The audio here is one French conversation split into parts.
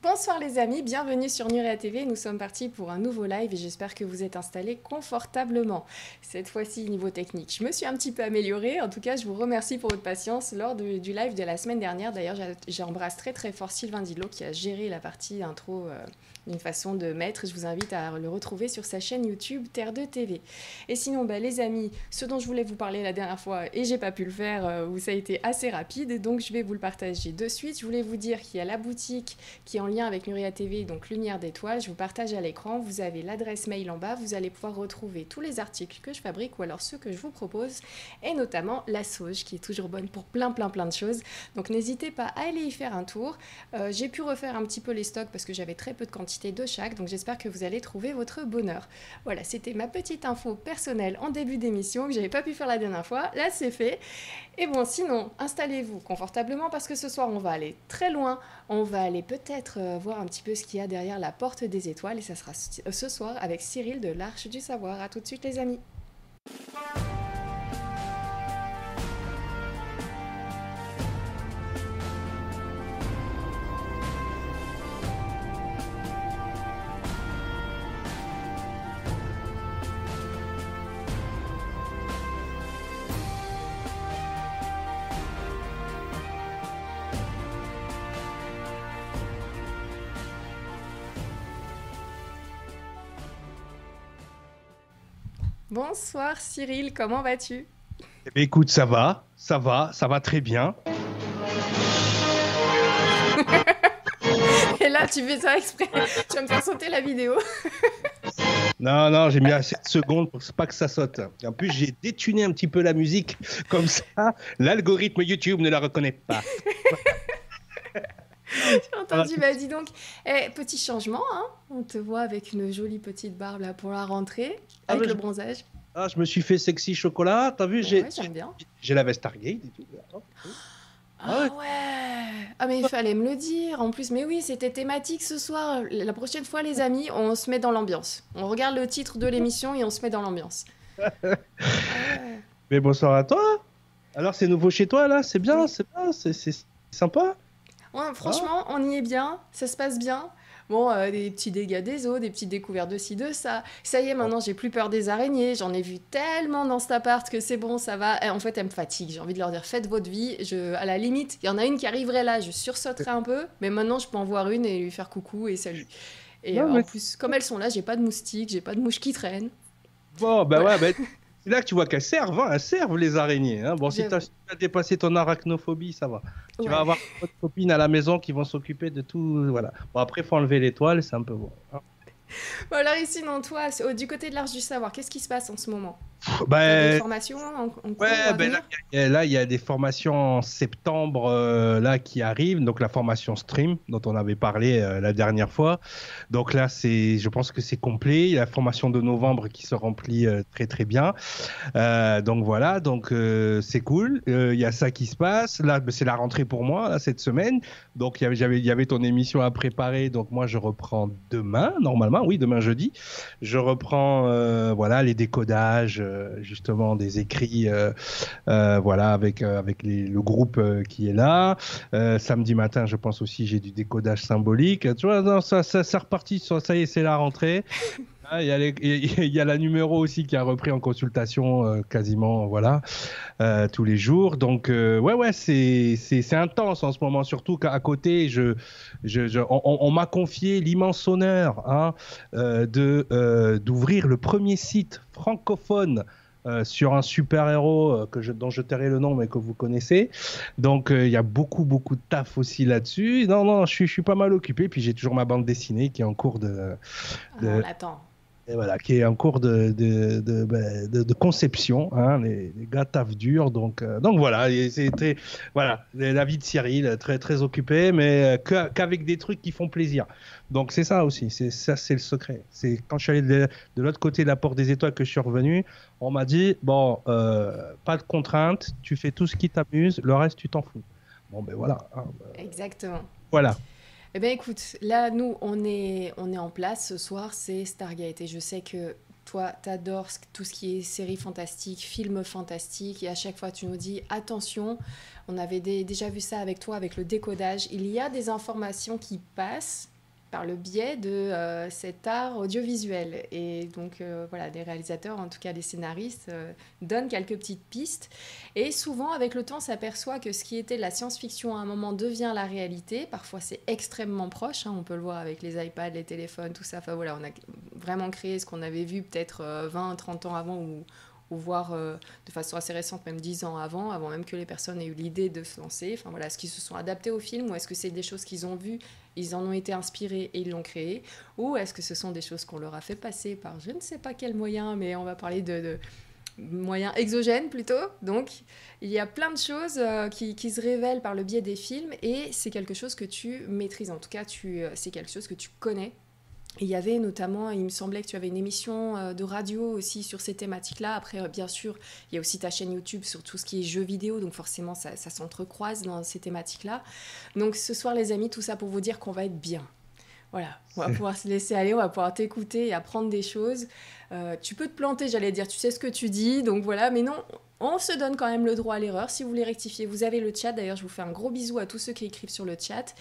Bonsoir les amis, bienvenue sur Nuria TV. Nous sommes partis pour un nouveau live et j'espère que vous êtes installés confortablement. Cette fois-ci, niveau technique, je me suis un petit peu améliorée. En tout cas, je vous remercie pour votre patience lors du live de la semaine dernière. D'ailleurs, j'embrasse très très fort Sylvain Dilo qui a géré la partie intro euh, d'une façon de mettre. Je vous invite à le retrouver sur sa chaîne YouTube Terre 2 TV. Et sinon, bah, les amis, ce dont je voulais vous parler la dernière fois et j'ai pas pu le faire, euh, ça a été assez rapide, donc je vais vous le partager de suite. Je voulais vous dire qu'il y a la boutique qui est en lien avec Nuria TV, donc Lumière d'étoiles. Je vous partage à l'écran. Vous avez l'adresse mail en bas. Vous allez pouvoir retrouver tous les articles que je fabrique ou alors ceux que je vous propose, et notamment la sauge qui est toujours bonne pour plein, plein, plein de choses. Donc n'hésitez pas à aller y faire un tour. Euh, j'ai pu refaire un petit peu les stocks parce que j'avais très peu de quantité de chaque, donc j'espère que vous allez trouver votre bonheur. Voilà, c'était ma petite info personnelle en début d'émission que j'avais pas pu faire la dernière fois. Là, c'est fait. Et bon, sinon, installez-vous confortablement parce que ce soir, on va aller très loin. On va aller peut-être euh, voir un petit peu ce qu'il y a derrière la porte des étoiles et ça sera ce soir avec Cyril de l'Arche du Savoir. À tout de suite, les amis. Bonsoir Cyril, comment vas-tu? Eh ben, Écoute, ça va, ça va, ça va très bien. Et là, tu fais ça exprès. Tu vas me faire sauter la vidéo. non, non, j'ai mis assez de secondes pour pas que ça saute. en plus, j'ai détuné un petit peu la musique. Comme ça, l'algorithme YouTube ne la reconnaît pas. J'ai entendu, bah dis donc. Eh, petit changement, hein on te voit avec une jolie petite barbe là pour la rentrée, ah, avec le bronzage. Ah, je me suis fait sexy chocolat, t'as vu J'ai j'ai la veste Stargate et tout. Ah, ah ouais. Ah mais il fallait me le dire en plus. Mais oui, c'était thématique ce soir. La prochaine fois, les amis, on se met dans l'ambiance. On regarde le titre de l'émission et on se met dans l'ambiance. Mais bonsoir à toi. Alors c'est nouveau chez toi là, c'est bien, c'est bien, c'est sympa? Franchement, on y est bien, ça se passe bien. Bon, euh, des petits dégâts des eaux, des petites découvertes de ci, de ça. Ça y est, maintenant, j'ai plus peur des araignées. J'en ai vu tellement dans cet appart que c'est bon, ça va. en fait, elles me fatiguent. J'ai envie de leur dire, faites votre vie. Je, à la limite, il y en a une qui arriverait là, je sursauterais un peu. Mais maintenant, je peux en voir une et lui faire coucou et salut. Et euh, en plus, comme elles sont là, j'ai pas de moustiques, j'ai pas de mouches qui traînent. Bon, bah ouais, bah, c'est là que tu vois qu'elles servent, hein, elles servent les araignées. Hein. Bon, si tu as, dépassé ton arachnophobie, ça va. Tu vas avoir d'autres copines à la maison qui vont s'occuper de tout. Voilà. Bon, après, il faut enlever l'étoile, c'est un peu bon. Hein. Bon, alors ici, non, toi, du côté de l'Arche du Savoir, qu'est-ce qui se passe en ce moment? Bah, des formations en, ouais, là, il y, a des formations en septembre euh, là qui arrivent, donc la formation stream dont on avait parlé euh, la dernière fois. Donc là, c'est, je pense que c'est complet. Il y a la formation de novembre qui se remplit euh, très très bien. donc voilà, donc c'est cool. Il y a ça qui se passe. Là, ben, c'est la rentrée pour moi là, cette semaine. Donc il y il y avait ton émission à préparer. Donc moi, je reprends demain normalement. Oui, demain jeudi. Je reprends voilà les décodages euh, justement des écrits, euh, euh, voilà, avec avec le groupe qui est là. samedi matin, je pense aussi j'ai du décodage symbolique. Tu vois, ça, ça, ça reparti. Ça y est, c'est la rentrée. Ah, il y, a la numéro aussi qui a repris en consultation euh, quasiment voilà euh, tous les jours. Donc euh, ouais ouais c'est intense en ce moment surtout qu'à côté je, je, on, m'a confié l'immense honneur hein, de d'ouvrir le premier site francophone sur un super-héros que je, dont je tairai le nom mais que vous connaissez. Donc il y a beaucoup beaucoup de taf aussi là-dessus. Non non, je suis, pas mal occupé puis j'ai toujours ma bande dessinée qui est en cours de, de... Ah, voilà, qui est en cours de, de, de, ben, de conception. Hein, les, les, gars taffent dur. Donc, euh, donc voilà, c'était voilà, la vie de Cyril, très, très occupé, mais euh, qu'avec des trucs qui font plaisir. Donc c'est ça aussi, c'est ça c'est le secret. C'est quand je suis allé de, l'autre côté de la porte des étoiles que je suis revenu, on m'a dit bon, euh, pas de contraintes, tu fais tout ce qui t'amuse, le reste tu t'en fous. Bon ben voilà. Hein, Exactement. Voilà. Eh bien écoute, là nous on est, on est en place ce soir, c'est Stargate. Et je sais que toi, tu adores tout ce qui est séries fantastiques, films fantastiques, et à chaque fois, tu nous dis attention, on avait déjà vu ça avec toi, avec le décodage. Il y a des informations qui passent par le biais de euh, cet art audiovisuel. Et donc, euh, voilà, les réalisateurs, en tout cas les scénaristes, euh, donnent quelques petites pistes. Et souvent, avec le temps, s'aperçoit que ce qui était la science-fiction à un moment devient la réalité. Parfois, c'est extrêmement proche. Hein. on peut le voir avec les iPads, les téléphones, tout ça. Enfin, voilà, on a vraiment créé ce qu'on avait vu peut-être 20, 30 ans avant ou, ou voir de façon assez récente, même 10 ans avant, avant même que les personnes aient eu l'idée de se lancer. Enfin voilà, est-ce qu'ils se sont adaptés au film ou est-ce que c'est des choses qu'ils ont vues ils en ont été inspirés et ils l'ont créé? Ou est-ce que ce sont des choses qu'on leur a fait passer par je ne sais pas quel moyen, mais on va parler de, moyens exogènes plutôt. Donc, il y a plein de choses euh, qui, qui, se révèlent par le biais des films et c'est quelque chose que tu maîtrises. En tout cas, tu, euh, c'est quelque chose que tu connais il y avait notamment, il me semblait que tu avais une émission euh, de radio aussi sur ces thématiques-là. Après, euh, bien sûr, il y a aussi ta chaîne YouTube sur tout ce qui est jeux vidéo, donc forcément, ça, ça s'entrecroise dans ces thématiques-là. Donc ce soir, les amis, tout ça pour vous dire qu'on va être bien. Voilà, on va pouvoir se laisser aller, on va pouvoir t'écouter et apprendre des choses. Euh, tu peux te planter, j'allais dire, tu sais ce que tu dis, donc voilà, mais non, on se donne quand même le droit à l'erreur. Si vous voulez rectifier, vous avez le chat. D'ailleurs, je vous fais un gros bisou à tous ceux qui écrivent sur le chat.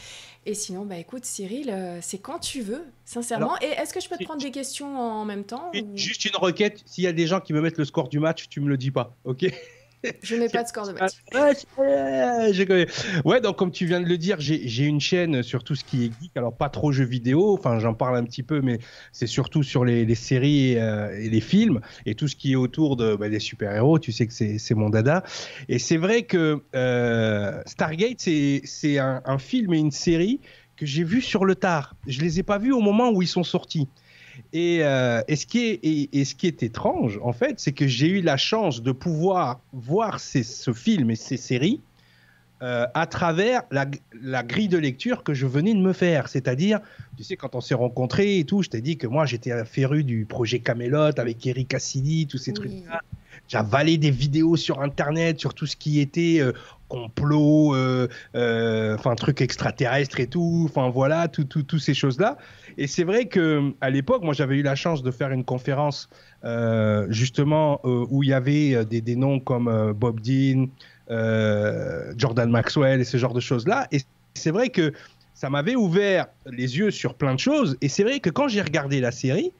Et sinon, bah écoute, Cyril, euh, c'est quand tu veux, sincèrement. et est-ce que je peux te prendre des questions en même temps Juste une requête, s'il y a des gens qui me mettent le score du match, tu me le dis pas, ok? Je mets pas de score de match. Ouais, donc comme tu viens de le dire, j'ai une chaîne sur tout ce qui est geek. Alors pas trop jeux vidéo, enfin j'en parle un petit peu, mais c'est surtout sur les, séries euh, et les films et tout ce qui est autour de, bah, des super-héros. Tu sais que c'est mon dada. Et c'est vrai que euh, Stargate, c'est un, un film et une série que j'ai vu sur le tard. Je les ai pas vus au moment où ils sont sortis. Euh, et, ce qui est, et, ce qui est étrange, en fait, c'est que j'ai eu la chance de pouvoir voir ce film et ces séries euh, à travers la, grille de lecture que je venais de me faire. C'est-à-dire, tu sais, quand on s'est rencontrés et tout, je t'ai dit que moi, j'étais féru du projet Camelot avec Eric Cassidy, tous ces trucs-là. J'avalais des vidéos sur Internet sur tout ce qui était euh, complot, enfin, trucs extraterrestres et tout, enfin, voilà, toutes tout, tout ces choses-là. Et c'est vrai que à l'époque, moi, j'avais eu la chance de faire une conférence euh, justement euh, où il y avait euh, des, noms comme Bob Dean, Jordan Maxwell et ce genre de choses-là. Et c'est vrai que ça m'avait ouvert les yeux sur plein de choses. Et c'est vrai que quand j'ai regardé la série,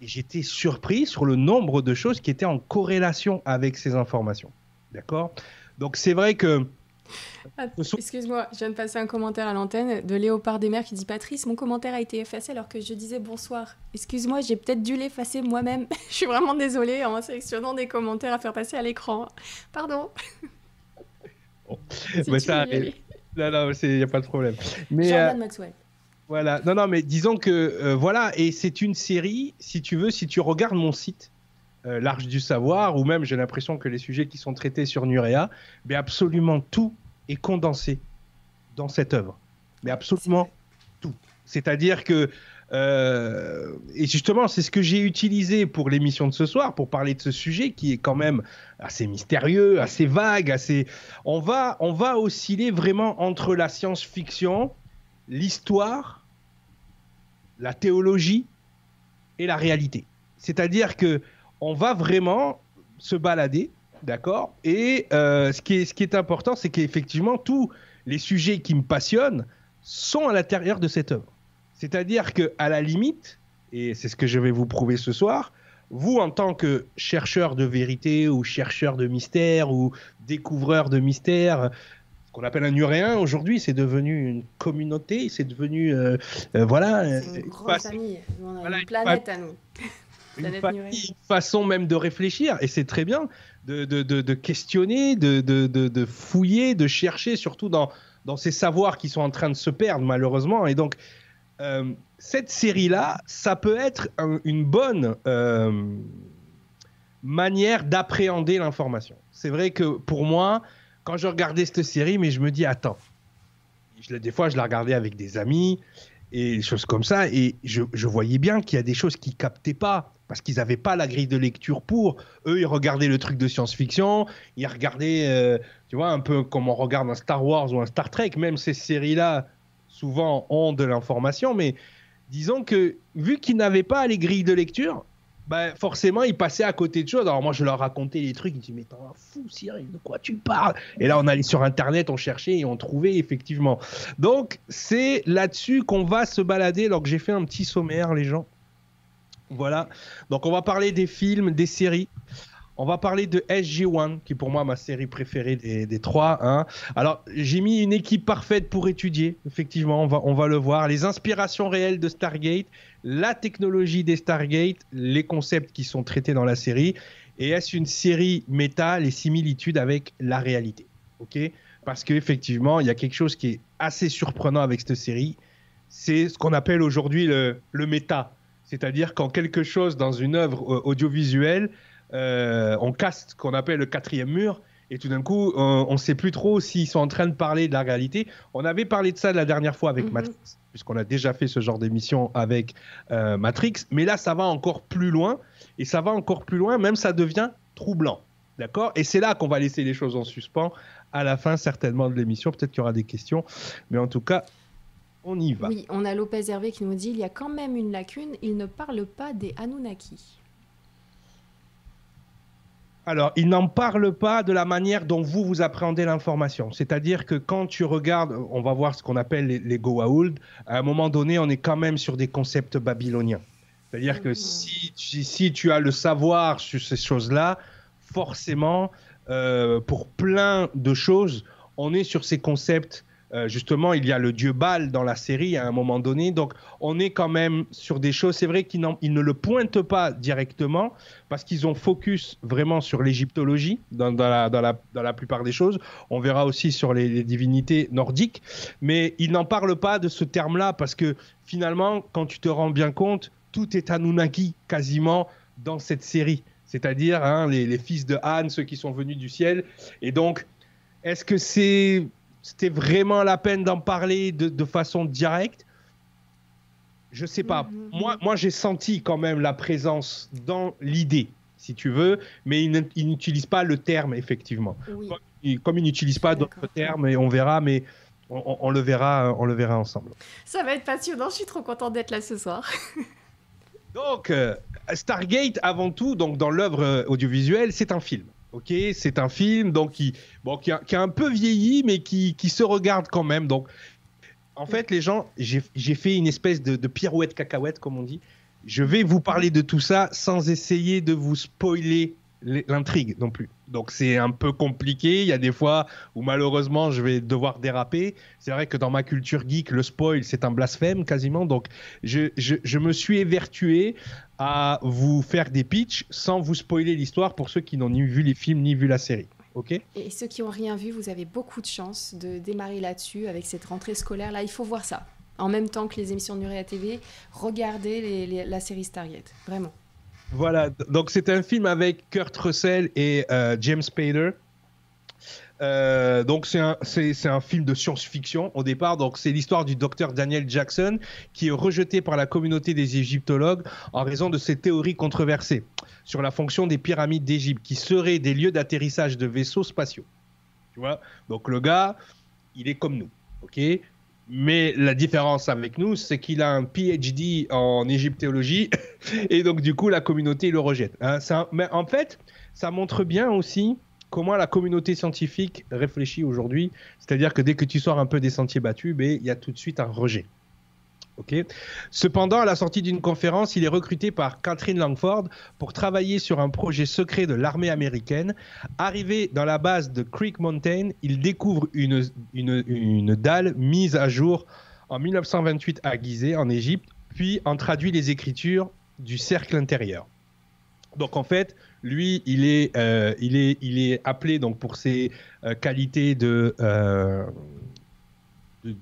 j'étais surpris sur le nombre de choses qui étaient en corrélation avec ces informations. D'accord? Donc c'est vrai que Excuse-moi, je viens de passer un commentaire à l'antenne de Léopard des Mers qui dit Patrice, mon commentaire a été effacé alors que je disais bonsoir. Excuse-moi, j'ai peut-être dû l'effacer moi-même. je suis vraiment désolée en sélectionnant des commentaires à faire passer à l'écran. Pardon. mais ça arrive. Non, non, il n'y a pas de problème. Mais, Jordan euh, Maxwell. Voilà, non, non, mais disons que euh, voilà, et c'est une série, si tu veux, si tu regardes mon site, euh, L'Arche du Savoir, ou même j'ai l'impression que les sujets qui sont traités sur Nurea, mais absolument tout est condensé dans cette œuvre. Mais absolument tout. C'est-à-dire que, euh, et justement, c'est ce que j'ai utilisé pour l'émission de ce soir, pour parler de ce sujet qui est quand même assez mystérieux, assez vague, assez. On va, on va osciller vraiment entre la science-fiction, l'histoire, la théologie et la réalité. C'est-à-dire que on va vraiment se balader D'accord? Et euh, ce, qui est, important, c'est qu'effectivement, tous les sujets qui me passionnent sont à l'intérieur de cette œuvre. C'est-à-dire qu'à la limite, et c'est ce que je vais vous prouver ce soir, vous, en tant que chercheur de vérité ou chercheur de mystère ou découvreur de mystère, qu'on appelle un uréen aujourd'hui, c'est devenu une communauté, c'est devenu. Euh, euh, voilà. C'est une grande famille. On a une planète à nous. Une, une, façon même de réfléchir, et c'est très bien de, questionner, de, fouiller, de chercher, surtout dans, dans ces savoirs qui sont en train de se perdre malheureusement. Et donc, euh, cette série-là, ça peut être une bonne euh, manière d'appréhender l'information. C'est vrai que pour moi, quand je regardais cette série, mais je me dis, attends, des fois je la regardais avec des amis et des choses comme ça, et je, voyais bien qu'il y a des choses qui captaient pas parce qu'ils n'avaient pas la grille de lecture pour. Eux, ils regardaient le truc de science-fiction, ils regardaient, euh, tu vois, un peu comme on regarde un Star Wars ou un Star Trek. Même ces séries-là, souvent, ont de l'information, mais disons que vu qu'ils n'avaient pas les grilles de lecture, bah, forcément, ils passaient à côté de choses. Alors moi, je leur racontais les trucs. Ils disaient, mais t'es un fou, Cyril, de quoi tu parles? Et là, on allait sur Internet, on cherchait et on trouvait effectivement. Donc, c'est là-dessus qu'on va se balader. Donc, j'ai fait un petit sommaire, les gens. Voilà. Donc, on va parler des films, des séries. On va parler de SG-1, qui est pour moi ma série préférée des, trois. Hein. Alors, j'ai mis une équipe parfaite pour étudier, effectivement, on va, on va le voir. Les inspirations réelles de Stargate, la technologie des Stargate, les concepts qui sont traités dans la série. Et est-ce une série méta, les similitudes avec la réalité Ok? Parce qu'effectivement, il y a quelque chose qui est assez surprenant avec cette série. C'est ce qu'on appelle aujourd'hui le, méta. C'est-à-dire quand quelque chose dans une œuvre euh, audiovisuelle euh, on casse ce qu'on appelle le quatrième mur. Et tout d'un coup, on ne sait plus trop s'ils sont en train de parler de la réalité. On avait parlé de ça la dernière fois avec mhm. Matrix, puisqu'on a déjà fait ce genre d'émission avec euh, Matrix. Mais là, ça va encore plus loin. Et ça va encore plus loin, même ça devient troublant. D'accord? Et c'est là qu'on va laisser les choses en suspens à la fin, certainement, de l'émission. Peut-être qu'il y aura des questions. Mais en tout cas, on y va. Oui, on a Lopez Hervé qui nous dit il y a quand même une lacune. Il ne parle pas des Anunnaki. Alors, il n'en parle pas de la manière dont vous, vous appréhendez l'information. C'est-à-dire que quand tu regardes, on va voir ce qu'on appelle les, les Goa'uld, à un moment donné, on est quand même sur des concepts babyloniens. C'est-à-dire que mhm. si, si, tu as le savoir sur ces choses-là, forcément, euh, pour plein de choses, on est sur ces concepts euh, justement, il y a le dieu Baal dans la série à un moment donné. Donc, on est quand même sur des choses. C'est vrai qu'ils ne le pointent pas directement parce qu'ils ont focus vraiment sur l'égyptologie dans, la, plupart des choses. On verra aussi sur les, divinités nordiques. Mais ils n'en parlent pas de ce terme-là parce que finalement, quand tu te rends bien compte, tout est Anunnaki quasiment dans cette série. C'est-à-dire hein, les, les fils de Han, ceux qui sont venus du ciel. Et donc, est-ce que c'est c'était vraiment la peine d'en parler de, façon directe? Je sais pas. Mhm. Moi, moi j'ai senti quand même la présence dans l'idée, si tu veux, mais il n'utilise pas le terme, effectivement. Comme, il n'utilise pas d'autres termes, et on verra, mais on, le verra, on le verra ensemble. Ça va être passionnant, je suis trop contente d'être là ce soir. donc, euh, Stargate, avant tout, donc dans l'œuvre euh, audiovisuelle, c'est un film. Ok, c'est un film donc qui, a, un peu vieilli, mais qui, qui, se regarde quand même. Donc, en fait, les gens, j'ai fait une espèce de, de, pirouette cacahuète, comme on dit. Je vais vous parler de tout ça sans essayer de vous spoiler l'intrigue non plus. Donc c'est un peu compliqué. Il y a des fois où malheureusement je vais devoir déraper. C'est vrai que dans ma culture geek, le spoil c'est un blasphème quasiment. Donc je, je, me suis évertué à vous faire des pitchs sans vous spoiler l'histoire pour ceux qui n'ont ni vu les films ni vu la série. Ok? Et ceux qui n'ont rien vu, vous avez beaucoup de chance de démarrer là-dessus avec cette rentrée scolaire. Là, il faut voir ça. En même temps que les émissions de Nuria TV, regardez la série Stargate. Vraiment. Voilà, donc c'est un film avec Kurt Russell et euh, James Spader. Euh, donc c'est un, un, film de science-fiction au départ. Donc c'est l'histoire du docteur Daniel Jackson qui est rejeté par la communauté des égyptologues en raison de ses théories controversées sur la fonction des pyramides d'Égypte qui seraient des lieux d'atterrissage de vaisseaux spatiaux. Tu vois? Donc le gars, il est comme nous. Ok? Mais la différence avec nous, c'est qu'il a un PhD en égyptologie et donc du coup la communauté le rejette. Hein. mais en fait, ça montre bien aussi comment la communauté scientifique réfléchit aujourd'hui. C'est-à-dire que dès que tu sors un peu des sentiers battus, ben, il y a tout de suite un rejet. Cependant, à la sortie d'une conférence, il est recruté par Catherine Langford pour travailler sur un projet secret de l'armée américaine. Arrivé dans la base de Creek Mountain, il découvre une, dalle mise à jour en 1928 à Gizeh, en Égypte, puis en traduit les écritures du cercle intérieur. Donc en fait, lui, il est, euh, appelé donc pour ses euh, qualités de euh,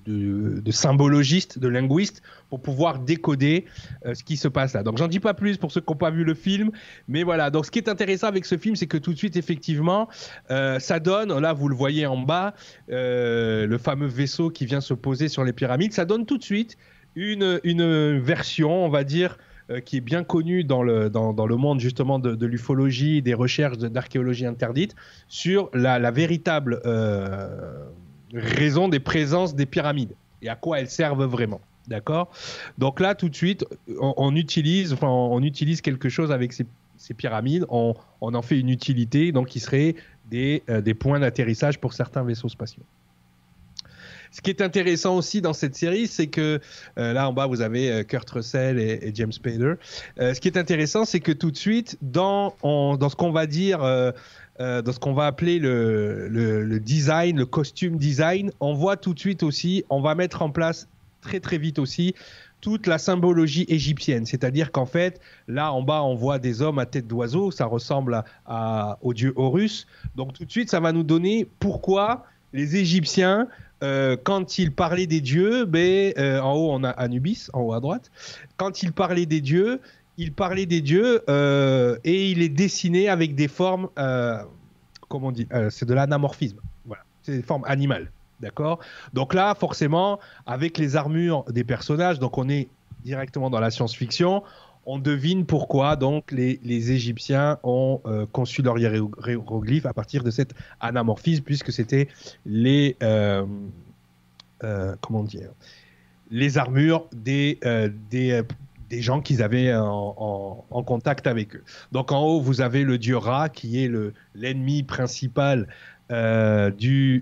de, symbologiste, de linguiste, pour pouvoir décoder euh, ce qui se passe là. Donc j'en dis pas plus pour ceux qui n'ont pas vu le film, mais voilà. Donc ce qui est intéressant avec ce film, c'est que tout de suite, effectivement, euh, ça donne, là vous le voyez en bas, euh, le fameux vaisseau qui vient se poser sur les pyramides, ça donne tout de suite une, une version, on va dire, qui est bien connue dans le, dans, le monde justement de, de l'ufologie, des recherches d'archéologie interdite, sur la véritable raison des présences des pyramides et à quoi elles servent vraiment. D'accord? Donc là, tout de suite, on, utilise, enfin, on utilise quelque chose avec ces, pyramides, on, en fait une utilité, donc qui serait des, euh, des points d'atterrissage pour certains vaisseaux spatiaux. Ce qui est intéressant aussi dans cette série, c'est que euh, là en bas vous avez euh, Kurt Russell et, James Spader. ce qui est intéressant, c'est que tout de suite dans ce qu'on va dire, dans ce qu'on va appeler le, design, le costume design, on voit tout de suite aussi, on va mettre en place très très vite aussi toute la symbologie égyptienne. C'est-à-dire qu'en fait, là en bas, on voit des hommes à tête d'oiseau, ça ressemble au dieu Horus. Donc tout de suite, ça va nous donner pourquoi les Égyptiens, euh, quand ils parlaient des dieux, ben, euh, en haut on a Anubis, en haut à droite, quand ils parlaient des dieux, ils parlaient des dieux euh, et il est dessiné avec des formes, comment on dit, c'est de l'anamorphisme, voilà, c'est des formes animales. D'accord? Donc là, forcément, avec les armures des personnages, donc on est directement dans la science-fiction, on devine pourquoi donc les, Égyptiens ont euh, conçu leur hiéroglyphe à partir de cet anamorphisme, puisque c'était les euh, euh, comment dire les armures des, des, des gens qu'ils avaient en, en, contact avec eux. Donc en haut, vous avez le dieu Ra, qui est l'ennemi principal euh,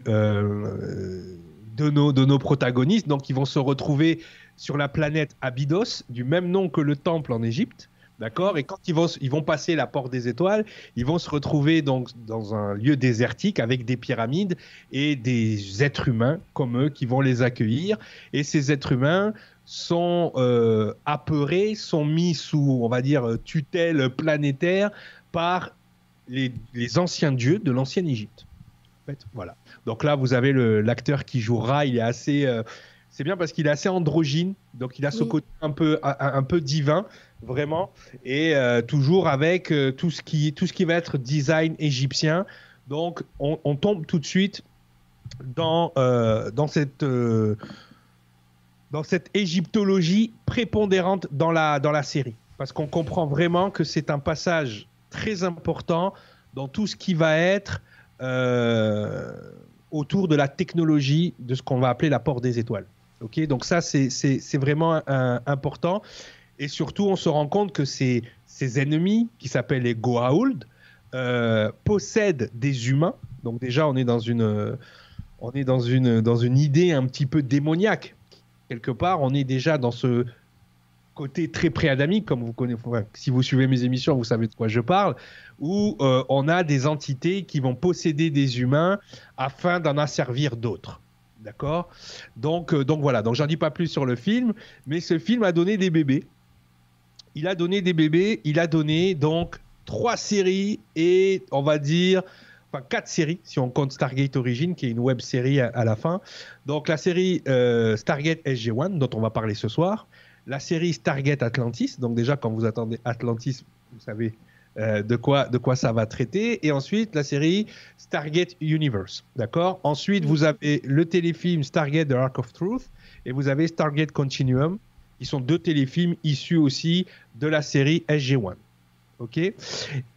euh, de, nos, de nos protagonistes. Donc, ils vont se retrouver sur la planète Abydos, du même nom que le temple en Égypte. D'accord? Et quand ils vont, ils vont passer la porte des étoiles, ils vont se retrouver donc dans un lieu désertique avec des pyramides et des êtres humains comme eux qui vont les accueillir. Et ces êtres humains sont euh, apeurés, sont mis sous, on va dire, tutelle planétaire par les, les anciens dieux de l'ancienne Égypte voilà. Donc là, vous avez l'acteur qui jouera, il est assez. Euh, c'est bien parce qu'il est assez androgyne, donc il a ce côté un peu, un, peu divin, vraiment, et euh, toujours avec euh, tout, ce qui, tout ce qui va être design égyptien. Donc on, tombe tout de suite dans, dans, cette, dans cette égyptologie prépondérante dans la, dans la série. Parce qu'on comprend vraiment que c'est un passage très important dans tout ce qui va être euh, autour de la technologie de ce qu'on va appeler la porte des étoiles. Ok, donc ça c'est vraiment important. Et surtout, on se rend compte que ces, ces ennemis, qui s'appellent les Goa'uld, euh, possèdent des humains. Donc déjà, on est dans une, on est dans une, dans une idée un petit peu démoniaque. Quelque part, on est déjà dans ce côté très pré-adamique, comme vous connaissez, si vous suivez mes émissions, vous savez de quoi je parle, où euh, on a des entités qui vont posséder des humains afin d'en asservir d'autres. D'accord? Donc, euh, donc voilà, donc j'en dis pas plus sur le film, mais ce film a donné des bébés. Il a donné des bébés, il a donné donc trois séries et on va dire, enfin quatre séries si on compte Stargate Origin, qui est une web série à, la fin. Donc la série euh, Stargate SG-1, dont on va parler ce soir la série Stargate Atlantis. Donc déjà, quand vous attendez Atlantis, vous savez euh, de, quoi, de quoi ça va traiter. Et ensuite, la série Stargate Universe. D'accord? Ensuite, vous avez le téléfilm Stargate The Ark of Truth et vous avez Stargate Continuum, qui sont deux téléfilms issus aussi de la série SG-1. Ok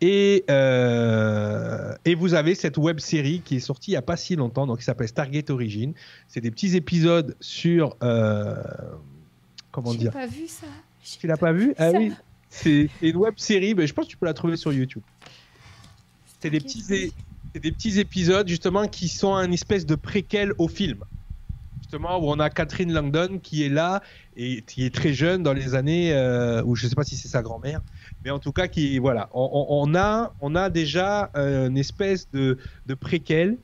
et, euh, et vous avez cette web série qui est sortie il n'y a pas si longtemps, donc qui s'appelle Stargate Origin. C'est des petits épisodes sur. Euh, comment dire pas vu ça? Tu l'as pas, vu, Ah oui. C'est une web série, mais je pense que tu peux la trouver sur YouTube. C'est des, petits, des petits épisodes justement qui sont un espèce de préquel au film. Justement, où on a Catherine Langdon qui est là et qui est très jeune dans les années euh, où je sais pas si c'est sa grand-mère, mais en tout cas qui voilà, on, a on a déjà euh, une espèce de, de préquel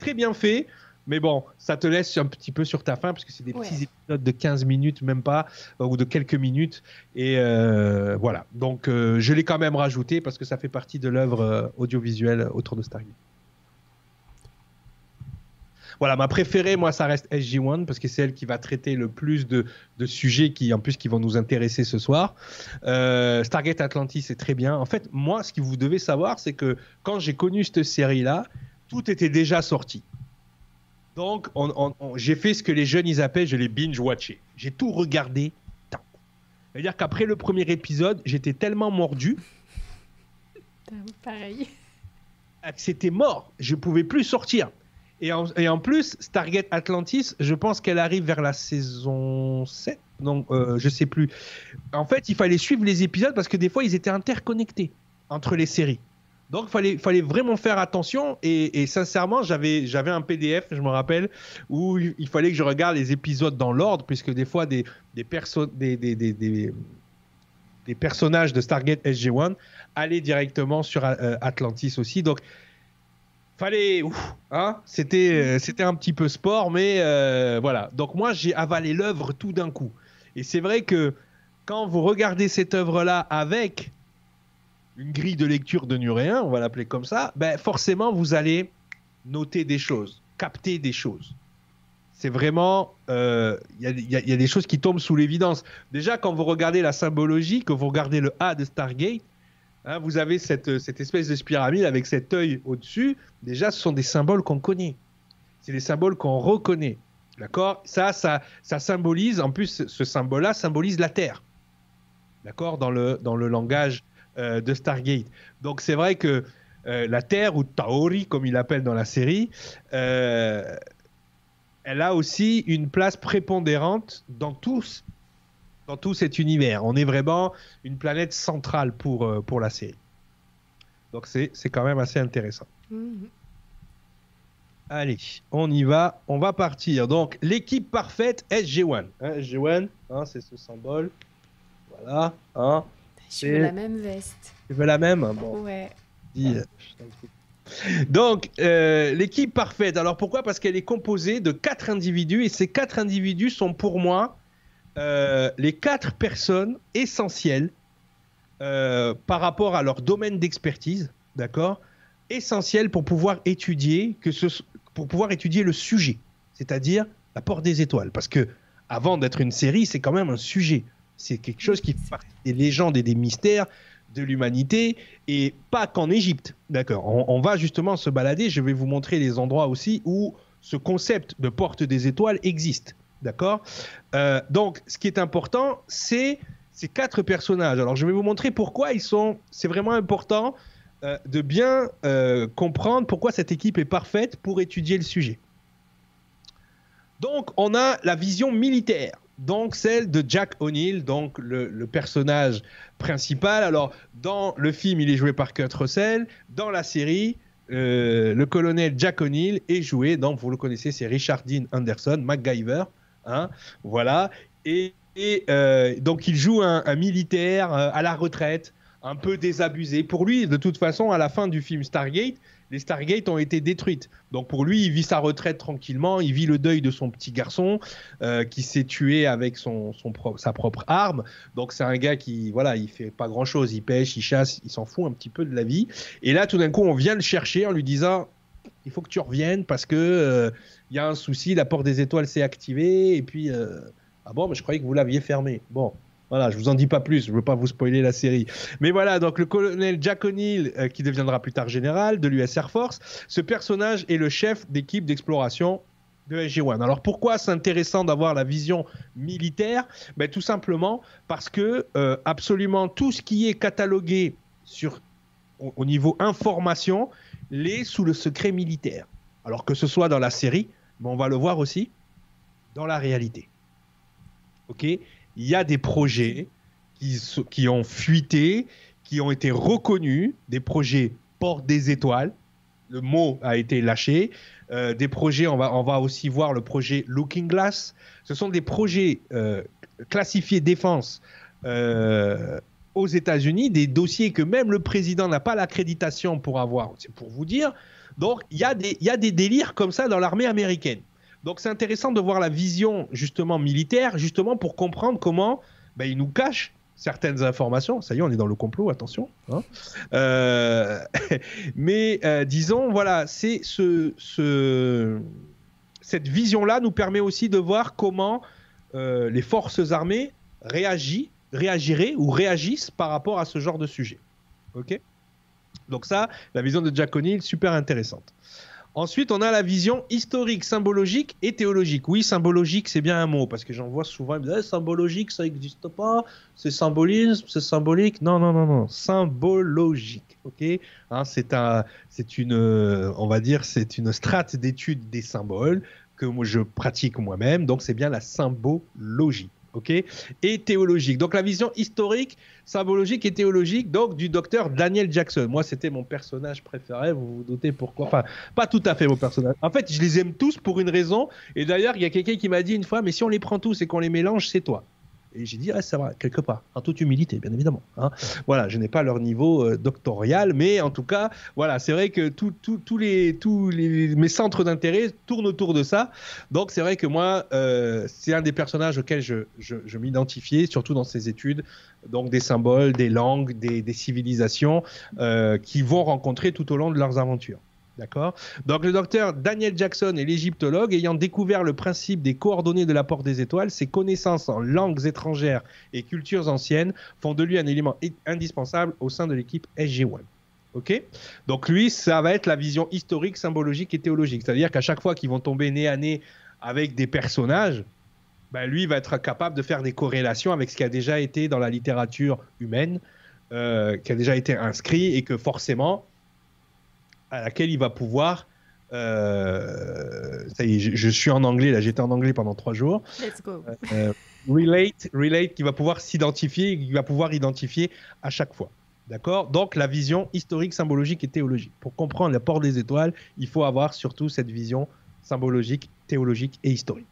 très bien fait mais bon, ça te laisse un petit peu sur ta faim parce que c'est des petits épisodes de 15 minutes, même pas, euh, ou de quelques minutes. Et euh, voilà. Donc, euh, je l'ai quand même rajouté parce que ça fait partie de l'œuvre audiovisuelle autour de Stargate. Voilà, ma préférée, moi, ça reste SG-1 parce que c'est elle qui va traiter le plus de, sujets qui, en plus, qui vont nous intéresser ce soir. Stargate Atlantis, c'est très bien. En fait, moi, ce que vous devez savoir, c'est que quand j'ai connu cette série-là, tout était déjà sorti. Donc, j'ai fait ce que les jeunes ils appellent, je l'ai binge-watché. J'ai tout regardé. C'est-à-dire qu'après le premier épisode, j'étais tellement mordu. Pareil. C'était mort. Je ne pouvais plus sortir. Et en, plus, Stargate Atlantis, je pense qu'elle arrive vers la saison 7, non, euh, je sais plus. En fait, il fallait suivre les épisodes parce que des fois, ils étaient interconnectés entre les séries. Donc, il fallait, vraiment faire attention. Et, sincèrement, j'avais, un PDF, je me rappelle, où il fallait que je regarde les épisodes dans l'ordre, puisque des fois, des, personnages de Stargate SG-1 allaient directement sur euh, Atlantis aussi. Donc, fallait hein c'était euh, c'était un petit peu sport mais euh, voilà donc moi j'ai avalé l'œuvre tout d'un coup et c'est vrai que quand vous regardez cette œuvre là avec une grille de lecture de nuréen, on va l'appeler comme ça, ben forcément vous allez noter des choses, capter des choses. C'est vraiment, il euh, y, a des choses qui tombent sous l'évidence. Déjà, quand vous regardez la symbologie, que vous regardez le A de Stargate, hein, vous avez cette, cette espèce de pyramide avec cet œil au-dessus. Déjà, ce sont des symboles qu'on connaît. C'est des symboles qu'on reconnaît. D'accord? Ça, ça, ça symbolise, en plus, ce symbole-là symbolise la Terre. D'accord? Dans le, dans le langage euh, de Stargate. Donc c'est vrai que euh, la Terre, ou Taori comme il l'appelle dans la série, euh, elle a aussi une place prépondérante dans tous dans tout cet univers. On est vraiment une planète centrale pour, pour la série. Donc c'est quand même assez intéressant. Mm-hmm. Allez, on y va, on va partir. Donc l'équipe parfaite SG1. Hein, SG1, hein, c'est ce symbole. Voilà. Hein. Je veux la même veste. Tu veux la même bon. Ouais. Donc, euh, l'équipe parfaite. Alors pourquoi? Parce qu'elle est composée de quatre individus et ces quatre individus sont pour moi euh, les quatre personnes essentielles euh, par rapport à leur domaine d'expertise, d'accord Essentielles pour pouvoir étudier que pour pouvoir étudier le sujet, c'est-à-dire la porte des étoiles. Parce que avant d'être une série, c'est quand même un sujet. C'est quelque chose qui fait des légendes et des mystères de l'humanité et pas qu'en Égypte. D'accord. On, va justement se balader. Je vais vous montrer les endroits aussi où ce concept de porte des étoiles existe. D'accord? Euh, donc, ce qui est important, c'est ces quatre personnages. Alors, je vais vous montrer pourquoi ils sont. C'est vraiment important euh, de bien euh, comprendre pourquoi cette équipe est parfaite pour étudier le sujet. Donc, on a la vision militaire donc celle de Jack O'Neill, donc le, personnage principal. Alors, dans le film, il est joué par Kurt Russell. Dans la série, le colonel Jack O'Neill est joué, donc vous le connaissez, c'est Richard Dean Anderson, MacGyver. Hein, voilà. Et, euh, donc, il joue un, militaire euh, à la retraite, un peu désabusé. Pour lui, de toute façon, à la fin du film Stargate, les Stargate ont été détruites. Donc pour lui, il vit sa retraite tranquillement, il vit le deuil de son petit garçon euh, qui s'est tué avec son, sa propre arme. Donc c'est un gars qui, voilà, il fait pas grand chose, il pêche, il chasse, il s'en fout un petit peu de la vie. Et là, tout d'un coup, on vient le chercher en lui disant, il faut que tu reviennes parce que euh, il y a un souci, la porte des étoiles s'est activée et puis euh, ah bon, mais je croyais que vous l'aviez fermée. Bon, voilà, je vous en dis pas plus, je veux pas vous spoiler la série. Mais voilà, donc le colonel Jack O'Neill, euh, qui deviendra plus tard général de l'US Air Force, ce personnage est le chef d'équipe d'exploration de SG-1. Alors pourquoi c'est intéressant d'avoir la vision militaire? Ben, Tout simplement parce que euh, absolument tout ce qui est catalogué sur, au, niveau information l'est sous le secret militaire. Alors que ce soit dans la série, mais on va le voir aussi dans la réalité. Ok? Il y a des projets qui, qui ont fuité, qui ont été reconnus, des projets porte des étoiles. Le mot a été lâché. Euh, des projets, on va, on va aussi voir le projet Looking Glass. Ce sont des projets euh, classifiés défense euh, aux États-Unis, des dossiers que même le président n'a pas l'accréditation pour avoir. C'est pour vous dire. Donc, il y, a des délires comme ça dans l'armée américaine. Donc c'est intéressant de voir la vision justement militaire, justement pour comprendre comment ben, il nous cache certaines informations. Ça y est, on est dans le complot, attention. Hein. Euh, mais euh, disons, voilà, c'est ce, ce, cette vision-là nous permet aussi de voir comment euh, les forces armées réagissent, réagiraient ou réagissent par rapport à ce genre de sujet. Ok? Donc ça, la vision de Jack O'Neill, super intéressante. Ensuite, on a la vision historique, symbologique et théologique. Oui, symbologique, c'est bien un mot, parce que j'en vois souvent, ils me disent, eh, symbologique, ça n'existe pas, c'est symbolisme, c'est symbolique. Non, non, non, non, symbologique. Ok, hein, c'est un, une, on va dire, c'est une strate d'étude des symboles que je pratique moi-même, donc c'est bien la symbologie. Et théologique. Donc la vision historique, symbologique et théologique, donc du docteur Daniel Jackson. Moi, c'était mon personnage préféré. Vous vous doutez pourquoi Enfin, pas tout à fait mon personnage. En fait, je les aime tous pour une raison. Et d'ailleurs, il y a quelqu'un qui m'a dit une fois, mais si on les prend tous et qu'on les mélange, c'est toi. Et j'ai dit, ah, ça va, quelque part, en toute humilité, bien évidemment. Hein. Voilà, je n'ai pas leur niveau euh, doctorial, mais en tout cas, voilà, c'est vrai que tous les, tous les, mes centres d'intérêt tournent autour de ça. Donc, c'est vrai que moi, euh, c'est un des personnages auxquels je, je, m'identifiais, surtout dans ces études. Donc, des symboles, des langues, des, des civilisations euh, qui vont rencontrer tout au long de leurs aventures. D'accord Donc le docteur Daniel Jackson est l'égyptologue ayant découvert le principe des coordonnées de la porte des étoiles. Ses connaissances en langues étrangères et cultures anciennes font de lui un élément indispensable au sein de l'équipe SG-1. Ok? Donc lui, ça va être la vision historique, symbologique et théologique. C'est-à-dire qu'à chaque fois qu'ils vont tomber nez à nez avec des personnages, ben lui va être capable de faire des corrélations avec ce qui a déjà été dans la littérature humaine, euh, qui a déjà été inscrit et que forcément, à laquelle il va pouvoir. Euh, ça y est, je, suis en anglais là, j'étais en anglais pendant trois jours. Let's go. Euh, relate, relate, qui va pouvoir s'identifier, qui va pouvoir identifier à chaque fois. D'accord? Donc la vision historique, symbologique et théologique. Pour comprendre l'apport des étoiles, il faut avoir surtout cette vision symbologique, théologique et historique.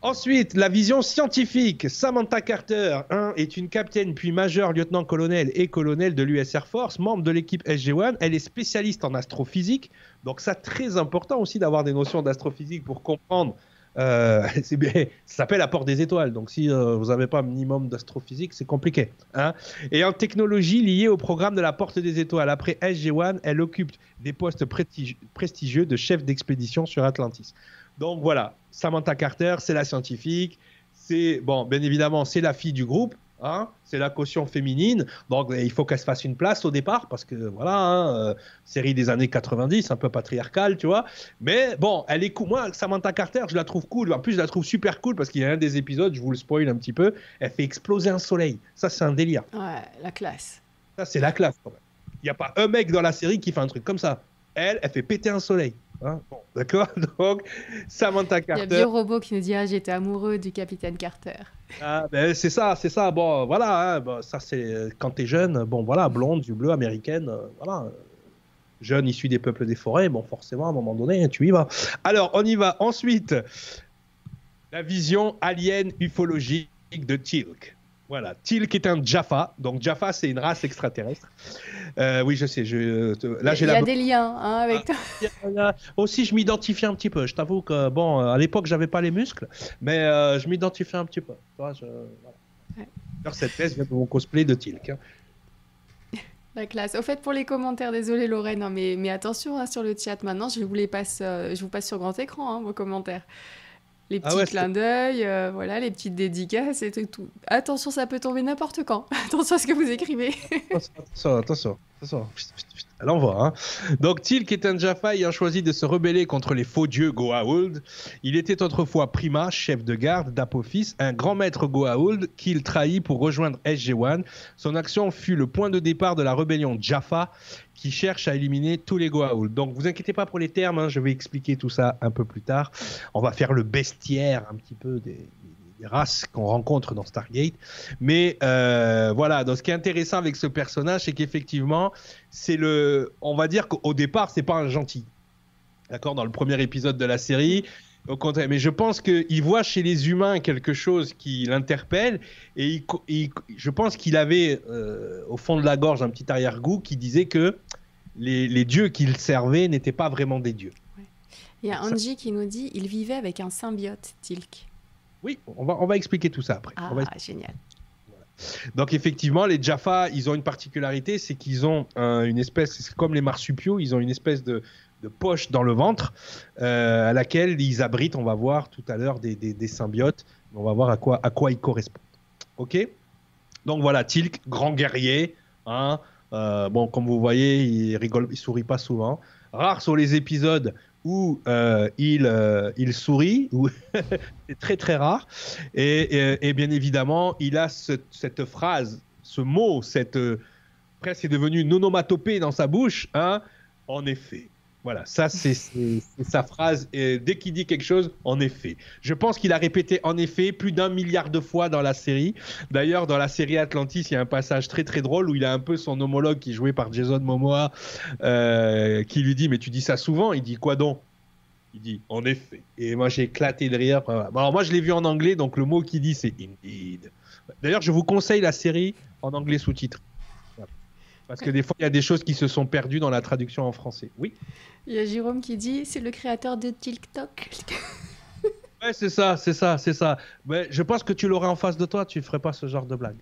Ensuite, la vision scientifique. Samantha Carter est une capitaine puis majeure lieutenant-colonel et colonel de l'US Air Force, membre de l'équipe SG-1. Elle est spécialiste en astrophysique. Donc, ça, très important aussi d'avoir des notions d'astrophysique pour comprendre. Euh, ça s'appelle apport des étoiles. Donc, si euh, vous n'avez pas un minimum d'astrophysique, c'est compliqué. Hein. et en technologie liée au programme de la porte des étoiles. Après SG-1, elle occupe des postes prestigieux de chef d'expédition sur Atlantis. Donc voilà, Samantha Carter, c'est la scientifique. C'est bon, bien évidemment, c'est la fille du groupe. Hein, c'est la caution féminine, donc il faut qu'elle se fasse une place au départ parce que voilà, hein, euh, série des années 90, un peu patriarcale, tu vois. Mais bon, elle est cool. Moi, Samantha Carter, je la trouve cool. En plus, je la trouve super cool parce qu'il y a un des épisodes, je vous le spoil un petit peu, elle fait exploser un soleil. Ça, c'est un délire. Ouais, la classe. Ça, c'est la classe quand même. Il n'y a pas un mec dans la série qui fait un truc comme ça. Elle, elle fait péter un soleil. Hein, d'accord Donc, Samantha Carter. Il y a Vieux Robot qui nous dit Ah, j'étais amoureux du capitaine Carter. Ah, ben, c'est ça, c'est ça. Bon, voilà, hein, bon, ça c'est quand t'es jeune, bon, voilà, blonde, yeux bleus, américaine, euh, voilà. Jeune issu des peuples des forêts, bon, forcément, à un moment donné, tu y vas. Alors, on y va. Ensuite, la vision alien ufologique de Tilk. Voilà, Tilk est un Jaffa. Donc Jaffa, c'est une race extraterrestre. Euh, oui, je sais. Je, là, j'ai Il y a des liens hein, avec ah, toi. aussi, je m'identifie un petit peu. Je t'avoue que, bon, à l'époque, j'avais pas les muscles, mais euh, je m'identifiais un petit peu. Toi, je, Cette thèse vient de mon cosplay de Tilk. Hein. La classe. Au fait, pour les commentaires, désolé Lorraine, hein, mais, mais attention sur le chat maintenant, je vous les passe, euh, je vous passe sur grand écran vos commentaires les ah petits clins d'œil, euh, voilà, les petites dédicaces et tout. Attention, ça peut tomber n'importe quand. attention à ce que vous écrivez. attention, attention, attention. Elle envoie. Hein. Donc Tilk est un Jaffa ayant choisi de se rebeller contre les faux dieux Goa'uld. Il était autrefois Prima, chef de garde d'Apophis, un grand maître Goa'uld qu'il trahit pour rejoindre SG-1. Son action fut le point de départ de la rébellion Jaffa qui cherche à éliminer tous les Goa'uld. Donc vous inquiétez pas pour les termes, hein, je vais expliquer tout ça un peu plus tard. On va faire le bestiaire un petit peu des, races qu'on rencontre dans Stargate. Mais euh, voilà, donc ce qui est intéressant avec ce personnage, c'est qu'effectivement, c'est le, on va dire qu'au départ, c'est pas un gentil. D'accord, dans le premier épisode de la série. Au contraire, mais je pense qu'il voit chez les humains quelque chose qui l'interpelle et je pense qu'il avait euh, au fond de la gorge un petit arrière-goût qui disait que les, les dieux qu'il servait n'étaient pas vraiment des dieux. Il y a Angie qui nous dit il vivait avec un symbiote, Tilk. Oui, on va, on va expliquer tout ça après. Ah, génial. Donc effectivement, les Jaffa, ils ont une particularité, c'est qu'ils ont une espèce, comme les marsupiaux, ils ont une espèce de, poche dans le ventre euh, à laquelle ils abritent, on va voir tout à l'heure, des, des, symbiotes. On va voir à quoi, à quoi ils correspondent. Ok? Donc voilà, Tilk, grand guerrier. Hein, euh, bon, comme vous voyez, il rigole, il sourit pas souvent. Rares sont les épisodes où euh, il, euh, il sourit, c'est très très rare. Et, bien évidemment, il a cette phrase, ce mot, cette presque est devenu une onomatopée dans sa bouche. Hein en effet, Voilà, ça c'est sa phrase. Dès qu'il dit quelque chose, en effet. Je pense qu'il a répété en effet plus d'un milliard de fois dans la série. D'ailleurs, dans la série Atlantis, il y a un passage très très drôle où il a un peu son homologue qui est joué par Jason Momoa euh, qui lui dit Mais tu dis ça souvent? Il dit Quoi donc? Il dit en effet. Et moi j'ai éclaté de rire. Alors moi je l'ai vu en anglais, donc le mot qu'il dit c'est indeed. D'ailleurs, je vous conseille la série en anglais sous-titre. Parce que des fois, il y a des choses qui se sont perdues dans la traduction en français. Oui. Il y a Jérôme qui dit c'est le créateur de TikTok. ouais, c'est ça, c'est ça, c'est ça. Mais je pense que tu l'aurais en face de toi, tu ne ferais pas ce genre de blague.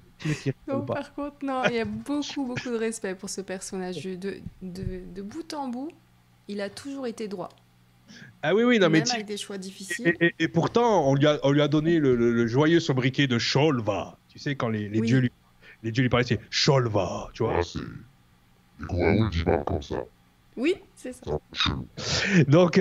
non, par contre, non, il y a beaucoup, beaucoup de respect pour ce personnage. De, de, de bout en bout, il a toujours été droit. Ah oui, oui, non, Même mais. avec des choix difficiles. Et, pourtant, on lui a, on lui a donné le, joyeux sobriquet de Sholva. Tu sais, quand les, les dieux lui les dieux lui parlaient, c'est Sholva, tu vois. Ah, c'est. Les comme ça. Oui, c'est ça. donc,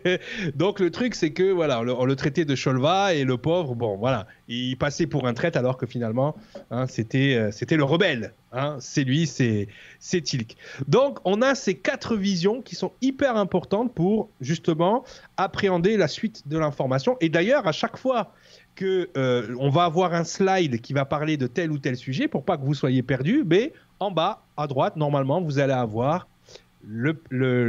donc le truc, c'est que voilà, on le, traitait de Sholva et le pauvre, bon, voilà, il passait pour un traître alors que finalement, hein, c'était, euh, c'était le rebelle. Hein, c'est lui, c'est, c'est Tilk. Donc, on a ces quatre visions qui sont hyper importantes pour justement appréhender la suite de l'information. Et d'ailleurs, à chaque fois que euh, on va avoir un slide qui va parler de tel ou tel sujet pour pas que vous soyez perdu, mais en bas à droite, normalement, vous allez avoir le, le,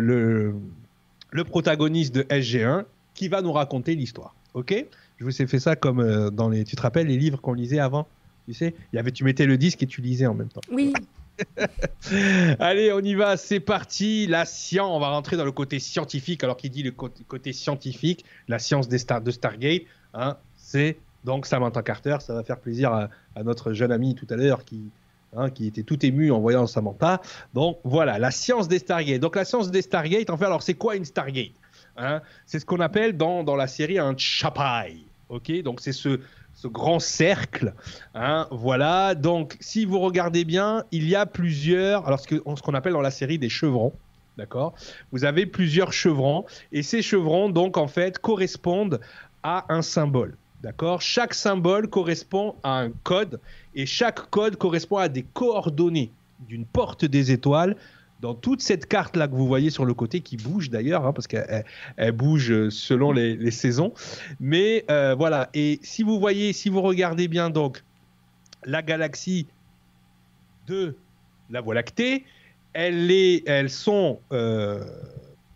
le, protagoniste de SG1 qui va nous raconter l'histoire. Ok? Je vous ai fait ça comme euh, dans les. Tu te rappelles les livres qu'on lisait avant? Tu sais il y avait, Tu mettais le disque et tu lisais en même temps. Oui. Allez, on y va, c'est parti. La science, on va rentrer dans le côté scientifique. Alors qu'il dit le côté, scientifique, la science des stars, de Stargate, hein, c'est donc Samantha Carter. Ça va faire plaisir à, notre jeune ami tout à l'heure qui, Hein, qui était tout ému en voyant Samantha. Donc voilà, la science des Stargate. Donc la science des Stargate, en fait, alors c'est quoi une Stargate hein? C'est ce qu'on appelle dans, dans la série un chapai. Ok, donc c'est ce, ce grand cercle. Hein, voilà, donc si vous regardez bien, il y a plusieurs, alors ce qu'on appelle dans la série des chevrons. D'accord? Vous avez plusieurs chevrons et ces chevrons, donc en fait, correspondent à un symbole. D'accord? Chaque symbole correspond à un code et chaque code correspond à des coordonnées d'une porte des étoiles. Dans toute cette carte là que vous voyez sur le côté qui bouge d'ailleurs hein, parce qu'elle bouge selon les, saisons. Mais euh, voilà. Et si vous voyez si vous regardez bien donc la galaxie de la Voie lactée elle est, elles sont euh,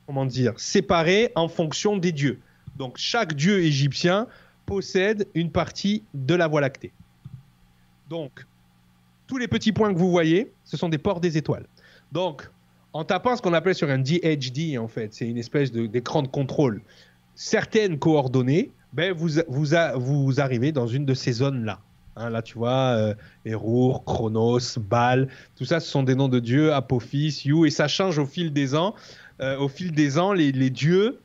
comment dire séparées en fonction des dieux. Donc chaque dieu égyptien possède une partie de la Voie lactée. Donc, tous les petits points que vous voyez, ce sont des ports des étoiles. Donc, en tapant ce qu'on appelle sur un DHD, en fait, c'est une espèce d'écran de, contrôle, certaines coordonnées, ben vous, vous, arrivez dans une de ces zones-là. Hein, là, tu vois, euh, Chronos, Baal, tout ça, ce sont des noms de dieux, Apophis, You, et ça change au fil des ans. Euh, au fil des ans, les dieux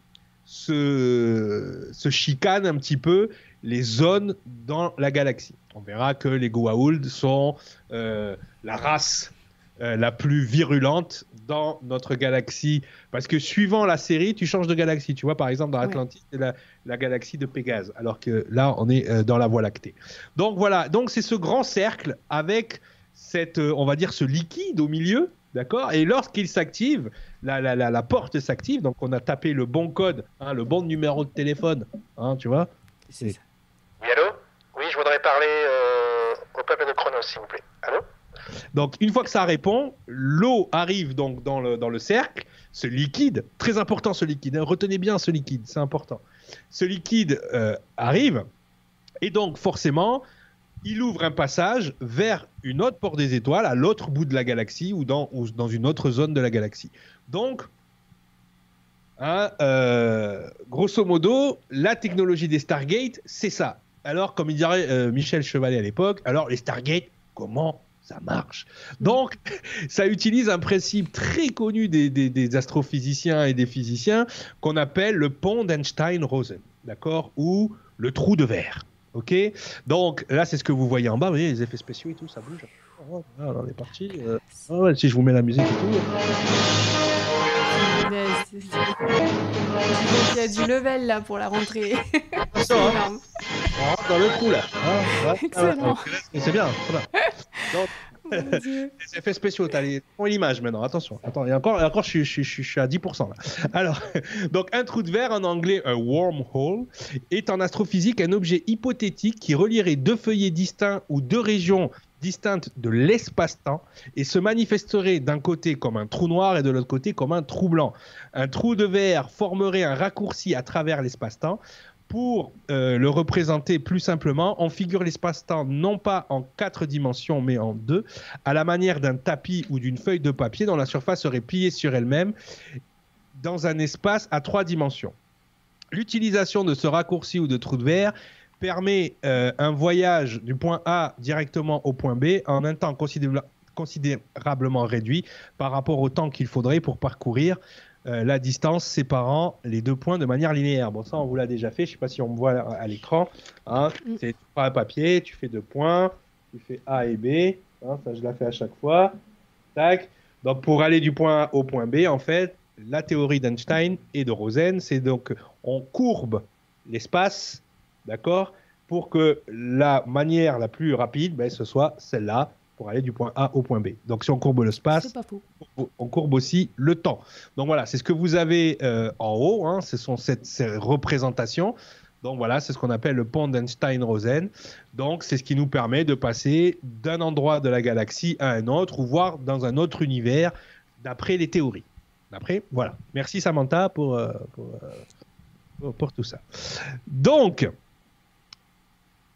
se, se chicane un petit peu les zones dans la galaxie. On verra que les Goa'uld sont euh, la race euh, la plus virulente dans notre galaxie. Parce que suivant la série, tu changes de galaxie. Tu vois, par exemple, dans Atlantis, c'est la, galaxie de Pégase. Alors que là, on est euh, dans la Voie lactée. Donc voilà, donc c'est ce grand cercle avec cette, on va dire, ce liquide au milieu. D'accord? Et lorsqu'il s'active, la, la, la, porte s'active, donc on a tapé le bon code, hein, le bon numéro de téléphone, hein, tu vois? Oui, allô? Oui, je voudrais parler euh, au peuple de Chronos, s'il vous plaît. Allô? Donc une fois que ça répond, l'eau arrive donc dans le, dans le cercle, ce liquide, très important ce liquide, hein, retenez bien ce liquide, c'est important. Ce liquide euh, arrive, et donc forcément, il ouvre un passage vers une autre porte des étoiles, à l'autre bout de la galaxie ou dans, une autre zone de la galaxie. Donc, hein, euh, grosso modo, la technologie des Stargate, c'est ça. Alors, comme il dirait euh, Michel Chevalet à l'époque, alors les Stargate, comment ça marche? Donc, ça utilise un principe très connu des, des astrophysiciens et des physiciens qu'on appelle le pont d'Einstein-Rosen, d'accord? Ou le trou de verre. Ok Donc là, c'est ce que vous voyez en bas. Vous voyez les effets spéciaux et tout, ça bouge. Oh, on est parti. Euh, oh, si je vous mets la musique et tout. il y a du level là pour la rentrée. c'est hein. On rentre dans le coup là. Excellent. c'est bien. Donc, les effets spéciaux, t'as les... l'image maintenant, attention. Attends, et encore, et encore je, je, je, je, suis à 10% là. Alors, donc un trou de verre, en anglais un wormhole, est en astrophysique un objet hypothétique qui relierait deux feuillets distincts ou deux régions distinctes de l'espace-temps et se manifesterait d'un côté comme un trou noir et de l'autre côté comme un trou blanc. Un trou de verre formerait un raccourci à travers l'espace-temps pour euh, le représenter plus simplement, on figure l'espace-temps non pas en quatre dimensions mais en deux, à la manière d'un tapis ou d'une feuille de papier dont la surface serait pliée sur elle-même dans un espace à trois dimensions. L'utilisation de ce raccourci ou de trou de verre permet euh, un voyage du point A directement au point B en un temps considéra considérablement réduit par rapport au temps qu'il faudrait pour parcourir euh, la distance séparant les deux points de manière linéaire. Bon, ça, on vous l'a déjà fait. Je ne sais pas si on me voit à, à l'écran. Hein. Mm. C'est un papier, tu fais deux points, tu fais A et B. Hein, ça, je la fais à chaque fois. Tac. Donc, pour aller du point A au point B, en fait, la théorie d'Einstein et de Rosen, c'est donc on courbe l'espace, d'accord, pour que la manière la plus rapide, ben, ce soit celle-là, pour aller du point A au point B. Donc, si on courbe l'espace, on courbe aussi le temps. Donc voilà, c'est ce que vous avez euh, en haut, hein, ce sont cette, ces représentations. Donc voilà, c'est ce qu'on appelle le pont d'Einstein-Rosen. Donc c'est ce qui nous permet de passer d'un endroit de la galaxie à un autre ou voir dans un autre univers d'après les théories. D'après, voilà. Merci Samantha pour, euh, pour, euh, pour- pour tout ça. Donc,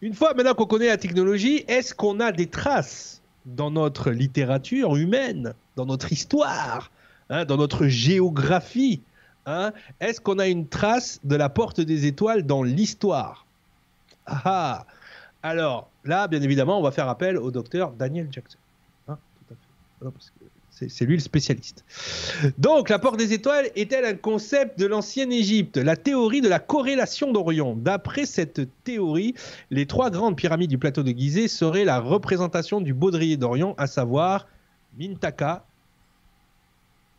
une fois maintenant qu'on connaît la technologie, est-ce qu'on a des traces dans notre littérature humaine, dans notre histoire, hein, dans notre géographie hein Est-ce qu'on a une trace de la porte des étoiles dans l'histoire? Ah ah! Alors, là, bien évidemment, on va faire appel au docteur Daniel Jackson. Hein, c'est- lui le spécialiste. Donc, la porte des étoiles est-elle un concept de l'ancienne Égypte? La théorie de la corrélation d'Orion. D'après cette théorie, les trois grandes pyramides du plateau de Gizeh seraient la représentation du baudrier d'Orion, à savoir Mintaka,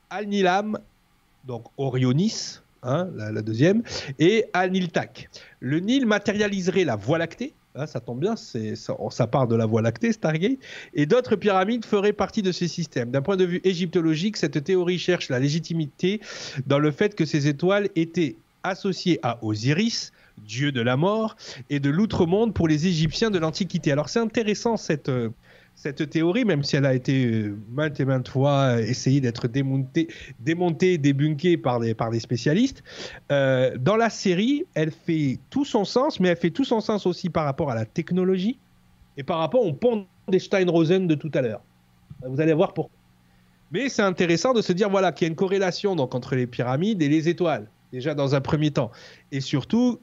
Al-Nilam, donc Orionis, hein, la, la deuxième, et Al-Niltak. Le Nil matérialiserait la Voie lactée, hein, ça tombe bien, c'est- ça, part de la Voie lactée, Stargate, et d'autres pyramides feraient partie de ce système. D'un point de vue égyptologique, cette théorie cherche la légitimité dans le fait que ces étoiles étaient associées à Osiris, dieu de la mort, et de l'outre-monde pour les Égyptiens de l'Antiquité. Alors c'est intéressant cette, euh, cette théorie, même si elle a été euh, maintes et maintes fois euh, essayée d'être démontée, démontée, débunkée par des, par des spécialistes. Euh, dans la série, elle fait tout son sens, mais elle fait tout son sens aussi par rapport à la technologie et par rapport au pont des Steinrosen de tout à l'heure. Vous allez voir pourquoi. Mais c'est intéressant de se dire voilà qu'il y a une corrélation donc entre les pyramides et les étoiles déjà dans un premier temps et surtout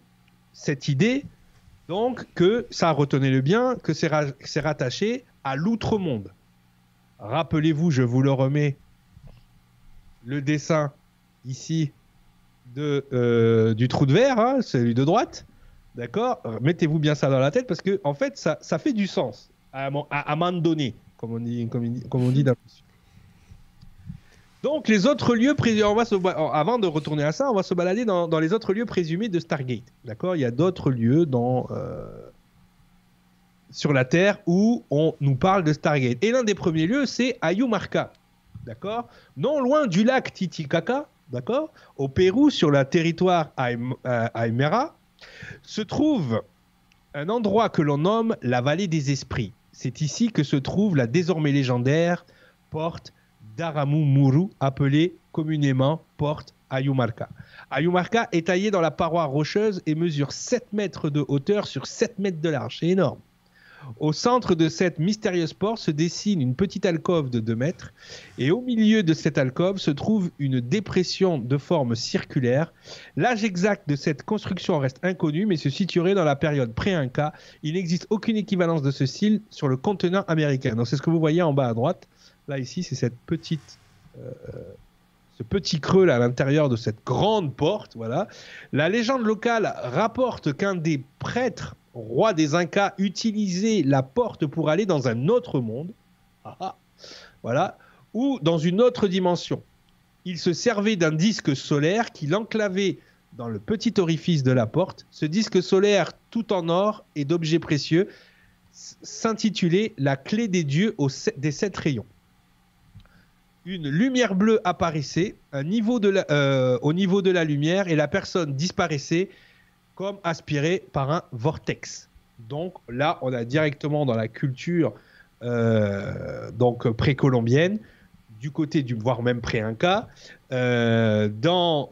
cette idée donc que ça retenez le bien que c'est ra- c'est rattaché à l'outre-monde. Rappelez-vous, je vous le remets, le dessin ici de, euh, du trou de verre, hein, celui de droite. D'accord? Mettez-vous bien ça dans la tête parce que en fait, ça, fait du sens à à, à un comme on dit, comme, on dit- sud. Donc, les autres lieux, pré- on va se, ba- avant de retourner à ça, on va se balader dans, les autres lieux présumés de Stargate. D'accord? Il y a d'autres lieux dans, euh, sur la Terre où on nous parle de Stargate. Et l'un des premiers lieux, c'est Ayumarca. D'accord? Non loin du lac Titicaca, d'accord? Au Pérou, sur le territoire Aym- euh, Aymara, se trouve un endroit que l'on nomme la vallée des esprits. C'est ici que se trouve la désormais légendaire porte d'Aramumuru, appelée communément porte Ayumarca. Ayumarca est taillée dans la paroi rocheuse et mesure 7 mètres de hauteur sur 7 mètres de large. C'est énorme. Au centre de cette mystérieuse porte se dessine une petite alcôve de 2 mètres et au milieu de cette alcôve se trouve une dépression de forme circulaire. L'âge exact de cette construction reste inconnu mais se situerait dans la période pré-Inca. Il n'existe aucune équivalence de ce style sur le continent américain. Donc c'est ce que vous voyez en bas à droite. Là ici c'est euh, ce petit creux à l'intérieur de cette grande porte, voilà. La légende locale rapporte qu'un des prêtres roi des Incas utilisait la porte pour aller dans un autre monde, Ah, ah. voilà, ou dans une autre dimension. Il se servait d'un disque solaire qu'il enclavait dans le petit orifice de la porte. Ce disque solaire tout en or et d'objets précieux s'intitulait La clé des dieux des sept rayons. Une lumière bleue apparaissait niveau euh, au niveau de la lumière et la personne disparaissait comme aspirée par un vortex. Donc là, on a directement dans la culture euh, donc précolombienne, du côté du voire même pré-inca, euh, dans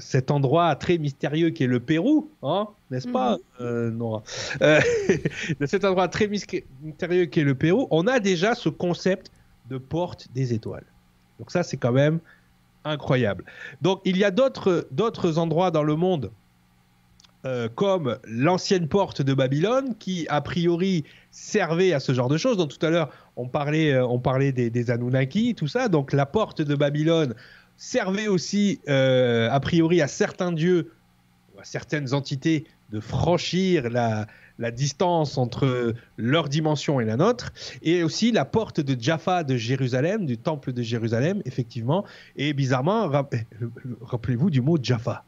cet endroit très mystérieux qui est le Pérou, hein, n'est-ce pas, mhm. Nora Dans cet endroit très mystérieux qui est le Pérou, on a déjà ce concept de porte des étoiles. Donc ça, c'est quand même incroyable. Donc il y a d'autres endroits dans le monde euh, comme l'ancienne porte de Babylone, qui a priori servait à ce genre de choses. Donc tout à l'heure, on parlait, euh, des, Anunnaki, tout ça. Donc la porte de Babylone servait aussi, euh, a priori, à certains dieux, à certaines entités, de franchir la, la distance entre leur dimension et la nôtre, et aussi la porte de Jaffa de Jérusalem, du temple de Jérusalem, effectivement. Et bizarrement, rappelez-vous du mot Jaffa.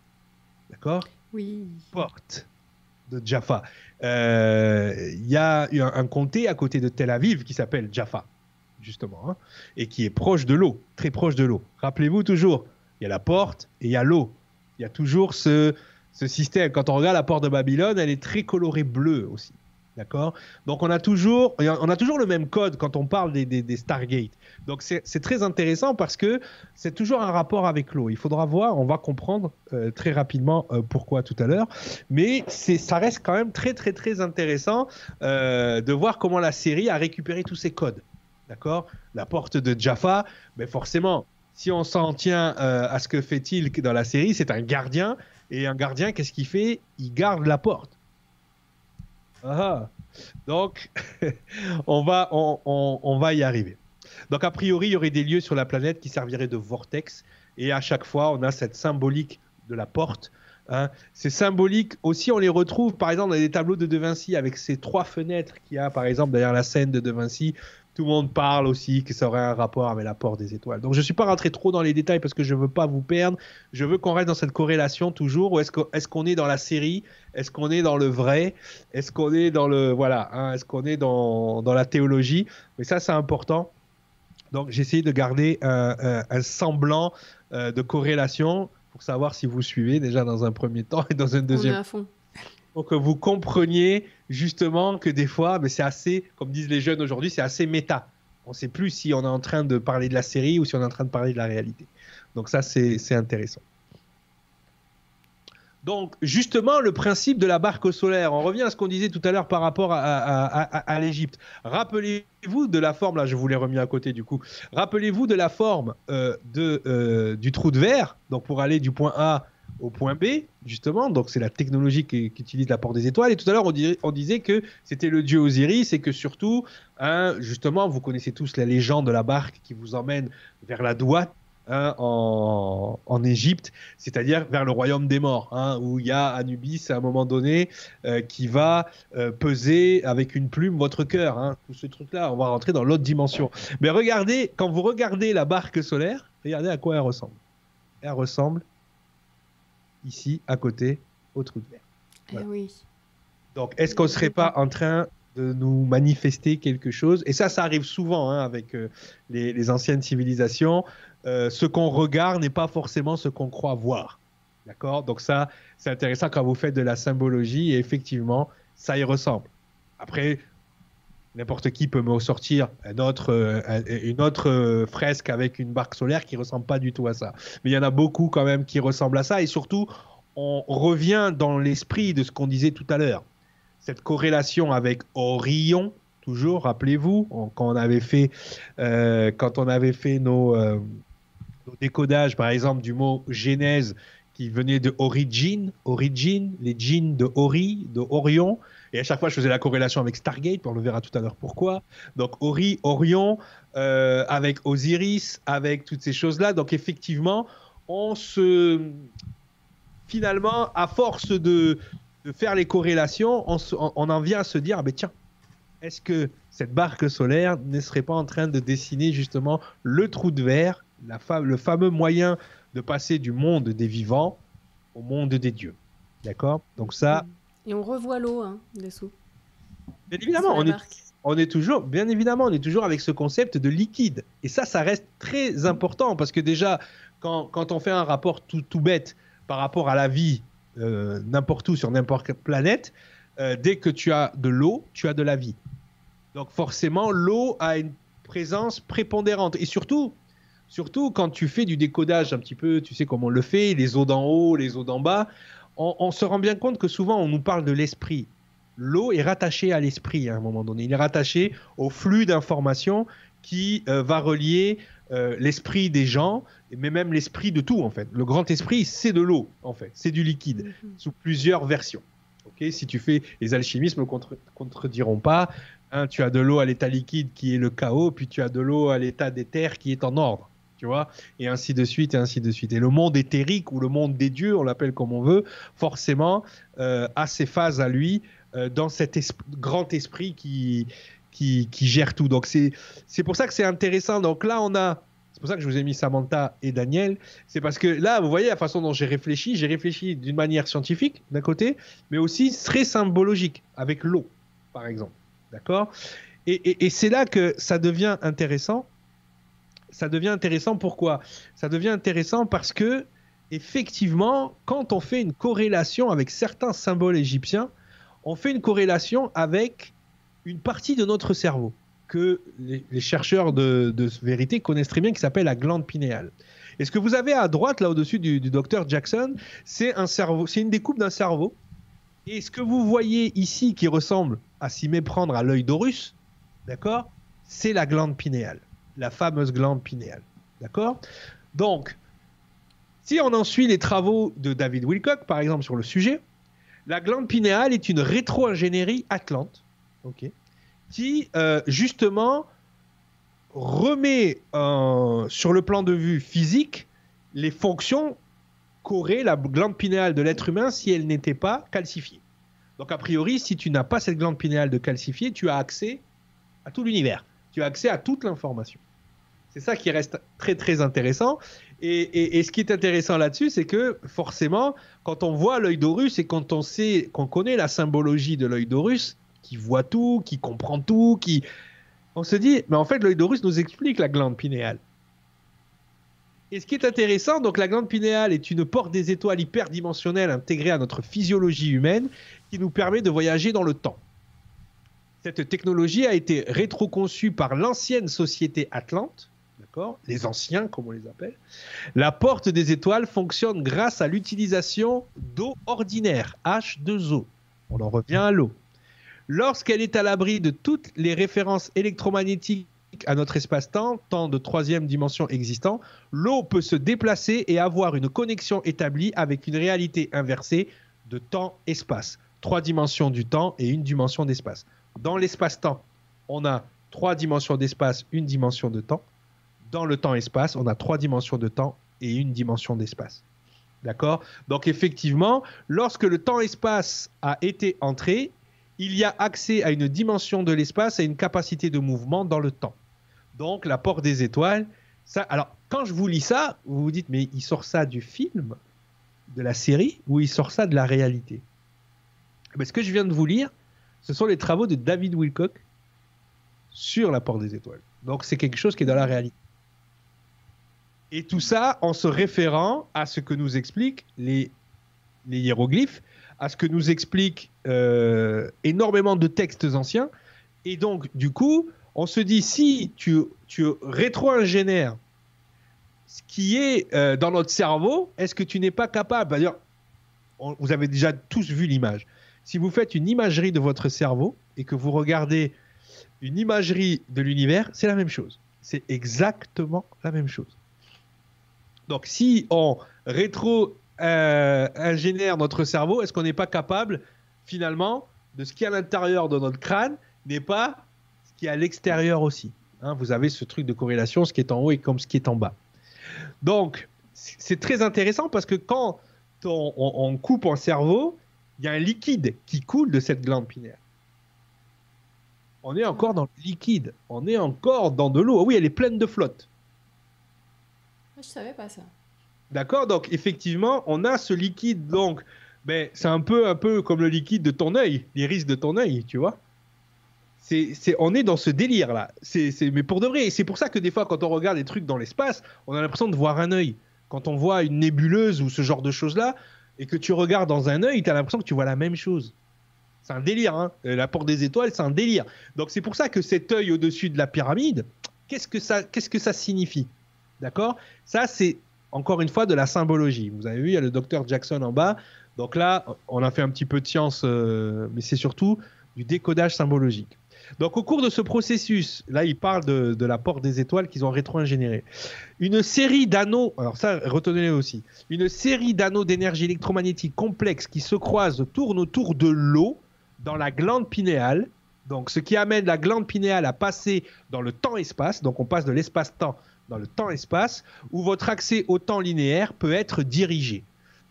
D'accord? Oui. porte de Jaffa. Il euh, y a un, comté à côté de Tel Aviv qui s'appelle Jaffa, justement, hein, et qui est proche de l'eau, très proche de l'eau. Rappelez-vous toujours, il y a la porte et il y a l'eau. Il y a toujours ce, ce système. Quand on regarde la porte de Babylone, elle est très colorée bleue aussi. D'accord? Donc on a, toujours, on a toujours le même code quand on parle des, Stargate. Donc c'est très intéressant parce que c'est toujours un rapport avec l'eau. Il faudra voir, on va comprendre euh, très rapidement euh, pourquoi tout à l'heure. Mais ça reste quand même très très très intéressant euh, de voir comment la série a récupéré tous ces codes. D'accord? La porte de Jaffa, mais forcément, si on s'en tient à ce que fait-il dans la série, c'est un gardien. Et un gardien, qu'est-ce qu'il fait? Il garde la porte. Ah, donc, on va, on, va y arriver. Donc, a priori, il y aurait des lieux sur la planète qui serviraient de vortex. Et à chaque fois, on a cette symbolique de la porte. Hein. Ces symboliques aussi, on les retrouve par exemple dans les tableaux de De Vinci avec ces trois fenêtres qu'il y a par exemple derrière la scène de De Vinci tout le monde parle aussi que ça aurait un rapport avec l'apport des étoiles. Donc je ne suis pas rentré trop dans les détails parce que je ne veux pas vous perdre. Je veux qu'on reste dans cette corrélation toujours. Ou est-ce qu'on est, est, dans la série? Est-ce qu'on est dans le vrai? Est-ce qu'on est dans le voilà hein, Est-ce qu'on est dans, dans, la théologie? Mais ça c'est important. Donc j'ai essayé de garder un, un, semblant euh, de corrélation pour savoir si vous suivez déjà dans un premier temps et dans un deuxième. On est à fond pour que vous compreniez justement que des fois, mais c'est assez, comme disent les jeunes aujourd'hui, c'est assez méta. On ne sait plus si on est en train de parler de la série ou si on est en train de parler de la réalité. Donc ça, c'est intéressant. Donc, justement, le principe de la barque solaire, on revient à ce qu'on disait tout à l'heure par rapport à, l'Égypte. Rappelez-vous de la forme, là je vous l'ai remis à côté du coup, rappelez-vous de la forme euh, de, euh, du trou de verre, donc pour aller du point A au point B, justement. Donc, c'est la technologie qui, utilise l'apport des étoiles. Et tout à l'heure, on, disait que c'était le dieu Osiris et que surtout, hein, justement, vous connaissez tous la légende de la barque qui vous emmène vers la Douate. Hein, en, Égypte, c'est-à-dire vers le royaume des morts, hein, où il y a Anubis à un moment donné euh, qui va euh, peser avec une plume votre cœur. tout ce truc-là, on va rentrer dans l'autre dimension. Mais regardez, quand vous regardez la barque solaire, regardez à quoi elle ressemble. Elle ressemble ici, à côté, au trou de verre. Eh oui. Donc, est-ce qu'on ne serait pas en train de nous manifester quelque chose? Et ça, ça arrive souvent hein, avec euh, les, anciennes civilisations. Euh, ce qu'on regarde n'est pas forcément ce qu'on croit voir. D'accord? Donc ça, c'est intéressant quand vous faites de la symbologie et effectivement, ça y ressemble. Après, n'importe qui peut me sortir euh, une autre fresque avec une barque solaire qui ressemble pas du tout à ça. Mais il y en a beaucoup quand même qui ressemblent à ça. Et surtout, on revient dans l'esprit de ce qu'on disait tout à l'heure. Cette corrélation avec Orion, toujours, rappelez-vous, quand on avait fait, euh, quand on avait fait nos, euh, décodages, par exemple, du mot Genèse qui venait de origine, origine, les jeans de Ori, de Orion. Et à chaque fois, je faisais la corrélation avec Stargate, on le verra tout à l'heure pourquoi. Donc Ori, Orion, euh, avec Osiris, avec toutes ces choses-là. Donc effectivement, on se... Finalement, à force de, faire les corrélations, on, en vient à se dire, ah ben tiens, est-ce que cette barque solaire ne serait pas en train de dessiner justement le trou de verre, le fameux moyen de passer du monde des vivants au monde des dieux? D'accord? Donc ça, et on revoit l'eau hein, dessous. Bien évidemment, on est, on est toujours, bien évidemment, on est toujours avec ce concept de liquide. Et ça, ça reste très important parce que déjà, quand, quand on fait un rapport tout, tout bête par rapport à la vie euh, n'importe où sur n'importe quelle planète, euh, dès que tu as de l'eau, tu as de la vie. Donc forcément, l'eau a une présence prépondérante. Et surtout, surtout quand tu fais du décodage un petit peu, tu sais comment on le fait, les eaux d'en haut, les eaux d'en bas, on, on, se rend bien compte que souvent on nous parle de l'esprit. L'eau est rattachée à l'esprit à un moment donné. Il est rattaché au flux d'informations qui euh, va relier euh, l'esprit des gens, mais même l'esprit de tout en fait. Le grand esprit, c'est de l'eau en fait, c'est du liquide, -hmm. sous plusieurs versions. Ok, si tu fais les alchimistes ne contre, contrediront pas. Hein, tu as de l'eau à l'état liquide qui est le chaos, puis tu as de l'eau à l'état d'éther qui est en ordre. Tu vois, et ainsi de suite, et ainsi de suite. Et le monde éthérique ou le monde des dieux, on l'appelle comme on veut, forcément euh, a ses phases à lui euh, dans cet grand esprit qui, qui, gère tout. Donc c'est pour ça que c'est intéressant. Donc là, on a. C'est pour ça que je vous ai mis Samantha et Daniel. C'est parce que là, vous voyez la façon dont j'ai réfléchi. J'ai réfléchi d'une manière scientifique, d'un côté, mais aussi très symbologique, avec l'eau, par exemple. D'accord? Et, et c'est là que ça devient intéressant. Ça devient intéressant pourquoi? Ça devient intéressant parce que, effectivement, quand on fait une corrélation avec certains symboles égyptiens, on fait une corrélation avec une partie de notre cerveau que les, chercheurs de, vérité connaissent très bien, qui s'appelle la glande pinéale. Et ce que vous avez à droite, là au-dessus du, du docteur Jackson, c'est une découpe d'un cerveau. Et ce que vous voyez ici, qui ressemble à s'y méprendre à l'œil d'Horus, d'accord, c'est la glande pinéale, la fameuse glande pinéale, d'accord? Donc, si on en suit les travaux de David Wilcock, par exemple, sur le sujet, la glande pinéale est une rétro-ingénierie atlante, ok, qui euh, justement remet euh, sur le plan de vue physique les fonctions qu'aurait la glande pinéale de l'être humain si elle n'était pas calcifiée. Donc a priori, si tu n'as pas cette glande pinéale de calcifiée, tu as accès à tout l'univers, tu as accès à toute l'information. C'est ça qui reste très très intéressant. Et, ce qui est intéressant là-dessus, c'est que forcément, quand on voit l'œil d'Horus et quand on sait qu'on connaît la symbologie de l'œil d'Horus, qui voit tout, qui comprend tout, qui, on se dit, mais en fait, l'œil d'Horus nous explique la glande pinéale. Et ce qui est intéressant, donc la glande pinéale est une porte des étoiles hyperdimensionnelle intégrée à notre physiologie humaine qui nous permet de voyager dans le temps. Cette technologie a été rétroconçue par l'ancienne société Atlante, d'accord Les anciens, comme on les appelle. La porte des étoiles fonctionne grâce à l'utilisation d'eau ordinaire, H2O. On en revient à l'eau. Lorsqu'elle est à l'abri de toutes les références électromagnétiques à notre espace-temps, temps de troisième dimension existant, l'eau peut se déplacer et avoir une connexion établie avec une réalité inversée de temps-espace. Trois dimensions du temps et une dimension d'espace. Dans l'espace-temps, on a trois dimensions d'espace, une dimension de temps. Dans le temps-espace, on a trois dimensions de temps et une dimension d'espace. D'accord? Donc effectivement, lorsque le temps-espace a été entré, il y a accès à une dimension de l'espace, à une capacité de mouvement dans le temps. Donc la porte des étoiles. Alors quand je vous lis ça, vous vous dites mais il sort ça du film, de la série, ou il sort ça de la réalité? Mais Ce que je viens de vous lire, ce sont les travaux de David Wilcock sur la porte des étoiles. Donc c'est quelque chose qui est dans la réalité. Et tout ça en se référant à ce que nous expliquent les, hiéroglyphes, à ce que nous expliquent euh, énormément de textes anciens. Et donc, du coup, on se dit, si tu, tu rétro-ingénères ce qui est euh, dans notre cerveau, est-ce que tu n'es pas capable? D'ailleurs, vous avez déjà tous vu l'image. Si vous faites une imagerie de votre cerveau et que vous regardez une imagerie de l'univers, c'est la même chose. C'est exactement la même chose. Donc, si on rétro-ingénère notre cerveau, est-ce qu'on n'est pas capable, finalement, de ce qui est à l'intérieur de notre crâne n'est pas ce qui est à l'extérieur aussi hein, Vous avez ce truc de corrélation, ce qui est en haut et comme ce qui est en bas. Donc, c'est très intéressant parce que quand on coupe un cerveau, il y a un liquide qui coule de cette glande pinéale. On est encore dans le liquide. On est encore dans de l'eau. Ah oui, elle est pleine de flotte. Je savais pas ça. D'accord Donc, effectivement, on a ce liquide. Donc, ben, c'est un peu, un peu comme le liquide de ton œil, l'iris de ton œil, tu vois c'est, on est dans ce délire là. C'est, mais pour de vrai. C'est pour ça que des fois, quand on regarde des trucs dans l'espace, on a l'impression de voir un œil. Quand on voit une nébuleuse ou ce genre de choses là, et que tu regardes dans un œil, tu as l'impression que tu vois la même chose. C'est un délire, hein. La porte des étoiles, c'est un délire. Donc c'est pour ça que cet œil au-dessus de la pyramide, qu'est-ce que ça, qu'est-ce que ça signifie? D'accord? Ça, c'est encore une fois de la symbologie. Vous avez vu, il y a le docteur Jackson en bas. Donc là, on a fait un petit peu de science, euh, mais c'est surtout du décodage symbologique. Donc au cours de ce processus, là il parle de, la porte des étoiles qu'ils ont rétro-ingénéré. Une série d'anneaux, alors ça retenez-le aussi, une série d'anneaux d'énergie électromagnétique complexes qui se croisent tournent autour de l'eau dans la glande pinéale. Donc ce qui amène la glande pinéale à passer dans le temps-espace, donc on passe de l'espace-temps dans le temps-espace, où votre accès au temps linéaire peut être dirigé.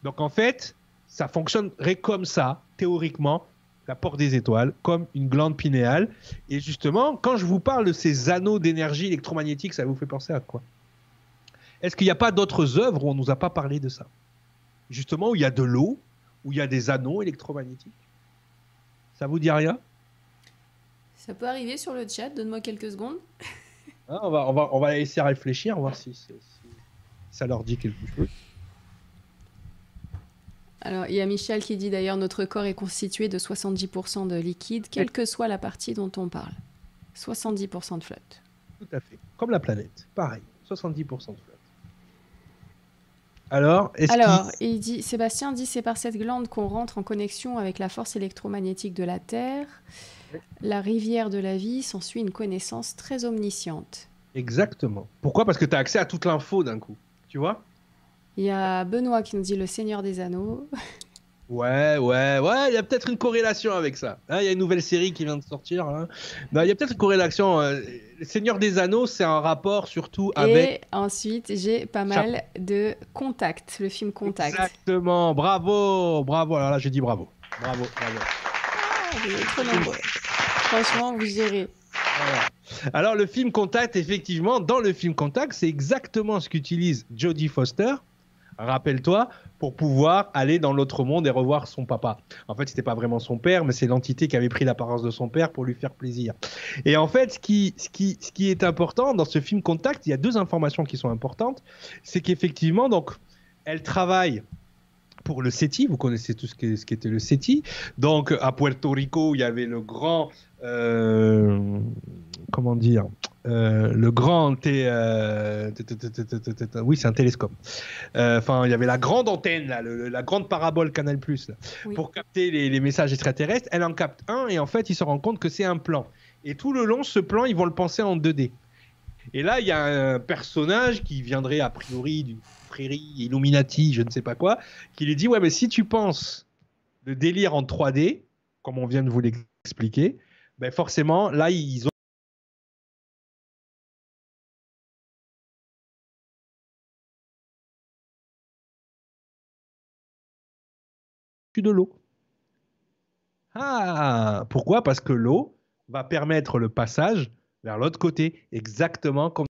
Donc en fait, ça fonctionnerait comme ça, théoriquement, la porte des étoiles, comme une glande pinéale. Et justement, quand je vous parle de ces anneaux d'énergie électromagnétique, ça vous fait penser à quoi? Est-ce qu'il n'y a pas d'autres œuvres où on ne nous a pas parlé de ça? Justement, où il y a de l'eau, où il y a des anneaux électromagnétiques? Ça vous dit rien? Ça peut arriver sur le chat, donne-moi quelques secondes. Ah, on, va, on, va, on va essayer de réfléchir, voir si, si ça leur dit quelque chose. Alors, il y a Michel qui dit d'ailleurs notre corps est constitué de 70% de liquide, quelle que soit la partie dont on parle. 70% de flotte. Tout à fait. Comme la planète. Pareil. 70% de flotte. Alors, Alors il... dit, Sébastien dit c'est par cette glande qu'on rentre en connexion avec la force électromagnétique de la Terre. La rivière de la vie s'ensuit une connaissance très omnisciente. Exactement. Pourquoi? Parce que tu as accès à toute l'info d'un coup. Tu vois? Il y a Benoît qui nous dit le Seigneur des Anneaux. Ouais, ouais, ouais, il y a peut-être une corrélation avec ça. Hein, il y a une nouvelle série qui vient de sortir. Hein. il y a peut-être une corrélation. Euh, le Seigneur des Anneaux, c'est un rapport surtout avec. Et ensuite, j'ai pas mal de Contact, le film Contact. Exactement, bravo, bravo. Alors là, je dis bravo. Bravo, bravo. Ah, vous êtes trop nombreux. Franchement, vous gérez. Alors, le film Contact, effectivement, dans le film Contact, c'est exactement ce qu'utilise Jodie Foster rappelle-toi, pour pouvoir aller dans l'autre monde et revoir son papa. En fait, c'était pas vraiment son père, mais c'est l'entité qui avait pris l'apparence de son père pour lui faire plaisir. Et en fait, ce qui, ce qui, ce qui est important dans ce film Contact, il y a deux informations qui sont importantes. C'est qu'effectivement, donc, elle travaille pour le CETI, vous connaissez tout ce qui, ce était le CETI. Donc, à Puerto Rico, il y avait le grand. Euh, comment dire euh, le grand euh, oui c'est un télescope. Euh, enfin il y avait la grande antenne là, la grande parabole Canal Plus pour capter les, messages extraterrestres. Elle en capte un et en fait il se rend compte que c'est un plan. Et tout le long ce plan ils vont le penser en 2D et là il y a un personnage qui viendrait a priori d'une prairie Illuminati je ne sais pas quoi qui lui dit ouais mais si tu penses le délire en 3D comme on vient de vous l'expliquer ben forcément là ils ont de l'eau. Ah, pourquoi? Parce que l'eau va permettre le passage vers l'autre côté, exactement comme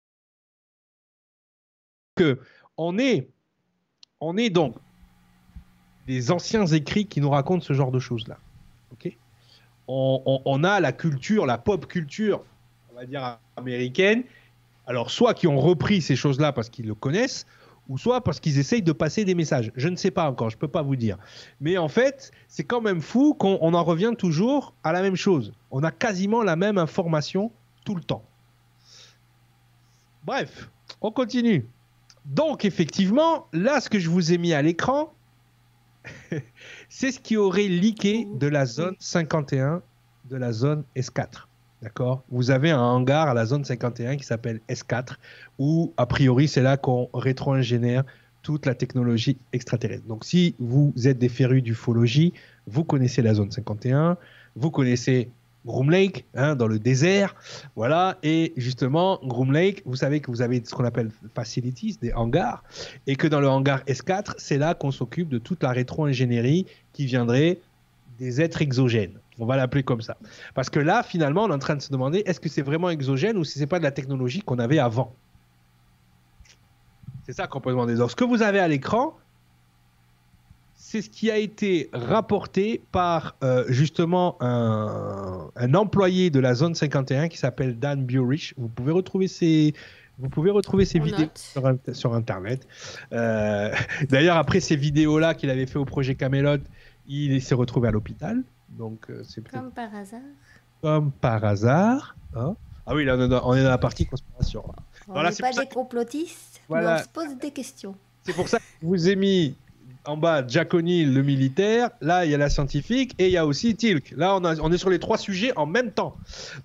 que on est, on est donc des anciens écrits qui nous racontent ce genre de choses là. Ok? On, on, a la culture, la pop culture, on va dire américaine. Alors soit qui ont repris ces choses là parce qu'ils le connaissent, ou soit parce qu'ils essayent de passer des messages. Je ne sais pas encore, je ne peux pas vous dire. Mais en fait, c'est quand même fou qu'on en revient toujours à la même chose. On a quasiment la même information tout le temps. Bref, on continue. Donc effectivement, là, ce que je vous ai mis à l'écran, c'est ce qui aurait leaké de la zone 51 de la zone S4. D'accord Vous avez un hangar à la zone 51 qui s'appelle S4, où a priori c'est là qu'on rétro-ingénère toute la technologie extraterrestre. Donc si vous êtes des férus d'ufologie, vous connaissez la zone 51, vous connaissez Groom Lake, hein, dans le désert, voilà, et justement, Groom Lake, vous savez que vous avez ce qu'on appelle facilities, des hangars, et que dans le hangar S4, c'est là qu'on s'occupe de toute la rétro-ingénierie qui viendrait des êtres exogènes. On va l'appeler comme ça. Parce que là, finalement, on est en train de se demander est-ce que c'est vraiment exogène ou si c'est pas de la technologie qu'on avait avant? C'est ça qu'on peut demander. Donc, ce que vous avez à l'écran, c'est ce qui a été rapporté par euh, justement un, un, employé de la zone 51 qui s'appelle Dan Burich. Vous pouvez retrouver ses, vous pouvez retrouver ces vidéos sur, sur, Internet. Euh, D'ailleurs, après ces vidéos-là qu'il avait fait au projet Camelot, il s'est retrouvé à l'hôpital. Donc, euh, c'est Comme par hasard. Comme par hasard. Hein ah oui, là, on est dans la partie conspiration. On n'est pas des complotistes, voilà. mais on se pose des questions. C'est pour ça que je vous ai mis en bas Jack O'Neill, le militaire. Là, il y a la scientifique et il y a aussi Tilk. Là, on, on, est sur les trois sujets en même temps.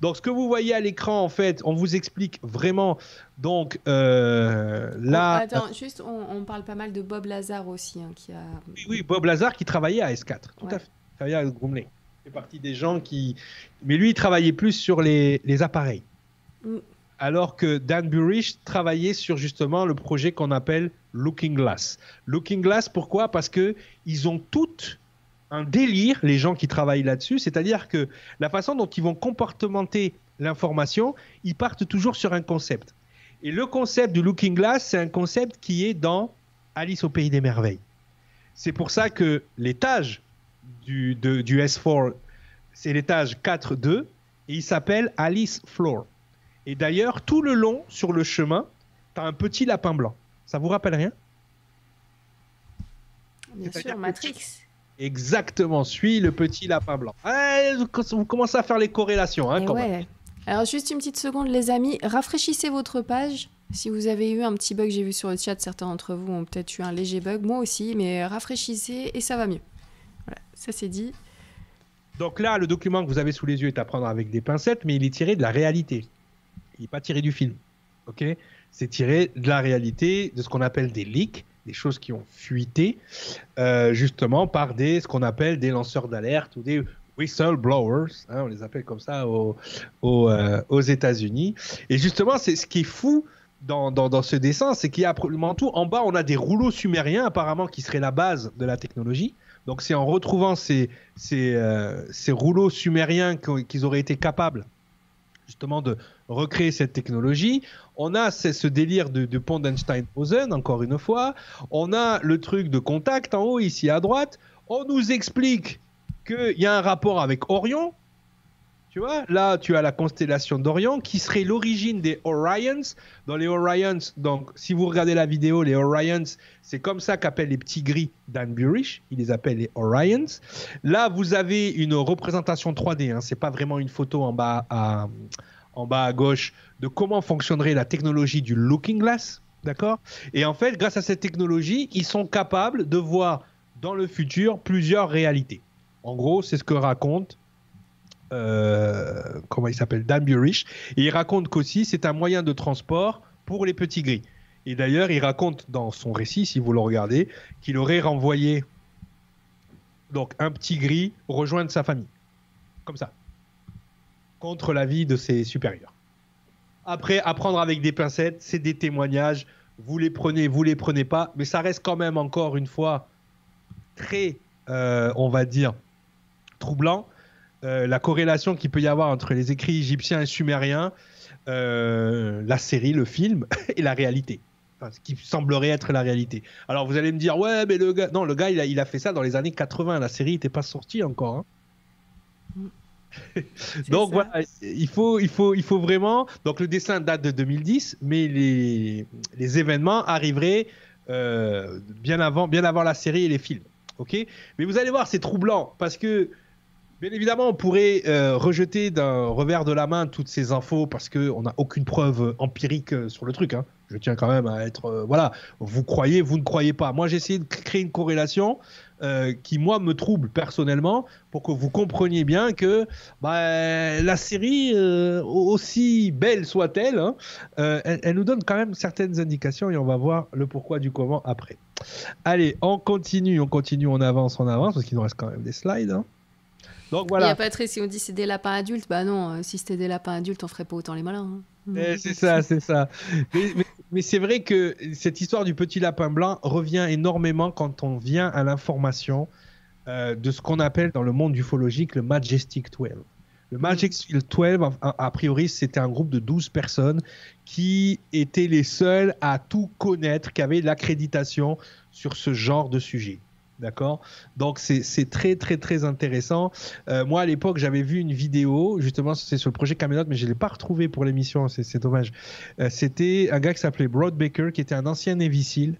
Donc, ce que vous voyez à l'écran, en fait, on vous explique vraiment. Donc, euh, là. Oh, attends, juste, on, parle pas mal de Bob Lazar aussi. Hein, qui a... oui, oui, Bob Lazar qui travaillait à S4. Tout à fait. Il travaillait à Grumley. Il fait partie des gens qui. Mais lui, il travaillait plus sur les, les appareils. Alors que Dan Burich travaillait sur justement le projet qu'on appelle Looking Glass. Looking Glass, pourquoi? Parce que ils ont toutes un délire, les gens qui travaillent là-dessus, c'est-à-dire que la façon dont ils vont comportementer l'information, ils partent toujours sur un concept. Et le concept du Looking Glass, c'est un concept qui est dans Alice au pays des merveilles. C'est pour ça que l'étage du, du S4, c'est l'étage 4-2, et il s'appelle Alice Floor. Et d'ailleurs, tout le long, sur le chemin, tu as un petit lapin blanc. Ça vous rappelle rien? Bien sûr, Matrix. Exactement, suis le petit lapin blanc. vous commencez à faire les corrélations. Hein, ouais. Alors, juste une petite seconde, les amis. Rafraîchissez votre page. Si vous avez eu un petit bug, j'ai vu sur le chat, certains d'entre vous ont peut-être eu un léger bug, moi aussi, mais rafraîchissez et ça va mieux. Voilà, ça c'est dit. Donc là, le document que vous avez sous les yeux est à prendre avec des pincettes, mais il est tiré de la réalité il n'est pas tiré du film. Ok? C'est tiré de la réalité, de ce qu'on appelle des leaks, des choses qui ont fuité, euh, justement par des, ce qu'on appelle des lanceurs d'alerte ou des whistleblowers, hein, on les appelle comme ça aux, euh, aux, États-Unis. Et justement, c'est ce qui est fou dans, dans, ce dessin, c'est qu'il y a absolument tout. En bas, on a des rouleaux sumériens, apparemment, qui seraient la base de la technologie. Donc, c'est en retrouvant ces, ces, euh, ces rouleaux sumériens qu'ils auraient été capables justement de recréer cette technologie. On a ce délire de, de pont d'Einstein-Rosen, encore une fois. On a le truc de contact en haut, ici à droite. On nous explique qu'il y a un rapport avec Orion. Tu vois, là, tu as la constellation d'Orion qui serait l'origine des Orions. Dans les Orions, donc, si vous regardez la vidéo, les Orions, c'est comme ça qu'appellent les petits gris Dan Burish. Il les appelle les Orions. Là, vous avez une représentation 3D. Hein, c'est pas vraiment une photo en bas à, en bas à gauche de comment fonctionnerait la technologie du Looking Glass. D'accord? Et en fait, grâce à cette technologie, ils sont capables de voir dans le futur plusieurs réalités. En gros, c'est ce que raconte comment il s'appelle Dan Burich. Et il raconte qu'aussi c'est un moyen de transport pour les petits gris. Et d'ailleurs, il raconte dans son récit, si vous le regardez, qu'il aurait renvoyé donc un petit gris rejoindre sa famille, comme ça, contre l'avis de ses supérieurs. Après, apprendre avec des pincettes, c'est des témoignages. Vous les prenez, vous les prenez pas, mais ça reste quand même encore une fois très, euh, on va dire, troublant euh, la corrélation qu'il peut y avoir entre les écrits égyptiens et sumériens, euh, la série, le film et la réalité. ce qui semblerait être la réalité. Alors vous allez me dire, ouais, mais le gars. Non, le gars, il a, il a fait ça dans les années 80. La série n'était pas sortie encore. Hein. Donc voilà, il faut, il, faut, il faut vraiment. Donc le dessin date de 2010, mais les, les événements arriveraient euh, bien, avant, bien avant la série et les films. Ok? Mais vous allez voir, c'est troublant parce que Bien évidemment, on pourrait euh, rejeter d'un revers de la main toutes ces infos parce qu'on n'a aucune preuve empirique euh, sur le truc. Hein. Je tiens quand même à être. Euh, voilà, vous croyez, vous ne croyez pas. Moi, j'ai essayé de créer une corrélation qui, moi, me trouble personnellement pour que vous compreniez bien que bah, la série, aussi belle soit-elle, hein, elle, nous donne quand même certaines indications et on va voir le pourquoi du comment après. Allez, on continue, on continue, on avance, on avance parce qu'il nous reste quand même des slides. Hein. Donc voilà. Il y a Patrice, si on dit c'est des lapins adultes, bah non, euh, si c'était des lapins adultes, on ferait pas autant les malins. Hein. Eh, c'est ça, c'est ça. Mais, c'est vrai que cette histoire du petit lapin blanc revient énormément quand on vient à l'information euh, de ce qu'on appelle dans le monde ufologique le Majestic 12. Le Majestic 12, a, priori, c'était un groupe de 12 personnes qui étaient les seuls à tout connaître, qui avaient l'accréditation sur ce genre de sujet. D'accord? Donc c'est très très très intéressant. Euh, moi à l'époque j'avais vu une vidéo, justement c'est sur le projet Camelot, mais je ne l'ai pas retrouvé pour l'émission, c'est dommage. Euh, c'était un gars qui s'appelait Broad Baker, qui était un ancien Navy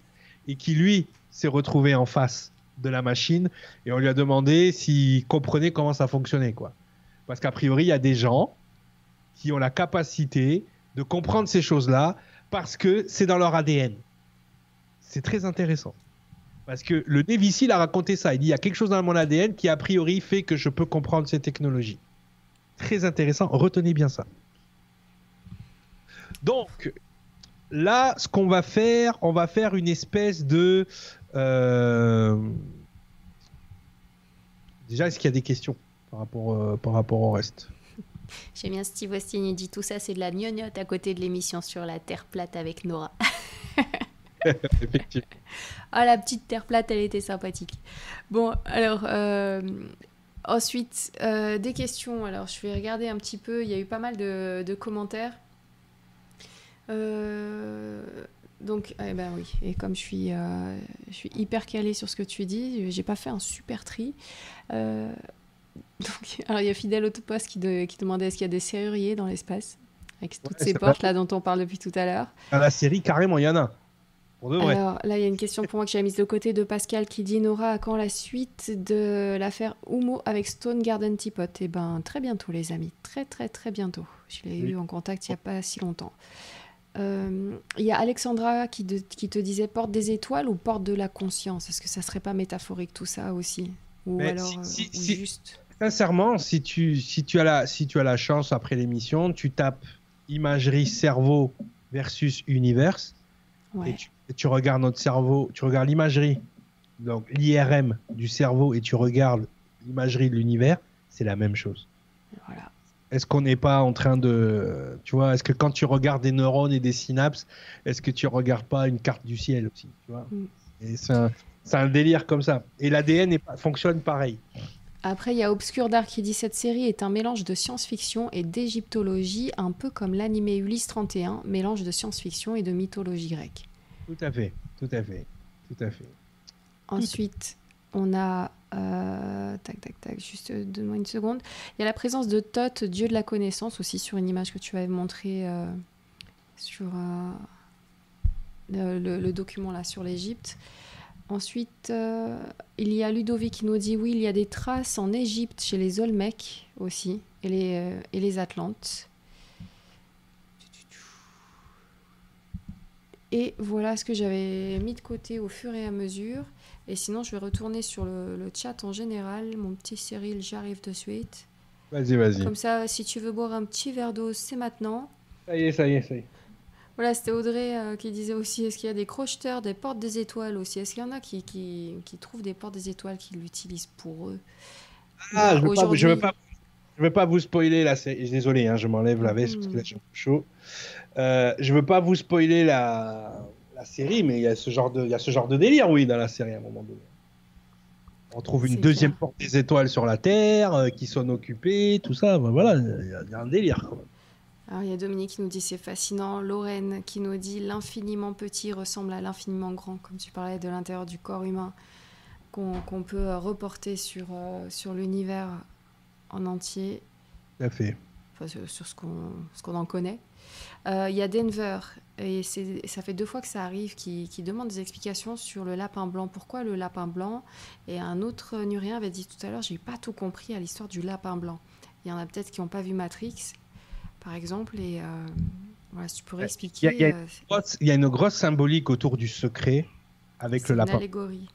et qui lui s'est retrouvé en face de la machine, et on lui a demandé s'il comprenait comment ça fonctionnait. quoi. Parce qu'a priori il y a des gens qui ont la capacité de comprendre ces choses-là parce que c'est dans leur ADN. C'est très intéressant. Parce que le Navy a raconté ça. Il dit il y a quelque chose dans mon ADN qui a priori fait que je peux comprendre ces technologies. Très intéressant. Retenez bien ça. Donc là, ce qu'on va faire, on va faire une espèce de. Euh, déjà, est-ce qu'il y a des questions par rapport, euh, par rapport au reste? J'aime bien Steve Austin, il dit tout ça, c'est de la gnognotte à côté de l'émission sur la Terre plate avec Nora. Effectivement. Ah, la petite terre plate, elle était sympathique. Bon, alors, euh, ensuite, euh, des questions. Alors, je vais regarder un petit peu. Il y a eu pas mal de, commentaires. Euh, donc, eh ben oui, et comme je suis, je suis hyper calée sur ce que tu dis, j'ai pas fait un super tri. donc, alors, il y a Fidèle Autopost qui, qui demandait est-ce qu'il y a des serruriers dans l'espace? Avec toutes ces portes là dont on parle depuis tout à l'heure. Dans la série, carrément, il y en a. Alors là, il y a une question pour moi que j'ai mise de côté de Pascal qui dit Nora, à quand la suite de l'affaire Humo avec Stone Garden Teapot? Eh ben, très bientôt, les amis. Très, très, très bientôt. Je l'ai eu en contact il n'y a pas si longtemps. Euh, il y a Alexandra qui, qui, te disait porte des étoiles ou porte de la conscience? Est-ce que ça serait pas métaphorique tout ça aussi? Ou alors si, euh, juste? Sincèrement, si tu, si, tu as la, si tu as la chance après l'émission, tu tapes imagerie cerveau versus univers. Et tu tu regardes notre cerveau, tu regardes l'imagerie, donc l'IRM du cerveau et tu regardes l'imagerie de l'univers, c'est la même chose. Voilà. Est-ce qu'on n'est pas en train de, tu vois, est-ce que quand tu regardes des neurones et des synapses, est-ce que tu regardes pas une carte du ciel aussi, tu vois? Mm. Et c'est un, un, délire comme ça. Et l'ADN fonctionne pareil. Après, il y a Obscur Dark qui dit cette série est un mélange de science-fiction et d'égyptologie, un peu comme l'animé Ulysse 31, mélange de science-fiction et de mythologie grecque. Tout à fait, tout à fait, tout à fait. Ensuite, on a. Euh, tac, tac, tac, juste donne-moi une seconde. Il y a la présence de Thoth, dieu de la connaissance, aussi sur une image que tu avais montrée euh, sur euh, le, document là sur l'Égypte. Ensuite, il y a Ludovic qui nous dit oui, il y a des traces en Égypte chez les Olmecs aussi et les, et les Atlantes. Et voilà ce que j'avais mis de côté au fur et à mesure. Et sinon, je vais retourner sur le, chat en général. Mon petit Cyril, j'arrive de suite. Vas-y, vas-y. Comme ça, si tu veux boire un petit verre d'eau, c'est maintenant. Ça y est, ça y est, ça y est. Voilà, c'était Audrey euh, qui disait aussi est-ce qu'il y a des crocheteurs, des portes des étoiles aussi? Est-ce qu'il y en a qui, qui, qui, trouvent des portes des étoiles qui l'utilisent pour eux? Ah, je ne veux, pas, je veux pas vous spoiler là. Désolé, hein, je m'enlève la veste parce que là, j'ai chaud. Euh, je veux pas vous spoiler la, la série, mais il y, a ce genre de, il y a ce genre de délire, oui, dans la série à un moment donné. On trouve une deuxième porte des étoiles sur la Terre euh, qui sont occupées, tout ça. voilà, il y, a un délire quand même. Alors, il y a Dominique qui nous dit c'est fascinant. Lorraine qui nous dit l'infiniment petit ressemble à l'infiniment grand, comme tu parlais de l'intérieur du corps humain, qu'on peut euh, reporter sur, sur l'univers en entier. Tout à fait. Enfin, sur ce qu'on en connaît. Euh, il y a Denver, et ça fait deux fois que ça arrive, qui, demande des explications sur le lapin blanc. Pourquoi le lapin blanc? Et un autre Nurien avait dit tout à l'heure, j'ai pas tout compris à l'histoire du lapin blanc. Il y en a peut-être qui n'ont pas vu Matrix, par exemple, et euh, voilà, si tu pourrais expliquer. Il y, a, une grosse symbolique autour du secret avec le lapin. Une allégorie.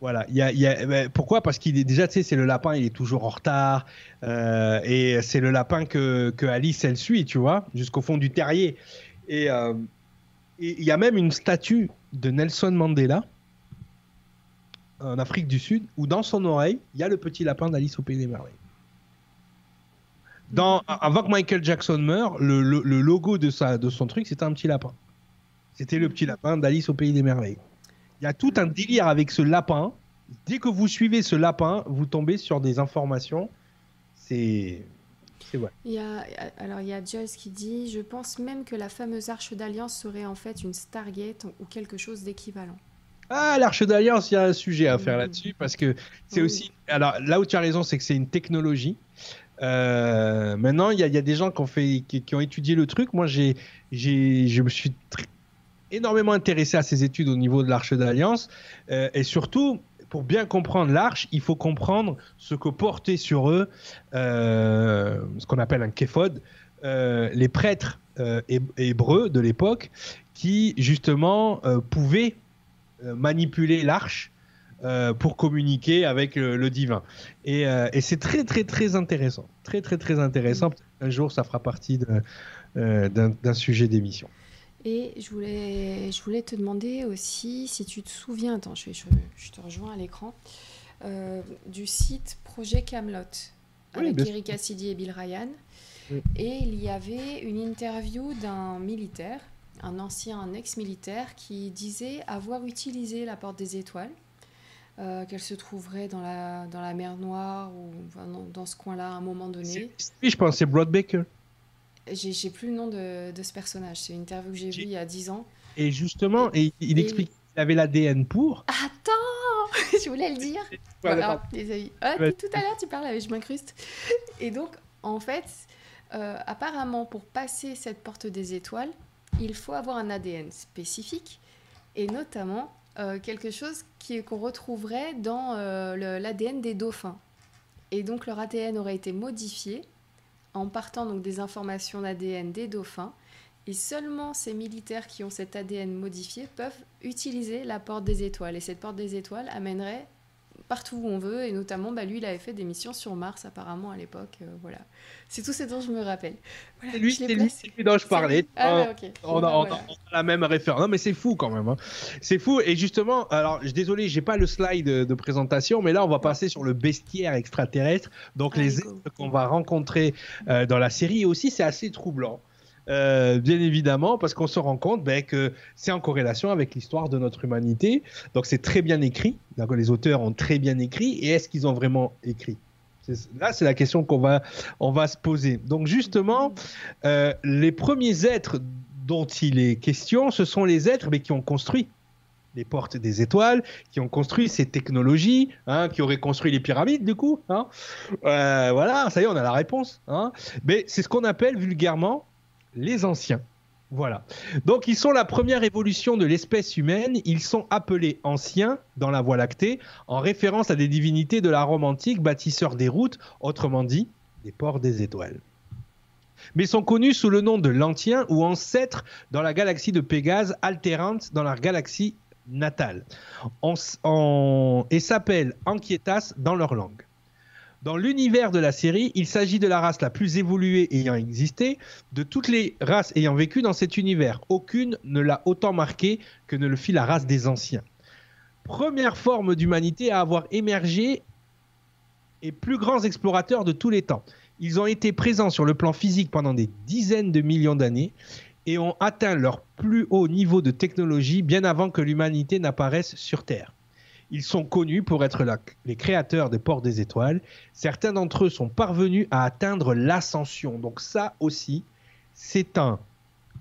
Voilà, il y a, pourquoi? Parce qu'il est déjà, tu sais, c'est le lapin, il est toujours en retard, euh, et c'est le lapin que, que, Alice elle suit, tu vois, jusqu'au fond du terrier. Euh, et il y a même une statue de Nelson Mandela en Afrique du Sud, où dans son oreille, il y a le petit lapin d'Alice au Pays des Merveilles. Avant que Michael Jackson meure, le, le, le logo de, sa, de son truc, c'était un petit lapin. C'était le petit lapin d'Alice au Pays des Merveilles. Il y a tout un délire avec ce lapin. Dès que vous suivez ce lapin, vous tombez sur des informations. C'est. C'est vrai. Il y a, alors il y a Joyce qui dit Je pense même que la fameuse arche d'alliance serait en fait une Stargate ou quelque chose d'équivalent. Ah, l'Arche d'Alliance, il y a un sujet à faire là-dessus parce que c'est aussi. Alors là où tu as raison, c'est que c'est une technologie. Euh, maintenant, il y, a des gens qui ont, fait, qui, ont étudié le truc. Moi, j'ai, je me suis énormément intéressé à ces études au niveau de l'Arche d'Alliance. Euh, et surtout, pour bien comprendre l'arche, il faut comprendre ce que portaient sur eux euh, ce qu'on appelle un képhode, les prêtres hébreux de l'époque qui justement pouvaient manipuler l'arche euh, pour communiquer avec le, divin. Euh, et, c'est très très très intéressant. Très très très intéressant. Un jour, ça fera partie euh, d'un sujet d'émission. Et je voulais, je voulais te demander aussi si tu te souviens, attends, je, je, te rejoins à l'écran, du site Projet Camelot avec Eric Cassidy et Bill Ryan. Et il y avait une interview d'un militaire, un ancien, un ex-militaire, qui disait avoir utilisé la porte des étoiles euh, qu'elle se trouverait dans la, dans la mer Noire ou dans, ce coin-là à un moment donné. Oui, je pense c'est Broad Baker. J'ai plus le nom de, de ce personnage. C'est une interview que j'ai vue il y a 10 ans. Et justement, et, il explique qu'il avait l'ADN pour. Attends Je voulais le dire. voilà, les amis. Ah, tout à l'heure, tu parlais, je m'incruste. Et donc, en fait, euh, apparemment, pour passer cette porte des étoiles, il faut avoir un ADN spécifique et notamment euh, quelque chose qu'on retrouverait dans euh, l'ADN des dauphins. Et donc leur ADN aurait été modifié en partant donc des informations d'ADN des dauphins. Et seulement ces militaires qui ont cet ADN modifié peuvent utiliser la porte des étoiles. Et cette porte des étoiles amènerait partout où on veut. Et notamment, bah, lui, il avait fait des missions sur Mars apparemment à l'époque. Euh, voilà. C'est tout ce dont je me rappelle. c'est lui, c'est lui, dont je parlais. Ah, on, a, la même référence. Non, mais c'est fou quand même. Hein. C'est fou. Et justement, alors, je désolé, j'ai pas le slide de, présentation, mais là, on va passer sur le bestiaire extraterrestre. Donc, ah, les êtres qu'on va rencontrer euh, dans la série. Et aussi, c'est assez troublant. Euh, bien évidemment, parce qu'on se rend compte ben, que c'est en corrélation avec l'histoire de notre humanité. Donc c'est très bien écrit. Les auteurs ont très bien écrit. Et est-ce qu'ils ont vraiment écrit? Là, c'est la question qu'on va, on va se poser. Donc justement, euh, les premiers êtres dont il est question, ce sont les êtres mais qui ont construit les portes des étoiles, qui ont construit ces technologies, hein, qui auraient construit les pyramides du coup. Hein. Euh, voilà, ça y est, on a la réponse. Hein. Mais c'est ce qu'on appelle vulgairement les anciens. Voilà. Donc ils sont la première évolution de l'espèce humaine. Ils sont appelés anciens dans la Voie lactée en référence à des divinités de la Rome antique, bâtisseurs des routes, autrement dit, des ports des étoiles. Mais sont connus sous le nom de l'Antien ou ancêtres dans la galaxie de Pégase, altérante dans la galaxie natale, et s'appellent Anquietas dans leur langue. Dans l'univers de la série, il s'agit de la race la plus évoluée ayant existé, de toutes les races ayant vécu dans cet univers. Aucune ne l'a autant marqué que ne le fit la race des anciens. Première forme d'humanité à avoir émergé et plus grands explorateurs de tous les temps. Ils ont été présents sur le plan physique pendant des dizaines de millions d'années et ont atteint leur plus haut niveau de technologie bien avant que l'humanité n'apparaisse sur Terre. Ils sont connus pour être les créateurs des ports des étoiles. Certains d'entre eux sont parvenus à atteindre l'ascension. Donc ça aussi, c'est un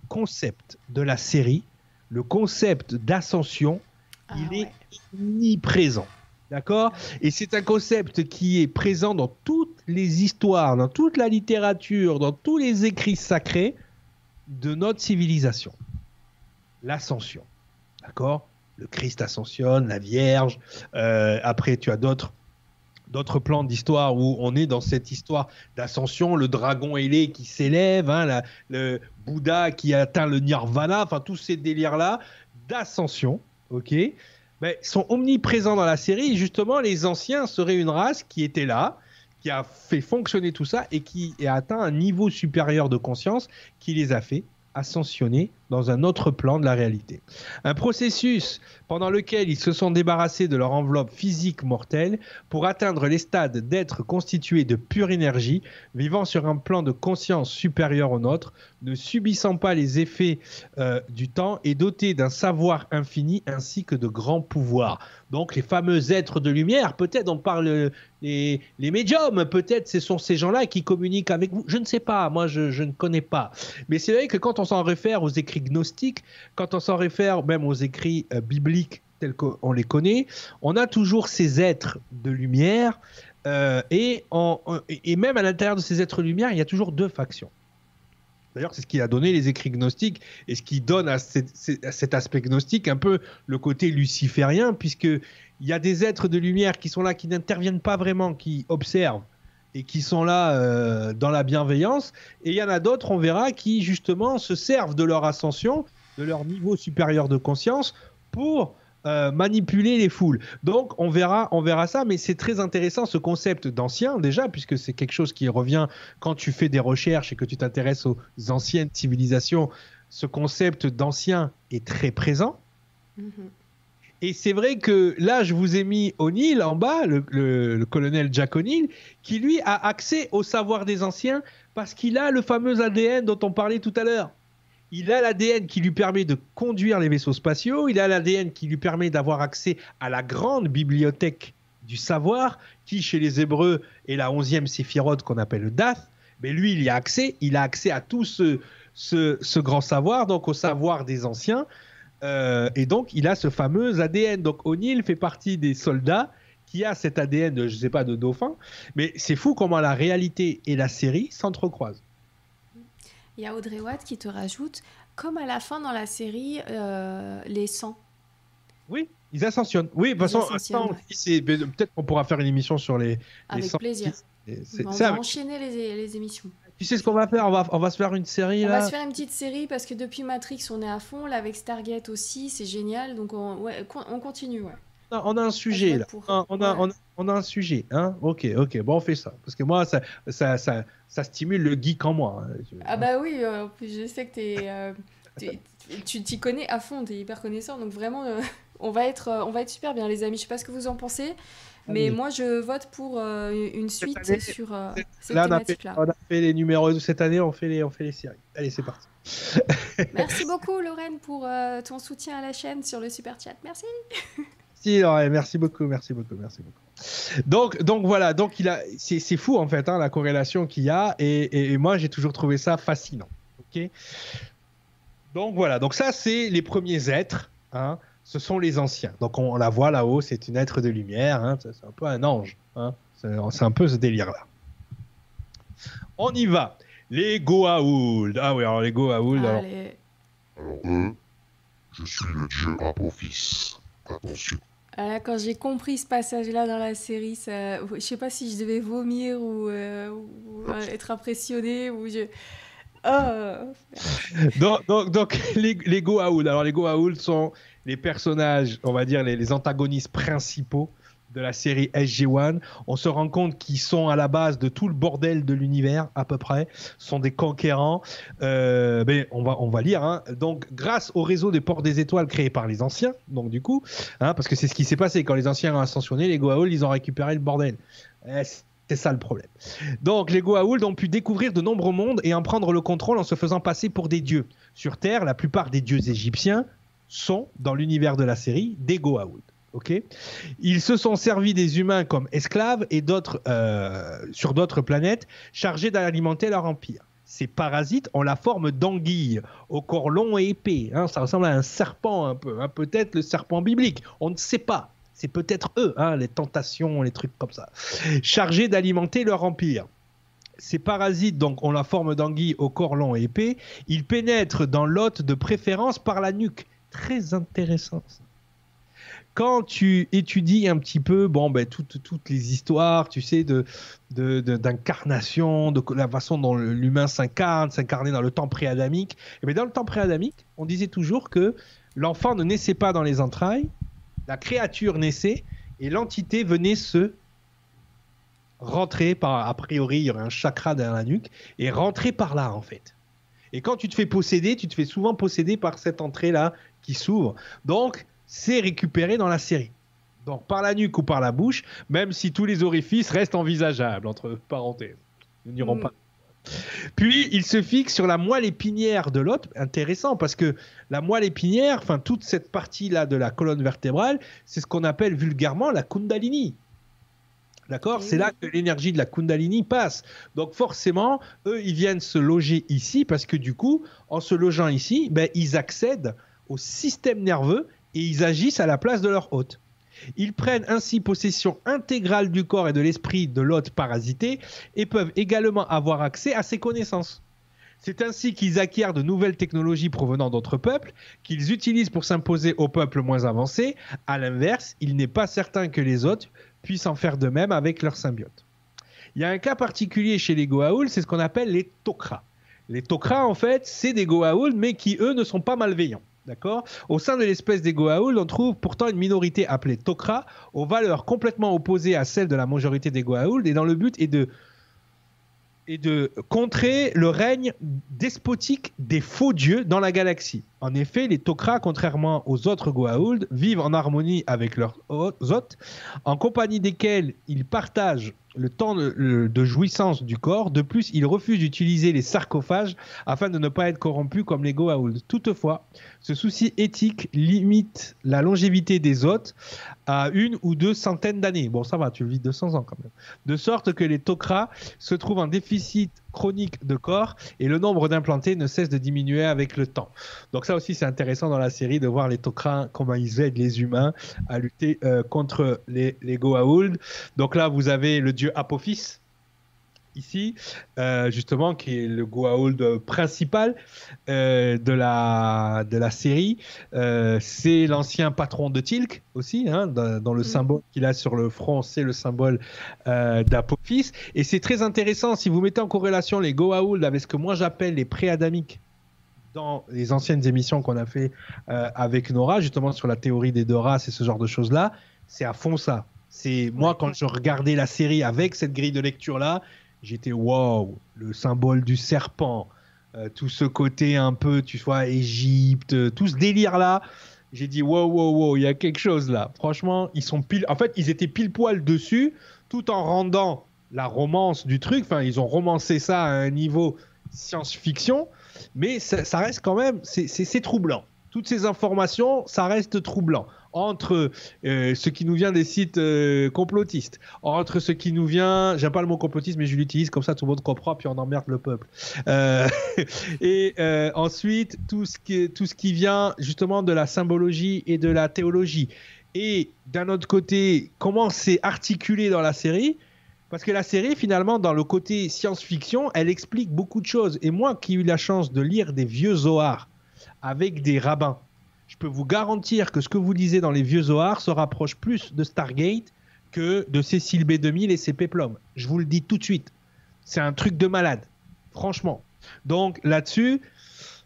concept de la série. Le concept d'ascension, ah il est omniprésent. D'accord? Et c'est un concept qui est présent dans toutes les histoires, dans toute la littérature, dans tous les écrits sacrés de notre civilisation. L'ascension. D'accord? Le Christ ascensionne, la Vierge. Euh, après, tu as d'autres d'autres plans d'histoire où on est dans cette histoire d'ascension, le dragon ailé qui s'élève, hein, le Bouddha qui atteint le nirvana, enfin tous ces délires-là d'ascension, ok, mais sont omniprésents dans la série. Justement, les anciens seraient une race qui était là, qui a fait fonctionner tout ça et qui a atteint un niveau supérieur de conscience qui les a fait ascensionner dans un autre plan de la réalité. Un processus pendant lequel ils se sont débarrassés de leur enveloppe physique mortelle pour atteindre les stades d'être constitués de pure énergie, vivant sur un plan de conscience supérieur au nôtre, ne subissant pas les effets euh, du temps et dotés d'un savoir infini ainsi que de grands pouvoirs. Donc les fameux êtres de lumière, peut-être on parle les, médiums, peut-être ce sont ces gens-là qui communiquent avec vous. Je ne sais pas, moi je ne connais pas. Mais c'est vrai que quand on s'en réfère aux écrits gnostiques, quand on s'en réfère même aux écrits euh, bibliques, tels qu'on les connaît, on a toujours ces êtres de lumière, euh, et, et même à l'intérieur de ces êtres de lumière, il y a toujours deux factions. D'ailleurs, c'est ce qui a donné les écrits gnostiques et ce qui donne à, cet aspect gnostique un peu le côté luciférien, puisqu'il y a des êtres de lumière qui sont là, qui n'interviennent pas vraiment, qui observent et qui sont là euh, dans la bienveillance. Et il y en a d'autres, on verra, qui justement se servent de leur ascension, de leur niveau supérieur de conscience pour euh, manipuler les foules. Donc on verra, on verra ça, mais c'est très intéressant ce concept d'ancien déjà, puisque c'est quelque chose qui revient quand tu fais des recherches et que tu t'intéresses aux anciennes civilisations. Ce concept d'ancien est très présent. Mm-hmm. Et c'est vrai que là, je vous ai mis O'Neill en bas, le, colonel Jack O'Neill, qui lui a accès au savoir des anciens parce qu'il a le fameux ADN dont on parlait tout à l'heure il a l'ADN qui lui permet de conduire les vaisseaux spatiaux, il a l'ADN qui lui permet d'avoir accès à la grande bibliothèque du savoir, qui chez les Hébreux est la 11e séphirote qu'on appelle le Dath. Mais lui, il y a accès, il a accès à tout ce, grand savoir, donc au savoir des anciens. Euh, et donc, il a ce fameux ADN. Donc, O'Neill fait partie des soldats qui a cet ADN, de, je sais pas, de dauphin. Mais c'est fou comment la réalité et la série s'entrecroisent. Il y a Audrey Watt qui te rajoute, comme à la fin dans la série, euh, les 100. Oui, ils ascensionnent. Oui, de toute façon, peut-être qu'on pourra faire une émission sur les. Avec plaisir. on va enchaîner les, les, émissions. Tu sais ce qu'on va faire? On va, on va se faire une série on là. va se faire une petite série parce que depuis Matrix on est à fond. Là avec Stargate aussi, c'est génial. Donc on, ouais, on continue. Ouais on a un sujet là. On a, on, a, un sujet. Hein ok, ok. Bon, on fait ça. Parce que moi, ça, ça, ça, ça stimule le geek en moi. Hein. Ah bah oui, euh, je sais que es, euh, tu t'y connais à fond, tu es hyper connaissant. Donc vraiment, euh, on, va être, on va être super bien, les amis. Je sais pas ce que vous en pensez. Ah mais moi, je vote pour une suite sur cette thématique-là. On, a fait les numéros de cette année, on fait les, on fait les séries. Allez, c'est parti. Merci beaucoup, Lorraine, pour ton soutien à la chaîne sur le super chat. Merci. merci beaucoup, merci beaucoup, merci beaucoup. Donc, donc voilà, donc il a, c'est fou en fait hein, la corrélation qu'il y a, et, moi j'ai toujours trouvé ça fascinant. Ok? Donc voilà, donc ça c'est les premiers êtres. Hein, ce sont les anciens. Donc on, la voit là-haut, c'est une être de lumière. Hein, c'est un peu un ange. Hein, c'est un peu ce délire là. On y va. Les Goa'uld. Ah oui, alors les Goa'uld. Alors... alors eux, je suis le dieu Apophis. Attention. Ah quand j'ai compris ce passage-là dans la série, ça... je sais pas si je devais vomir ou, euh, euh, être impressionné ou je. Oh. donc, donc, les, les Goa'uld. Alors les Goa'uld sont les personnages, on va dire les, antagonistes principaux de la série SG-1, on se rend compte qu'ils sont à la base de tout le bordel de l'univers, à peu près, sont des conquérants. Euh, ben, on, va, on va lire. Hein. Donc, grâce au réseau des ports des étoiles créé par les anciens, donc du coup, hein, parce que c'est ce qui s'est passé quand les anciens ont ascensionné, les Goa'uld, ils ont récupéré le bordel. Eh, c'est ça le problème. Donc, les Goa'uld ont pu découvrir de nombreux mondes et en prendre le contrôle en se faisant passer pour des dieux. Sur Terre, la plupart des dieux égyptiens sont, dans l'univers de la série, des Goa'uld. Ils se sont servis des humains comme esclaves et euh, sur d'autres planètes chargés d'alimenter leur empire. Ces parasites ont la forme d'anguilles au corps long et épais. Hein. ça ressemble à un serpent un peu, hein. peut-être le serpent biblique. On ne sait pas. C'est peut-être eux, hein, les tentations, les trucs comme ça, chargés d'alimenter leur empire. Ces parasites donc ont la forme d'anguilles au corps long et épais. Ils pénètrent dans l'hôte de préférence par la nuque. Très intéressant quand tu étudies un petit peu, bon, ben, toutes, toutes les histoires, tu sais, de, d'incarnation, de, la façon dont l'humain s'incarne, s'incarner dans le temps préadamique, et eh bien dans le temps préadamique, on disait toujours que l'enfant ne naissait pas dans les entrailles, la créature naissait, et l'entité venait se rentrer par, a priori, il y aurait un chakra derrière la nuque, et rentrer par là, en fait. Et quand tu te fais posséder, tu te fais souvent posséder par cette entrée-là qui s'ouvre. Donc, c'est récupéré dans la série. Donc par la nuque ou par la bouche, même si tous les orifices restent envisageables, entre parenthèses. Nous n'irons mm. pas. Puis il se fixe sur la moelle épinière de l'autre. Intéressant parce que la moelle épinière, enfin toute cette partie-là de la colonne vertébrale, c'est ce qu'on appelle vulgairement la Kundalini. D'accord? C'est là que l'énergie de la Kundalini passe. Donc forcément, eux, ils viennent se loger ici parce que du coup, en se logeant ici, ben, ils accèdent au système nerveux et ils agissent à la place de leur hôte. Ils prennent ainsi possession intégrale du corps et de l'esprit de l'hôte parasité et peuvent également avoir accès à ses connaissances. C'est ainsi qu'ils acquièrent de nouvelles technologies provenant d'autres peuples, qu'ils utilisent pour s'imposer aux peuples moins avancés. À l'inverse, il n'est pas certain que les hôtes puissent en faire de même avec leurs symbiotes. Il y a un cas particulier chez les Goa'uld, c'est ce qu'on appelle les Tok'ra. Les Tok'ra, en fait, c'est des Goa'uld, mais qui, eux, ne sont pas malveillants. D'accord Au sein de l'espèce des Goa'uld, on trouve pourtant une minorité appelée Tok'ra, aux valeurs complètement opposées à celles de la majorité des Goa'uld, et dans le but est de contrer le règne despotique des faux dieux dans la galaxie. En effet, les Tok'ra, contrairement aux autres Goa'uld, vivent en harmonie avec leurs hôtes, en compagnie desquels ils partagent le temps de, jouissance du corps. De plus, ils refusent d'utiliser les sarcophages afin de ne pas être corrompus comme les Goa'uld. Toutefois, ce souci éthique limite la longévité des hôtes à une ou deux centaines d'années. Bon, ça va, tu vis 200 ans quand même. De sorte que les Tok'ra se trouvent en déficit chronique de corps et le nombre d'implantés ne cesse de diminuer avec le temps. Donc ça aussi c'est intéressant dans la série de voir les Tok'ra comment ils aident les humains à lutter euh, contre les, les Goa'uld. Donc là vous avez le dieu Apophis ici, euh, justement, qui est le Goa'uld principal euh, de, la, de la série. Euh, c'est l'ancien patron de Tilk aussi, hein, dans, dans, le mm. symbole qu'il a sur le front, c'est le symbole d'Apophis. Et c'est très intéressant, si vous mettez en corrélation les Goa'uld avec ce que moi j'appelle les pré-adamiques dans les anciennes émissions qu'on a fait avec Nora, justement sur la théorie des deux races et ce genre de choses-là, c'est à fond ça. C'est moi quand je regardais la série avec cette grille de lecture là, j'étais wow, le symbole du serpent, euh, tout ce côté un peu, tu vois, Égypte, euh, tout ce délire là. J'ai dit wow, wow, wow, il y a quelque chose là. Franchement, ils sont pile. En fait, ils étaient pile poil dessus, tout en rendant la romance du truc. Enfin, ils ont romancé ça à un niveau science-fiction, mais ça, ça, reste quand même, c'est troublant. Toutes ces informations, ça reste troublant entre euh, ce qui nous vient des sites euh, complotistes, entre ce qui nous vient, j'aime pas le mot complotiste, mais je l'utilise comme ça, tout le monde comprend, puis on emmerde le peuple. Euh, et ensuite, tout ce, qui, tout ce qui vient justement de la symbologie et de la théologie. Et d'un autre côté, comment c'est articulé dans la série? Parce que la série, finalement, dans le côté science-fiction, elle explique beaucoup de choses. Et moi qui ai eu la chance de lire des vieux Zohar avec des rabbins, je peux vous garantir que ce que vous lisez dans les vieux Zohar se rapproche plus de Stargate que de Cécile B2000 et ses péplums. Je vous le dis tout de suite. C'est un truc de malade. Franchement. Donc là-dessus,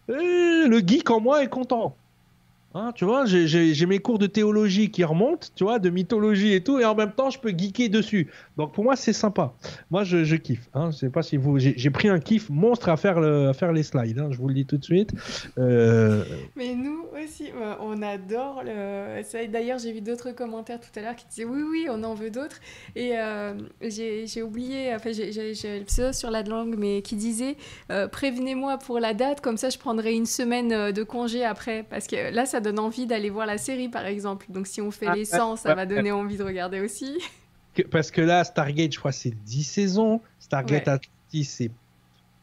euh, le geek en moi est content. Hein, tu vois, j'ai mes cours de théologie qui remontent, tu vois, de mythologie et tout, et en même temps, je peux geeker dessus. Donc pour moi, c'est sympa. Moi, je, kiffe. Hein. Je sais pas si vous, j'ai pris un kiff monstre à faire, les slides. Hein, je vous le dis tout de suite. Euh... Mais nous aussi, on adore. Le... D'ailleurs, j'ai vu d'autres commentaires tout à l'heure qui disaient oui, oui, on en veut d'autres. Et euh, j'ai oublié, enfin, j'ai le pseudo sur la langue, mais qui disait euh, prévenez-moi pour la date, comme ça, je prendrai une semaine euh, de congé après, parce que là, ça envie d'aller voir la série, par exemple. Donc si on fait ah, les 100, ça va donner envie de regarder aussi. Parce que là, Stargate, je crois, c'est 10 saisons. Stargate ouais. Atlantis, c'est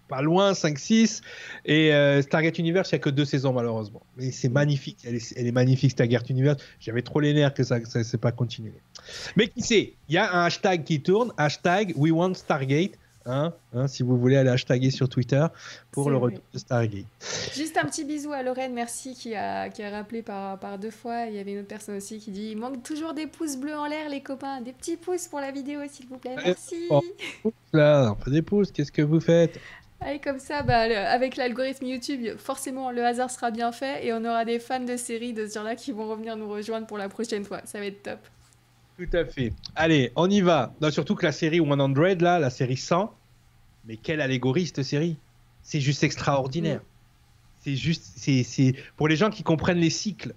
pas loin, 5-6. Et euh, Stargate Universe, il n'y a que deux saisons, malheureusement. Mais c'est magnifique. Elle est, elle est, magnifique, Stargate Universe. J'avais trop les nerfs que ça ne s'est pas continué. Mais qui sait? Il y a un hashtag qui tourne. Hashtag We Want Stargate. Hein, hein, si vous voulez aller hashtaguer sur Twitter pour le retour de Stargate. Juste un petit bisou à Lorraine, merci, qui a, qui a rappelé par, par deux fois. Il y avait une autre personne aussi qui dit il manque toujours des pouces bleus en l'air, les copains. Des petits pouces pour la vidéo, s'il vous plaît. Merci. Oh, là, des pouces, qu'est-ce que vous faites? Allez, comme ça, bah, le, avec l'algorithme YouTube, forcément, le hasard sera bien fait et on aura des fans de séries de ce genre-là qui vont revenir nous rejoindre pour la prochaine fois. Ça va être top. Tout à fait. Allez, on y va. Non, surtout que la série 100, là, la série 100, mais quelle allégorie cette série C'est juste extraordinaire. C'est juste, c'est pour les gens qui comprennent les cycles,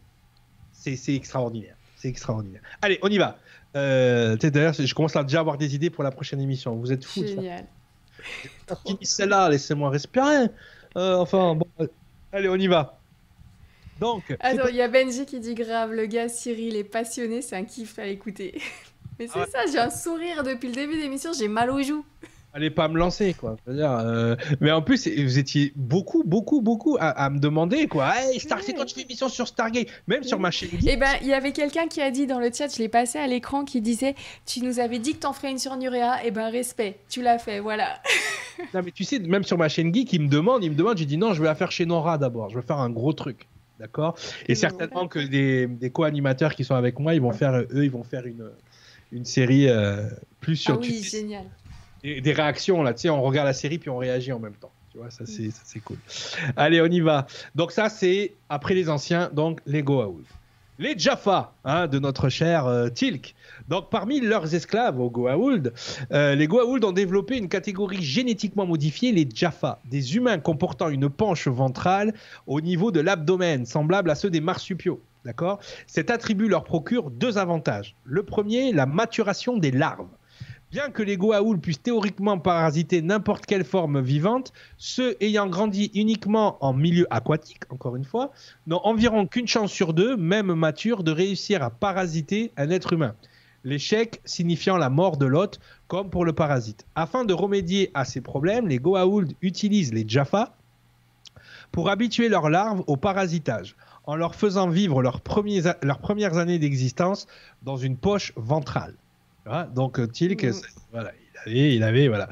c'est extraordinaire. C'est extraordinaire. Allez, on y va. Euh, D'ailleurs, je commence à déjà avoir des idées pour la prochaine émission. Vous êtes fous. Génial. Celle-là, laissez-moi respirer. Euh, enfin, bon, allez, on y va. Donc. Attends, il y a Benji qui dit grave, le gars Cyril est passionné, c'est un kiff à écouter. Mais c'est ah ouais. ça, j'ai un sourire depuis le début de l'émission, j'ai mal aux joues. Allez pas me lancer, quoi. Dire, euh, Mais en plus, vous étiez beaucoup, beaucoup, beaucoup à, me demander, quoi. Hey, Star, c'est quand tu fais émission sur Stargate, même sur ma chaîne. Eh ben, il y avait quelqu'un qui a dit dans le chat, je l'ai passé à l'écran, qui disait Tu nous avais dit que t'en ferais une sur Nurea. Eh ben, respect, tu l'as fait, voilà. non, mais tu sais, même sur ma chaîne geek, il me demande, il me demande, j'ai dit non, je vais la faire chez Nora d'abord. Je vais faire un gros truc. D'accord Et, certainement que des, des co-animateurs qui sont avec moi, ils vont faire, eux, ils vont faire une, une série euh, plus sur. Ah oui, génial des, réactions là, tu sais, on regarde la série puis on réagit en même temps. Tu vois, ça c'est, c'est cool. Allez, on y va. Donc ça c'est après les anciens, donc les Goa'uld. Les Jaffa, hein, de notre cher euh, Tilk. Donc parmi leurs esclaves aux Goa'uld, euh, les Goa'uld ont développé une catégorie génétiquement modifiée, les Jaffa, des humains comportant une penche ventrale au niveau de l'abdomen, semblable à ceux des marsupiaux. D'accord? Cet attribut leur procure deux avantages. Le premier, la maturation des larves. Bien que les Goa'uld puissent théoriquement parasiter n'importe quelle forme vivante, ceux ayant grandi uniquement en milieu aquatique, encore une fois, n'ont environ qu'une chance sur deux, même matures, de réussir à parasiter un être humain. L'échec signifiant la mort de l'hôte, comme pour le parasite. Afin de remédier à ces problèmes, les Goa'uld utilisent les Jaffa pour habituer leurs larves au parasitage, en leur faisant vivre leurs, leurs premières années d'existence dans une poche ventrale. Donc euh, Tilk, mm. voilà, il avait, il avait, voilà.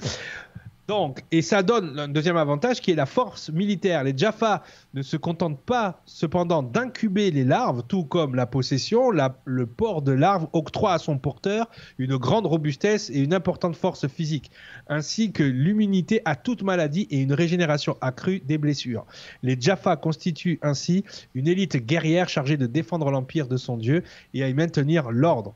Donc, et ça donne un deuxième avantage qui est la force militaire. Les Jaffa ne se contentent pas cependant d'incuber les larves, tout comme la possession, le port de larves octroie à son porteur une grande robustesse et une importante force physique, ainsi que l'immunité à toute maladie et une régénération accrue des blessures. Les Jaffa constituent ainsi une élite guerrière chargée de défendre l'empire de son dieu et à y maintenir l'ordre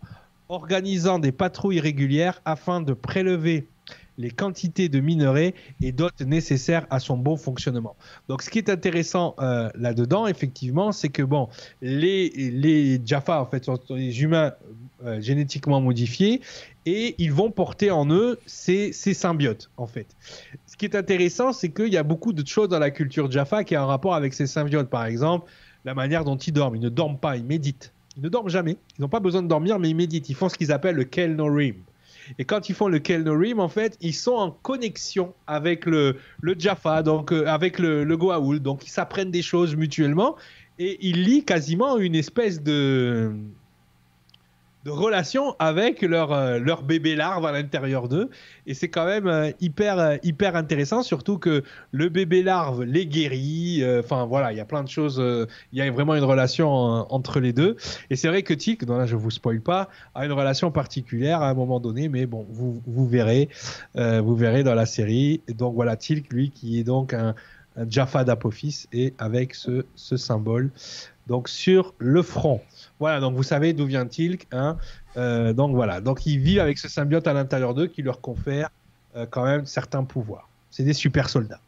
organisant des patrouilles régulières afin de prélever les quantités de minerais et d'autres nécessaires à son bon fonctionnement. Donc, ce qui est intéressant euh, là-dedans, effectivement, c'est que bon, les, Jaffa, en fait, sont des humains euh, génétiquement modifiés et ils vont porter en eux ces, symbiotes, en fait. Ce qui est intéressant, c'est qu'il y a beaucoup de choses dans la culture Jaffa qui ont un rapport avec ces symbiotes. Par exemple, la manière dont ils dorment. Ils ne dorment pas, ils méditent. Ils ne dorment jamais. Ils n'ont pas besoin de dormir, mais ils méditent. Ils font ce qu'ils appellent le Kelnorim. Et quand ils font le Kelnorim, en fait, ils sont en connexion avec le, le Jaffa, donc euh, avec le, le Goa'uld. Donc ils s'apprennent des choses mutuellement et ils lient quasiment une espèce de de relation avec leur, euh, leur bébé larve à l'intérieur d'eux. Et c'est quand même euh, hyper, euh, hyper intéressant, surtout que le bébé larve les guérit. Enfin voilà, il y a plein de choses. Il y a vraiment une relation entre les deux. Et c'est vrai que Tic, dont là je vous spoil pas, a une relation particulière à un moment donné, mais bon, vous, vous verrez, vous verrez dans la série. Donc voilà, Tilk, lui, qui est donc un, un Jaffa d'Apophis et avec ce, ce symbole donc sur le front. Voilà, donc vous savez d'où vient Tilk. Hein euh, donc voilà, donc ils vivent avec ce symbiote à l'intérieur d'eux qui leur confère euh, quand même certains pouvoirs. C'est des super soldats.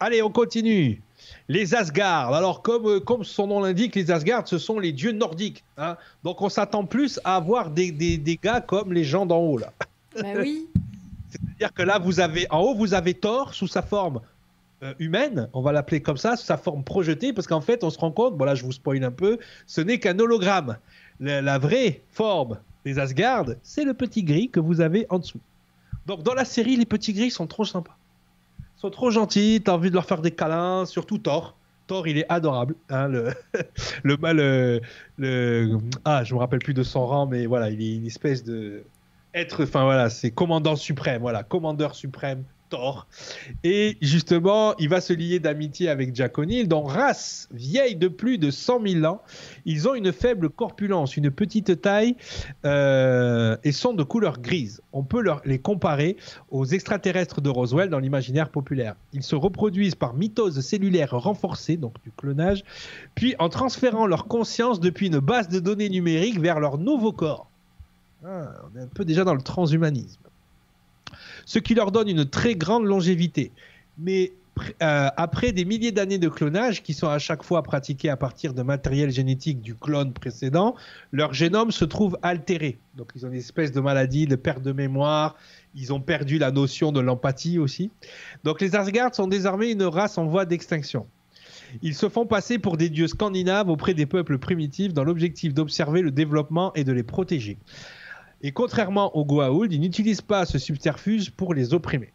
Allez, on continue. Les Asgard. Alors, comme, euh, comme son nom l'indique, les Asgard, ce sont les dieux nordiques. Hein donc, on s'attend plus à avoir des, des, des, gars comme les gens d'en haut, là. Bah oui. C'est-à-dire que là, vous avez, en haut, vous avez Thor sous sa forme humaine, on va l'appeler comme ça, sa forme projetée, parce qu'en fait, on se rend compte, voilà, je vous spoil un peu, ce n'est qu'un hologramme. La, vraie forme des Asgard, c'est le petit gris que vous avez en dessous. Donc, dans la série, les petits gris sont trop sympas. Ils sont trop gentils, t'as envie de leur faire des câlins, surtout Thor. Thor, il est adorable. Hein, le, le, le, ah, je me rappelle plus de son rang, mais voilà, il est une espèce de être, enfin voilà, c'est commandant suprême, voilà, commandeur suprême Et justement, il va se lier d'amitié avec Jack O'Neill, dont race vieille de plus de 100 000 ans. Ils ont une faible corpulence, une petite taille euh, et sont de couleur grise. On peut les comparer aux extraterrestres de Roswell dans l'imaginaire populaire. Ils se reproduisent par mitose cellulaire renforcée, donc du clonage, puis en transférant leur conscience depuis une base de données numérique vers leur nouveau corps. Ah, on est un peu déjà dans le transhumanisme ce qui leur donne une très grande longévité. Mais euh, après des milliers d'années de clonage qui sont à chaque fois pratiqués à partir de matériel génétique du clone précédent, leur génome se trouve altéré. Donc ils ont une espèce de maladie, de perte de mémoire, ils ont perdu la notion de l'empathie aussi. Donc les Asgard sont désormais une race en voie d'extinction. Ils se font passer pour des dieux scandinaves auprès des peuples primitifs dans l'objectif d'observer le développement et de les protéger. Et contrairement aux Goa'uld, ils n'utilisent pas ce subterfuge pour les opprimer.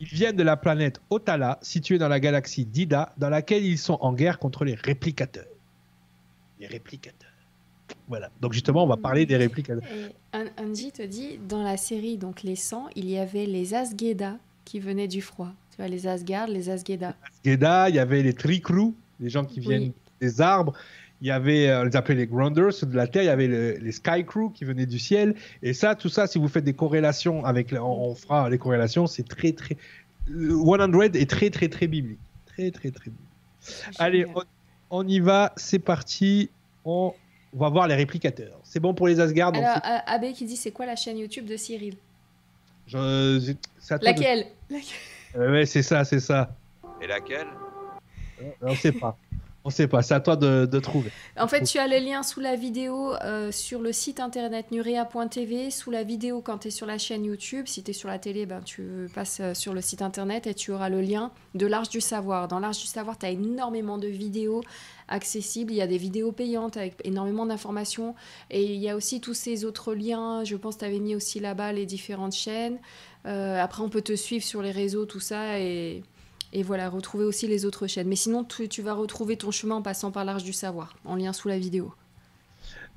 Ils viennent de la planète Otala, située dans la galaxie Dida, dans laquelle ils sont en guerre contre les réplicateurs. Les réplicateurs. Voilà. Donc justement, on va parler des réplicateurs. Et An- Angie te dit, dans la série donc les 100, il y avait les Asgeda qui venaient du froid. Tu vois, les Asgard, les Asgeda. Geda, il y avait les Tricrew, les gens qui Oui. viennent des arbres. Il y avait, euh, on les appelait les Grounders, ceux de la Terre. Il y avait le- les Sky Crew qui venaient du ciel. Et ça, tout ça, si vous faites des corrélations avec, on, on fera les corrélations, c'est très, très. le 100 est très, très, très biblique. Très, très, très biblique. Allez, on, on y va, c'est parti. On, on va voir les réplicateurs. C'est bon pour les Asgard. Alors, c'est- A- Abbé qui dit, c'est quoi la chaîne YouTube de Cyril? Je- c'est à toi de- Laquelle? Laquelle Euh, ouais, c'est ça, c'est ça. Et laquelle? On sait pas. On sait pas. C'est à toi de, trouver. En fait, tu as le lien sous la vidéo euh, sur le site internet nurea.tv, sous la vidéo quand tu es sur la chaîne YouTube. Si tu es sur la télé, ben, tu passes euh, sur le site internet et tu auras le lien de l'Arche du Savoir. Dans l'Arche du Savoir, tu as énormément de vidéos accessibles. Il y a des vidéos payantes avec énormément d'informations. Et il y a aussi tous ces autres liens. Je pense que tu avais mis aussi là-bas les différentes chaînes. Euh, après, on peut te suivre sur les réseaux, tout ça. Et, et voilà, retrouver aussi les autres chaînes. Mais sinon, tu, vas retrouver ton chemin en passant par l'Arche du Savoir, en lien sous la vidéo.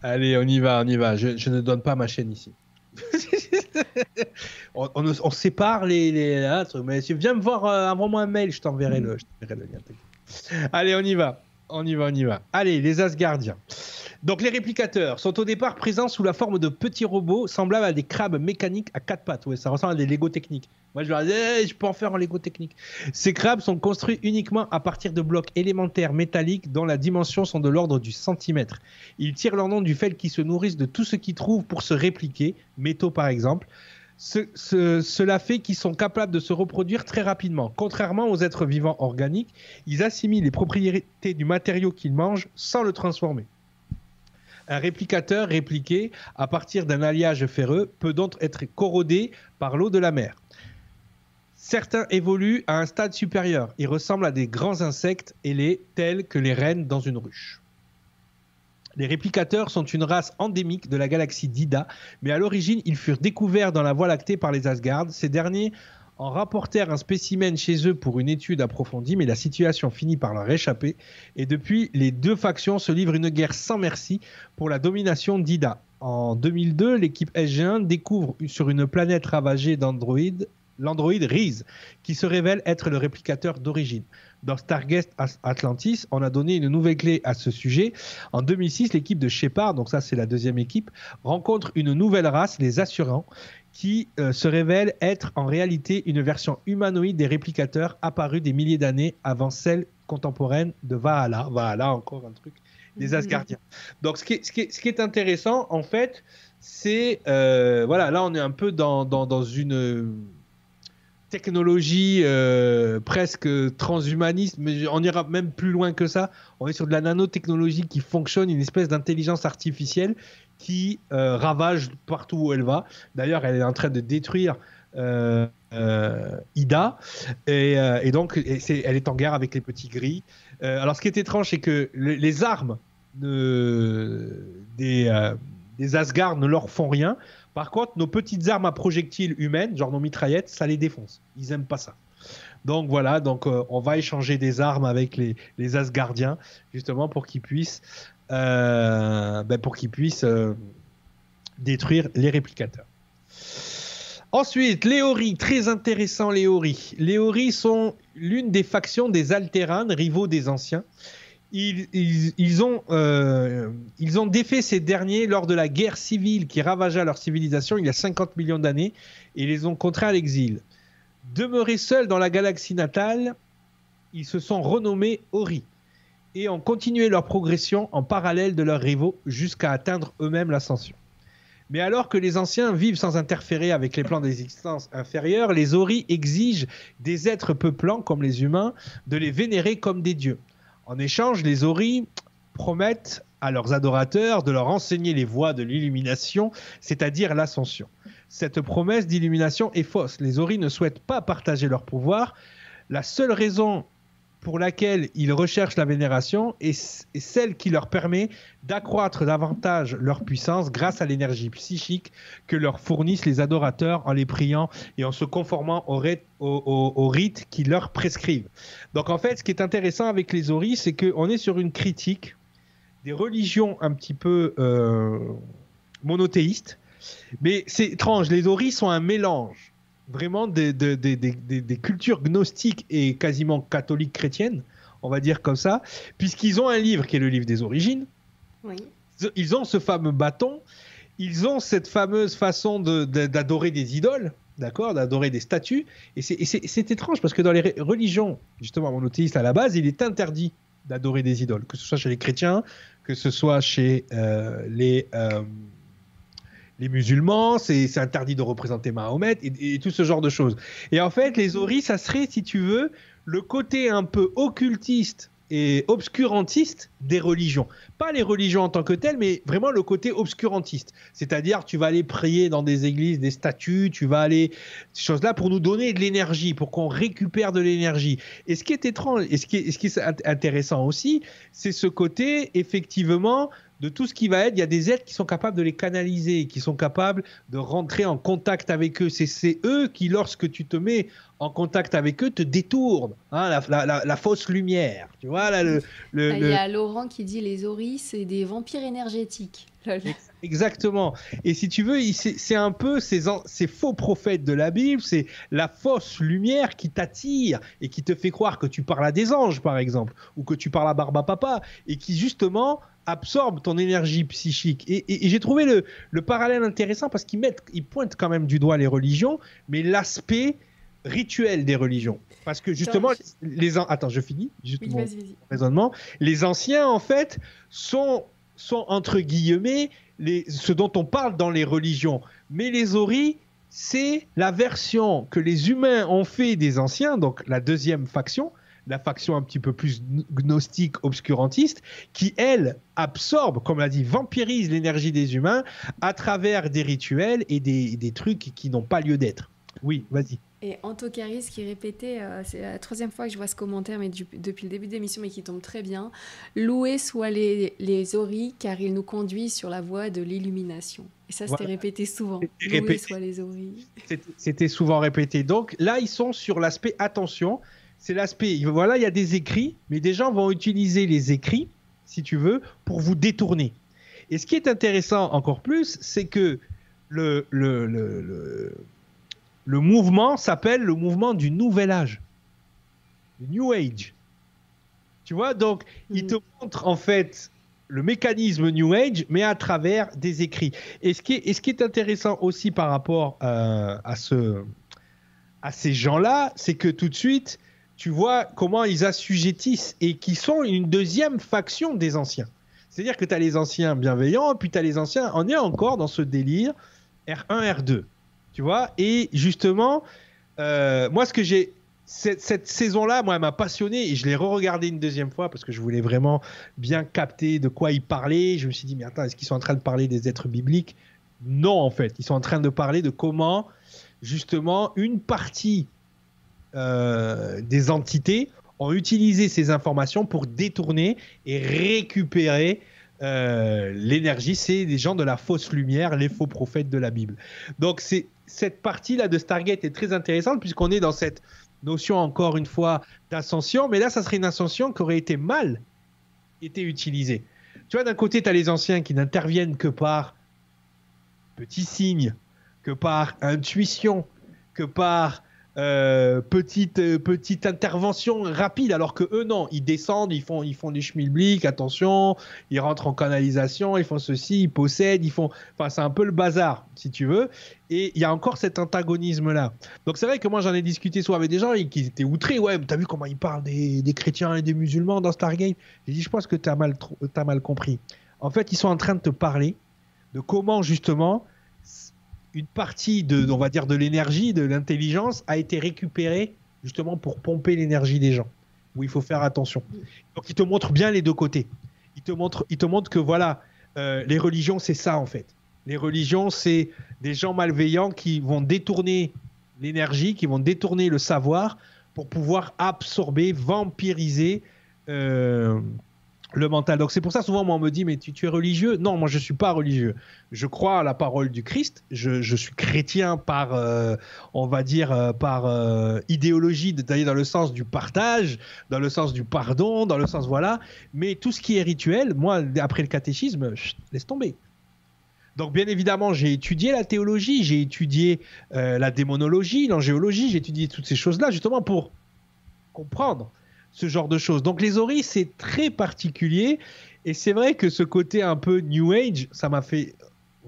Allez, on y va, on y va. Je, ne donne pas ma chaîne ici. on, sépare les, les mais si viens me voir, euh, envoie-moi un mail, je t'enverrai le, le lien. Allez, on y va, on y va, on y va. Allez, les Asgardiens. Donc les réplicateurs sont au départ présents sous la forme de petits robots semblables à des crabes mécaniques à quatre pattes. Ouais, ça ressemble à des Lego techniques. Moi je leur dis, Eh, je peux en faire en Lego technique. Ces crabes sont construits uniquement à partir de blocs élémentaires métalliques dont la dimension sont de l'ordre du centimètre. Ils tirent leur nom du fait qu'ils se nourrissent de tout ce qu'ils trouvent pour se répliquer, métaux par exemple. Ce- ce- cela fait qu'ils sont capables de se reproduire très rapidement. Contrairement aux êtres vivants organiques, ils assimilent les propriétés du matériau qu'ils mangent sans le transformer. Un réplicateur répliqué à partir d'un alliage ferreux peut donc être corrodé par l'eau de la mer. Certains évoluent à un stade supérieur. Ils ressemblent à des grands insectes ailés tels que les rennes dans une ruche. Les réplicateurs sont une race endémique de la galaxie d'Ida, mais à l'origine, ils furent découverts dans la Voie lactée par les Asgard. Ces derniers en rapportèrent un spécimen chez eux pour une étude approfondie, mais la situation finit par leur échapper. Et depuis, les deux factions se livrent une guerre sans merci pour la domination d'Ida. En 2002, l'équipe SG1 découvre sur une planète ravagée d'androïdes l'androïde Reese, qui se révèle être le réplicateur d'origine. Dans Stargate Atlantis, on a donné une nouvelle clé à ce sujet. En 2006, l'équipe de Shepard, donc ça c'est la deuxième équipe, rencontre une nouvelle race, les Assurants, qui euh, se révèle être en réalité une version humanoïde des réplicateurs apparus des milliers d'années avant celle contemporaine de Valhalla. Valhalla, encore un truc, des Mhm. Asgardiens. Donc ce qui est, ce qui est- ce qui est intéressant, en fait, c'est... euh, voilà, là on est un peu dans, dans, dans une technologie euh, presque transhumaniste, mais on ira même plus loin que ça. On est sur de la nanotechnologie qui fonctionne, une espèce d'intelligence artificielle qui euh, ravage partout où elle va. D'ailleurs, elle est en train de détruire euh, Ida, et, donc elle est en guerre avec les petits gris. Alors, ce qui est étrange, c'est que le- les armes de- des, des Asgard ne leur font rien. Par contre, nos petites armes à projectiles humaines, genre nos mitraillettes, ça les défonce. Ils aiment pas ça. Donc voilà, donc euh, on va échanger des armes avec les, Asgardiens, justement pour qu'ils puissent, euh, ben, euh, détruire les réplicateurs. Ensuite, les Ori, très intéressant les Ori. Les Ori sont l'une des factions des Alteran, rivaux des anciens. Euh, ils ont défait ces derniers lors de la guerre civile qui ravagea leur civilisation il y a 50 millions d'années et les ont contraints à l'exil. Demeurés seuls dans la galaxie natale, ils se sont renommés Ori et ont continué leur progression en parallèle de leurs rivaux jusqu'à atteindre eux-mêmes l'ascension. Mais alors que les anciens vivent sans interférer avec les plans des existences inférieures, les Ori exigent des êtres peuplants comme les humains de les vénérer comme des dieux. En échange, les Ori promettent à leurs adorateurs de leur enseigner les voies de l'illumination, c'est-à-dire l'ascension. Cette promesse d'illumination est fausse. Les Ori ne souhaitent pas partager leur pouvoir. La seule raison pour laquelle ils recherchent la vénération est celle qui leur permet d'accroître davantage leur puissance grâce à l'énergie psychique que leur fournissent les adorateurs en les priant et en se conformant au, rite- au- qu'ils leur prescrivent. Donc en fait, ce qui est intéressant avec les oris, c'est qu'on est sur une critique des religions un petit peu euh, monothéistes. Mais c'est étrange, les oris sont un mélange vraiment des, des- des- des- des- des cultures gnostiques et quasiment catholiques chrétiennes, on va dire comme ça, puisqu'ils ont un livre qui est le livre des origines, Oui. ils ont ce fameux bâton, ils ont cette fameuse façon de- de- d'adorer des idoles, d'accord, d'adorer des statues, et c'est- étrange parce que dans les religions, justement monothéistes à la base, il est interdit d'adorer des idoles, que ce soit chez les chrétiens, que ce soit chez euh, les, euh, les musulmans, c'est interdit de représenter Mahomet et, tout ce genre de choses. Et en fait, les oris, ça serait, si tu veux, le côté un peu occultiste et obscurantiste des religions. Pas les religions en tant que telles, mais vraiment le côté obscurantiste. C'est-à-dire, tu vas aller prier dans des églises, des statues, tu vas aller ces choses-là pour nous donner de l'énergie, pour qu'on récupère de l'énergie. Et ce qui est étrange, et ce qui est, ce qui est int- intéressant aussi, c'est ce côté, effectivement, de tout ce qui va être, il y a des êtres qui sont capables de les canaliser, qui sont capables de rentrer en contact avec eux. C'est- eux qui, lorsque tu te mets en contact avec eux, te détournent. Hein, la, la- la- la fausse lumière. Tu vois, là, le, le- Il y a Laurent qui dit les oris, c'est des vampires énergétiques. Exactement. Et si tu veux, c'est un peu ces, ces faux prophètes de la Bible, c'est la fausse lumière qui t'attire et qui te fait croire que tu parles à des anges, par exemple, ou que tu parles à Barba Papa, et qui justement absorbe ton énergie psychique. Et, et- et j'ai trouvé le, le parallèle intéressant parce qu'ils mettent, ils pointent quand même du doigt les religions, mais l'aspect rituel des religions. Parce que justement, Attends, les an- attends, je finis. Juste Oui, mon- vas-y, vas-y. raisonnement. Les anciens, en fait, sont, sont entre guillemets les, ce dont on parle dans les religions. Mais les oris, c'est la version que les humains ont fait des anciens, donc la deuxième faction, la faction un petit peu plus gnostique, obscurantiste, qui, elle, absorbe, comme l'a dit, vampirise l'énergie des humains à travers des rituels et des, des trucs qui n'ont pas lieu d'être. Oui, vas-y. Et Antocaris qui répétait, euh, c'est la troisième fois que je vois ce commentaire, mais du- depuis le début de l'émission, mais qui tombe très bien. Loués soient les, les oris, car ils nous conduisent sur la voie de l'illumination. Et ça, c'était Voilà. répété souvent. Répété. soient les oris. C'était souvent répété. Donc là, ils sont sur l'aspect attention. C'est l'aspect. Voilà, il y a des écrits, mais des gens vont utiliser les écrits, si tu veux, pour vous détourner. Et ce qui est intéressant encore plus, c'est que le, le, le, le, le mouvement s'appelle le mouvement du nouvel âge. Le New Age. Tu vois, donc il Mm. te montre en fait le mécanisme New Age, mais à travers des écrits. Et ce qui est, et ce qui est intéressant aussi par rapport euh, à, ce, à ces gens-là, c'est que tout de suite, tu vois comment ils assujettissent et qui sont une deuxième faction des anciens. C'est-à-dire que tu as les anciens bienveillants, puis tu as les anciens, on est encore dans ce délire R1, R2. Tu vois? Et justement, euh, moi, ce que j'ai. Cette, cette saison-là, moi, elle m'a passionné et je l'ai re-regardé une deuxième fois parce que je voulais vraiment bien capter de quoi ils parlaient. Je me suis dit, mais attends, est-ce qu'ils sont en train de parler des êtres bibliques? Non, en fait. Ils sont en train de parler de comment, justement, une partie euh, des entités ont utilisé ces informations pour détourner et récupérer euh, l'énergie. C'est des gens de la fausse lumière, les faux prophètes de la Bible. Donc, c'est cette partie-là de Stargate est très intéressante puisqu'on est dans cette notion, encore une fois, d'ascension. Mais là, ça serait une ascension qui aurait été mal été utilisée. Tu vois, d'un côté, tu as les anciens qui n'interviennent que par petits signes, que par intuition, que par euh, petite, euh, petite intervention rapide, alors que eux, non, ils descendent, ils font, ils font du schmilblick, attention, ils rentrent en canalisation, ils font ceci, ils possèdent, ils font. Enfin, c'est un peu le bazar, si tu veux. Et il y a encore cet antagonisme-là. Donc, c'est vrai que moi, j'en ai discuté soit avec des gens qui étaient outrés. Ouais, t'as vu comment ils parlent des, des chrétiens et des musulmans dans Stargate? J'ai dit, je pense que t'as mal, t'as mal compris. En fait, ils sont en train de te parler de comment, justement, une partie de, on va de l'énergie, de l'intelligence a été récupérée justement pour pomper l'énergie des gens. Où il faut faire attention. Donc il te montre bien les deux côtés. Il te montre, que voilà, euh, les religions c'est ça en fait. Les religions c'est des gens malveillants qui vont détourner l'énergie, qui vont détourner le savoir pour pour pouvoir absorber, vampiriser euh, le mental. Donc c'est pour ça souvent moi on me dit mais tu, es religieux? Non, moi je suis pas religieux. Je crois à la parole du Christ. Je, suis chrétien par, euh, on va dire euh, par euh, idéologie, d'aller dans le sens du partage, dans le sens du pardon, dans le sens voilà. Mais tout ce qui est rituel, moi après le catéchisme, laisse tomber. Donc bien évidemment, j'ai étudié la théologie, j'ai étudié la démonologie, l'angéologie, j'ai étudié toutes ces choses-là justement pour comprendre ce genre de choses. Donc les oris, c'est très particulier et c'est vrai que ce côté un peu New Age, ça m'a fait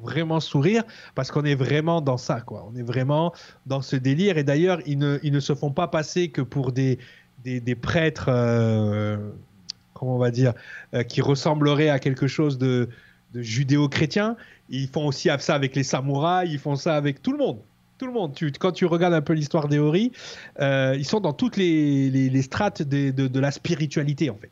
vraiment sourire parce qu'on est vraiment dans ça, quoi. On est vraiment dans ce délire et d'ailleurs, ils ne, se font pas passer que pour des prêtres, euh, comment on va dire, euh, qui ressembleraient à quelque chose de, de judéo-chrétien. Ils font aussi ça avec les samouraïs, ils font ça avec tout le monde. Tout le monde. Quand tu regardes un peu l'histoire des Ori, euh, ils sont dans toutes les, strates de, la spiritualité, en fait.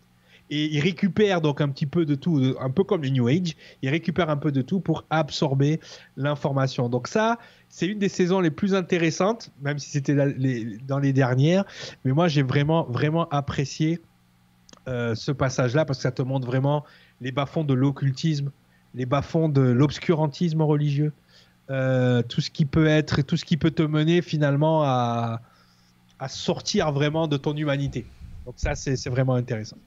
Et ils récupèrent donc un petit peu de tout, un peu comme les New Age, ils récupèrent un peu de tout pour absorber l'information. Donc ça, c'est une des saisons les plus intéressantes, même si c'était dans les dernières. Mais moi, j'ai vraiment, vraiment apprécié euh, ce passage-là parce que ça te montre vraiment les bas-fonds de l'occultisme, les bas-fonds de l'obscurantisme religieux, euh, tout ce qui peut être, tout ce qui peut te mener finalement à, sortir vraiment de ton humanité. Donc ça, c'est vraiment intéressant.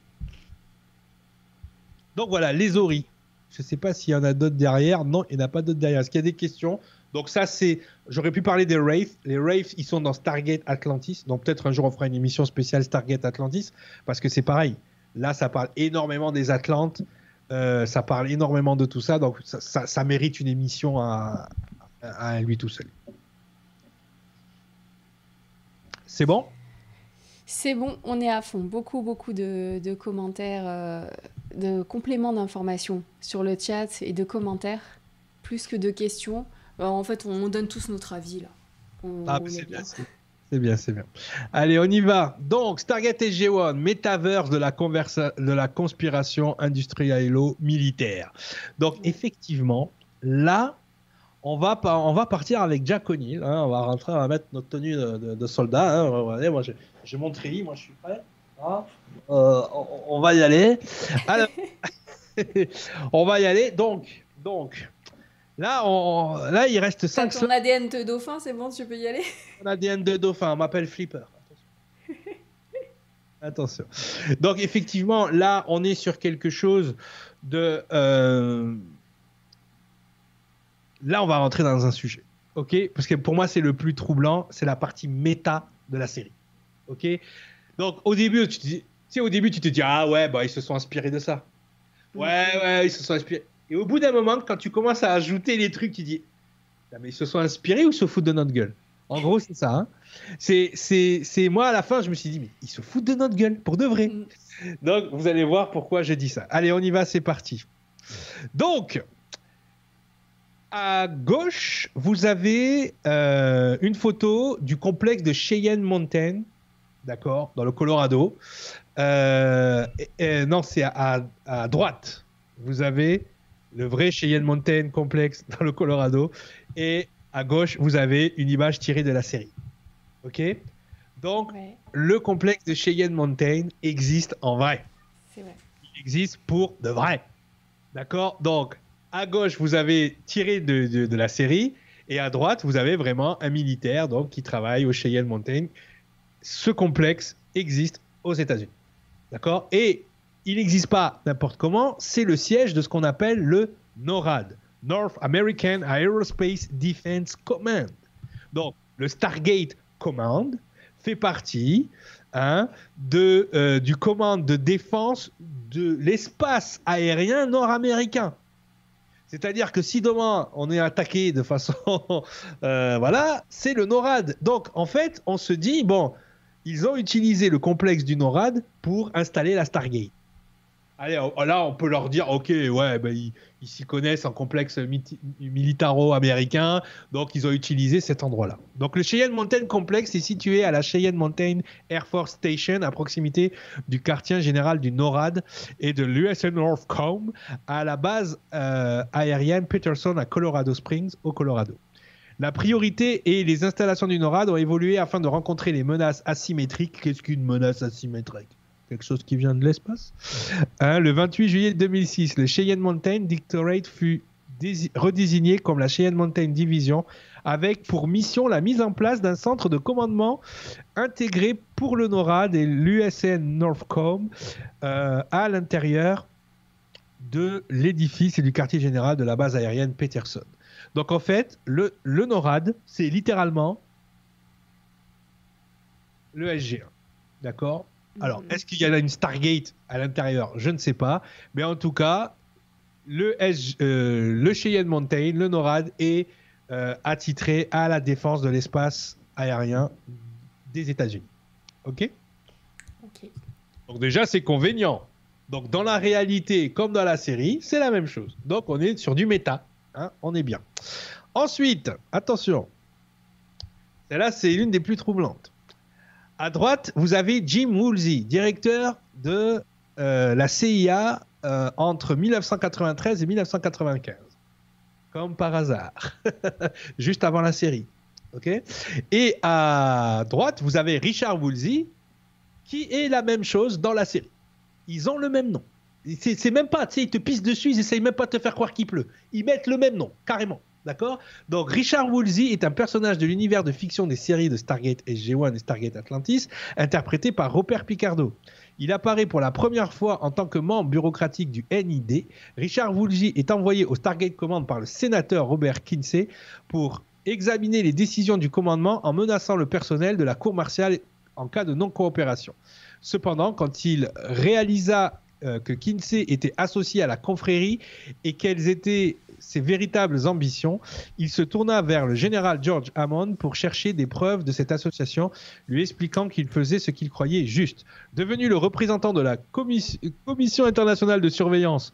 Donc voilà, les Ori. Je ne sais pas s'il y en a d'autres derrière. Non, il n'y en a pas d'autres derrière. Est-ce qu'il y a des questions? Donc ça, c'est... J'aurais pu parler des Wraiths. Les Wraiths, ils sont dans Stargate Atlantis. Donc peut-être un jour, on fera une émission spéciale Stargate Atlantis. Parce que c'est pareil. Là, ça parle énormément des Atlantes. Euh, ça parle énormément de tout ça, donc ça, ça, ça mérite une émission à, à, lui tout seul. C'est bon? C'est bon, on est à fond. Beaucoup, beaucoup de, de commentaires, euh, de compléments d'informations sur le chat et de commentaires, plus que de questions. Alors, en fait, on donne tous notre avis là. On, ah, c'est bien. C'est bien, c'est bien. Allez, on y va. Donc, Stargate SG-1, Metaverse de la, de la conspiration industriello-militaire. Donc, effectivement, là, on va, on va partir avec Jack O'Neill. Hein, on va rentrer, on va mettre notre tenue de, de, de soldat. Hein, regardez, moi, j'ai mon treillis, moi, je suis prêt. Hein, euh, on, on, va y aller. Alors, on va y aller. Donc, donc Là, on... là, il reste 5 ton ADN de dauphin, c'est bon, tu peux y aller? Mon ADN de dauphin, on m'appelle Flipper. Attention. Donc, effectivement, là, on est sur quelque chose de. Euh... Là, on va rentrer dans un sujet. OK? Parce que pour moi, c'est le plus troublant. C'est la partie méta de la série. OK? Donc, au début, tu te dis. Tu sais, au début, tu te dis, ah ouais, bah, ils se sont inspirés de ça. Ouais, ouais, ils se sont inspirés. Et au bout d'un moment, quand tu commences à ajouter les trucs, tu dis mais ils se sont inspirés ou ils se foutent de notre gueule? En gros, c'est ça. Hein c'est, c'est, c'est moi à la fin, je me suis dit mais ils se foutent de notre gueule pour de vrai. Mm. Donc vous allez voir pourquoi je dis ça. Allez, on y va, c'est parti. Donc à gauche, vous avez euh, une photo du complexe de Cheyenne Mountain, d'accord, dans le Colorado. Euh, et, et, non, c'est à, à, à droite. Vous avez le vrai Cheyenne Mountain complexe dans le Colorado. Et à gauche, vous avez une image tirée de la série. OK? Donc, ouais. le complexe de Cheyenne Mountain existe en vrai. C'est vrai. Il existe pour de vrai. D'accord? Donc, à gauche, vous avez tiré de, la série. Et à droite, vous avez vraiment un militaire donc, qui travaille au Cheyenne Mountain. Ce complexe existe aux États-Unis. Et il n'existe pas n'importe comment, c'est le siège de ce qu'on appelle le NORAD, North American Aerospace Defense Command. Donc, le Stargate Command fait partie hein, euh, du commande de défense de l'espace aérien nord-américain. C'est-à-dire que si demain on est attaqué de façon, euh, voilà, c'est le NORAD. Donc en fait, on se dit bon, ils ont utilisé le complexe du NORAD pour installer la Stargate. Allez, là, on peut leur dire, ok, ouais, bah, ils s'y connaissent en complexe militaro-américain, donc ils ont utilisé cet endroit-là. Donc le Cheyenne Mountain Complex est situé à la Cheyenne Mountain Air Force Station, à proximité du quartier général du NORAD et de l'USN Northcom, à la base euh, aérienne Peterson à Colorado Springs, au Colorado. La priorité et les installations du NORAD ont évolué afin de rencontrer les menaces asymétriques. Qu'est-ce qu'une menace asymétrique? Quelque chose qui vient de l'espace. Hein, le 28 juillet 2006, le Cheyenne Mountain Dictorate fut dési- redésigné comme la Cheyenne Mountain Division avec pour mission la mise en place d'un centre de commandement intégré pour le NORAD et l'USN Northcom euh, à l'intérieur de l'édifice et du quartier général de la base aérienne Peterson. Donc en fait, le, le NORAD, c'est littéralement le SG1. D'accord? Alors, Mhm. est-ce qu'il y a une Stargate à l'intérieur? Je ne sais pas. Mais en tout cas, le, SG euh, le Cheyenne Mountain, le NORAD, est euh, attitré à la défense de l'espace aérien des États-Unis. OK? Ok. donc déjà, c'est convénient. Donc dans la réalité, comme dans la série, c'est la même chose. Donc on est sur du méta. hein, on est bien. Ensuite, attention. Celle-là, c'est l'une des plus troublantes. À droite, vous avez Jim Woolsey, directeur de euh, la CIA euh, entre 1993 et 1995. Comme par hasard. Juste avant la série. Et à droite, vous avez Richard Woolsey, qui est la même chose dans la série. Ils ont le même nom. C'est même pas, tu sais, ils te pissent dessus, ils essayent même pas de te faire croire qu'il pleut. Ils mettent le même nom, carrément. D'accord? Donc Richard Woolsey est un personnage de l'univers de fiction des séries de Stargate SG-1 et Stargate Atlantis, interprété par Robert Picardo. Il apparaît pour la première fois en tant que membre bureaucratique du NID. Richard Woolsey est envoyé au Stargate Command par le sénateur Robert Kinsey pour examiner les décisions du commandement en menaçant le personnel de la cour martiale en cas de non-coopération. Cependant, quand il réalisa euh, que Kinsey était associé à la confrérie et quelles étaient ses véritables ambitions, il se tourna vers le général George Hammond pour chercher des preuves de cette association, lui expliquant qu'il faisait ce qu'il croyait juste. Devenu le représentant de la commis- Commission internationale de surveillance,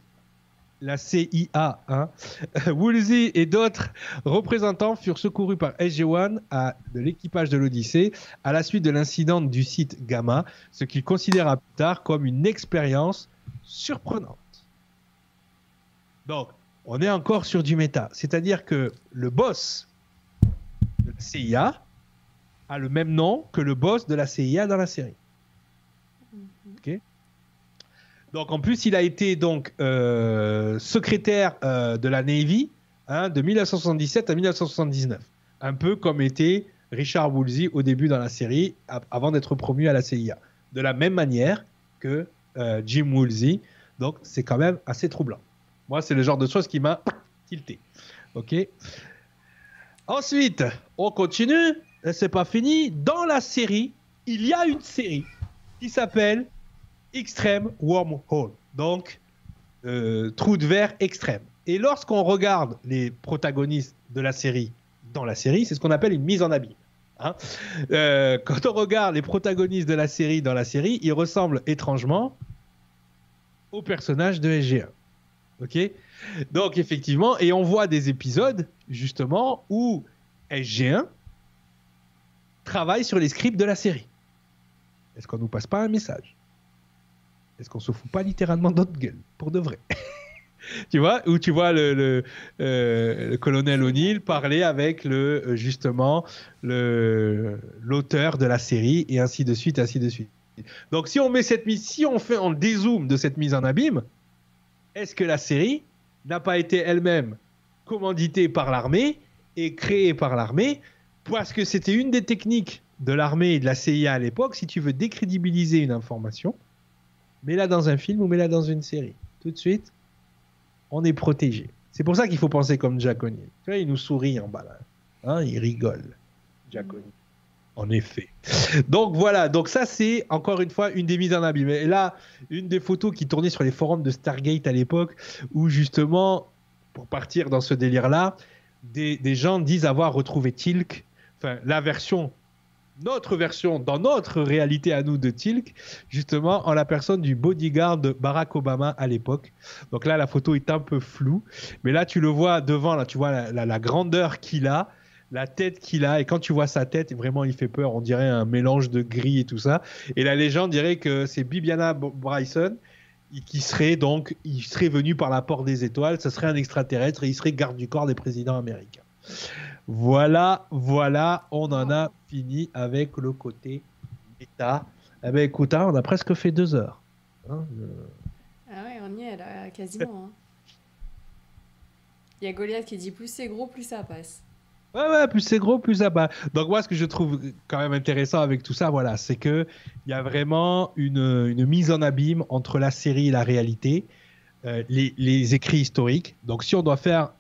la CIA, hein, Woolsey et d'autres représentants furent secourus par SG-1 à- de l'équipage de l'Odyssée à la suite de l'incident du site Gamma, ce qu'il considéra plus tard comme une expérience surprenante. Donc, on est encore sur du méta, c'est-à-dire que le boss de la CIA a le même nom que le boss de la CIA dans la série. Ok donc en plus, il a été donc euh, secrétaire euh, de la Navy hein, de 1977 à 1979, un peu comme était Richard Woolsey au début dans la série, avant d'être promu à la CIA. De la même manière que euh, Jim Woolsey, donc c'est quand même assez troublant. Moi, c'est le genre de choses qui m'a tilté. Ok. Ensuite, on continue. C'est pas fini. Dans la série, il y a une série qui s'appelle Extreme Wormhole. Donc, euh, trou de verre extrême. Et lorsqu'on regarde les protagonistes de la série dans la série, c'est ce qu'on appelle une mise en abîme. hein. Euh, quand on regarde les protagonistes de la série dans la série, ils ressemblent étrangement aux personnages de SG1. Ok Donc, effectivement, et on voit des épisodes, justement, où SG1 travaille sur les scripts de la série. Est-ce qu'on nous passe pas un message? Est-ce qu'on se fout pas littéralement de notre gueule Pour de vrai? tu vois Où tu vois euh, le colonel O'Neill parler avec le euh, justement l'auteur de la série et ainsi de suite, ainsi de suite. Donc si on met cette mise, si on fait en dézoom de cette mise en abîme, est-ce que la série n'a pas été elle-même commanditée par l'armée et créée par l'armée? Parce que c'était une des techniques de l'armée et de la CIA à l'époque, si tu veux décrédibiliser une information, mets-la dans un film ou mets-la dans une série. Tout de suite, on est protégé. C'est pour ça qu'il faut penser comme Jack O'Neill. Tu vois, il nous sourit en bas. Hein, il rigole. Jack. En effet. Donc voilà, donc ça c'est encore une fois une des mises en abîme. Et là, une des photos qui tournait sur les forums de Stargate à l'époque, où justement, pour partir dans ce délire-là, des, gens disent avoir retrouvé Tilk, enfin la version, notre version, dans notre réalité à nous de Tilk, justement en la personne du bodyguard de Barack Obama à l'époque. Donc là, la photo est un peu floue, mais là tu le vois devant, là tu vois la grandeur qu'il a, la tête qu'il a, et quand tu vois sa tête, vraiment il fait peur, on dirait un mélange de gris et tout ça. Et la légende dirait que c'est Bibiana Bryson qui serait donc, il serait venu par la porte des étoiles, ce serait un extraterrestre et il serait garde du corps des présidents américains. Voilà, voilà, on en a fini avec le côté méta. Eh ben écoute, hein, on a presque fait deux heures. Hein, Ah ouais, on y est là, quasiment. hein. Il y a Goliath qui dit plus c'est gros, plus ça passe. Ouais, ouais, plus c'est gros, plus ça bat. Donc moi, ce que je trouve quand même intéressant avec tout ça, voilà, c'est que il y a vraiment une, mise en abîme entre la série et la réalité, euh, les, écrits historiques. Donc si on doit faire,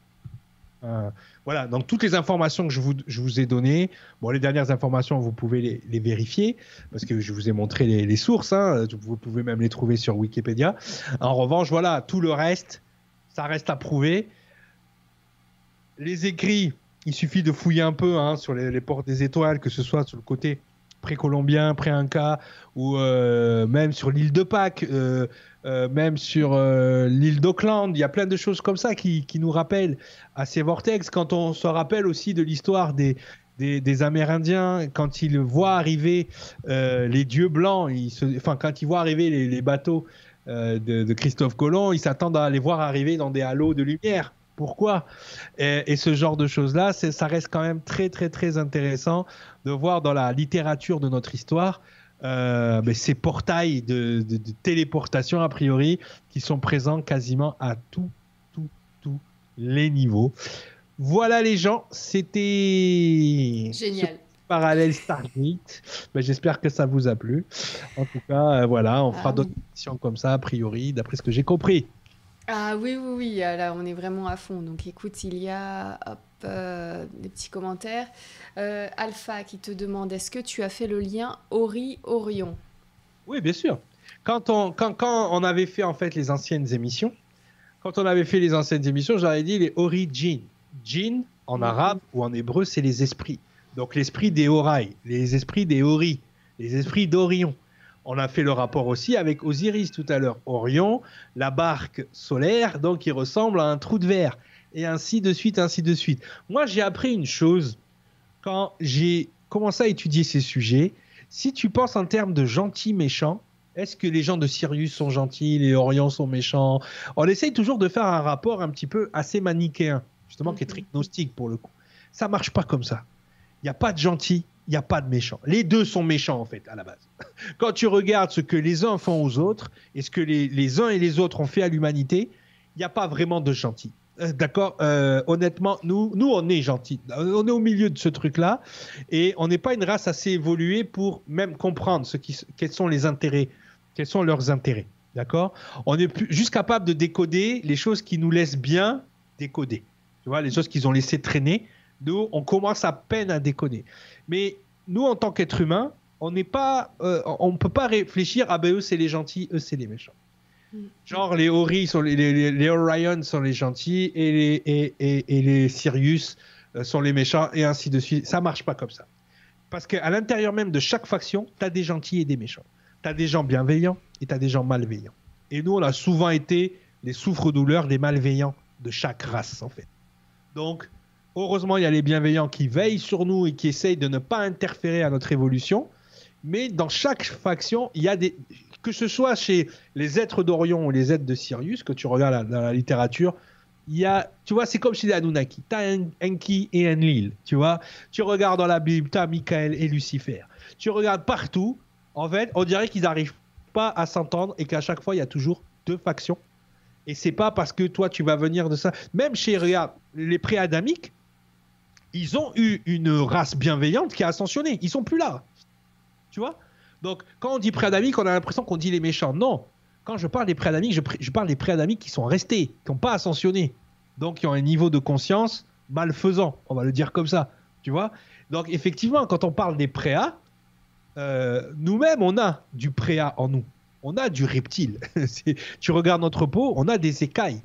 euh, voilà, donc toutes les informations que je vous, ai données, bon, les dernières informations, vous pouvez les, vérifier parce que je vous ai montré les, les sources. Hein, vous pouvez même les trouver sur Wikipédia. En revanche, voilà, tout le reste, ça reste à prouver. Les écrits, il suffit de fouiller un peu hein, sur les, portes des étoiles, que ce soit sur le côté précolombien, pré-inca, ou euh, même sur l'île de Pâques, euh, euh, même sur l'île d'Auckland. Il y a plein de choses comme ça qui, nous rappellent à ces vortex. Quand on se rappelle aussi de l'histoire des, Amérindiens, quand ils voient arriver les dieux blancs, enfin quand ils voient arriver les, bateaux de, de Christophe Colomb, ils s'attendent à les voir arriver dans des halos de lumière. Pourquoi et, et ce genre de choses-là, ça reste quand même très très très intéressant de voir dans la littérature de notre histoire euh, ben, ces portails de, de- de téléportation a priori qui sont présents quasiment à tout tout tous les niveaux. Voilà les gens, c'était Génial. parallèle Stargate. Ben, J'espère que ça vous a plu. En tout cas, euh, voilà, on fera Ah, d'autres émissions comme ça, a priori, d'après ce que j'ai compris. Ah oui, oui, oui, ah, là on est vraiment à fond. Donc écoute, il y a hop, euh, des petits commentaires. Euh, Alpha qui te demande est-ce que tu as fait le lien Ori-Orion? Oui, bien sûr. Quand on, quand, quand on avait fait en fait les anciennes émissions, quand on avait fait les anciennes émissions, j'avais dit les origines. Jinn, en Mhm. arabe ou en hébreu, c'est les esprits. Donc l'esprit des Horai, les esprits des Ori, les esprits d'Orion. On a fait le rapport aussi avec Osiris tout à l'heure. Orion, la barque solaire, donc qui ressemble à un trou de verre. Et ainsi de suite, ainsi de suite. Moi, j'ai appris une chose quand j'ai commencé à étudier ces sujets. Si tu penses en termes de gentils méchants, est-ce que les gens de Sirius sont gentils, les Orions sont méchants? On essaye toujours de faire un rapport un petit peu assez manichéen, justement, qui est très gnostique pour le coup. Ça marche pas comme ça. Il n'y a pas de gentils, il n'y a pas de méchants. Les deux sont méchants, en fait, à la base. Quand tu regardes ce que les uns font aux autres et ce que les, les uns et les autres ont fait à l'humanité, il n'y a pas vraiment de gentils. Euh, D'accord Euh, Honnêtement, nous, nous, on est gentils. On est au milieu de ce truc-là et on n'est pas une race assez évoluée pour même comprendre ce qui, quels sont les intérêts, quels sont leurs intérêts. D'accord? On est plus, juste capable de décoder les choses qui nous laissent bien décoder. Tu vois, les choses qu'ils ont laissées traîner, nous, on commence à peine à décoder. Mais nous, en tant qu'êtres humains, on n'est pas, euh, on peut pas réfléchir ah ben eux c'est les gentils, eux c'est les méchants. Mm. Genre les Ori sont les, les, les- les Orion sont les gentils et les et, et, et les Sirius euh, sont les méchants et ainsi de suite. Ça marche pas comme ça. Parce qu'à l'intérieur même de chaque faction, tu as des gentils et des méchants. Tu as des gens bienveillants et tu as des gens malveillants. Et nous, on a souvent été les souffres-douleurs des malveillants de chaque race, en fait. Donc, heureusement, il y a les bienveillants qui veillent sur nous et qui essayent de ne pas interférer à notre évolution. Mais dans chaque faction, il y a des. Que ce soit chez les êtres d'Orion ou les êtres de Sirius, que tu regardes dans la littérature, il y a. Tu vois, c'est comme chez les Anunnaki. Tu as Enki et un Lil. Tu vois, tu regardes dans la Bible, tu as Michael et Lucifer. Tu regardes partout. En fait, on dirait qu'ils n'arrivent pas à s'entendre et qu'à chaque fois, il y a toujours deux factions. Et c'est pas parce que toi, tu vas venir de ça. Même chez, les pré-adamiques, ils ont eu une race bienveillante qui a ascensionné. Ils sont plus là. Tu vois? Donc, quand on dit pré-adamique, on a l'impression qu'on dit les méchants. Non. Quand je parle des pré-adamiques, je, je parle des pré-adamiques qui sont restés, qui n'ont pas ascensionné. Donc, qui ont un niveau de conscience malfaisant. On va le dire comme ça. Tu vois? Donc, effectivement, quand on parle des préas, euh, nous-mêmes, on a du préa en nous. On a du reptile. Tu regardes notre peau, on a des écailles.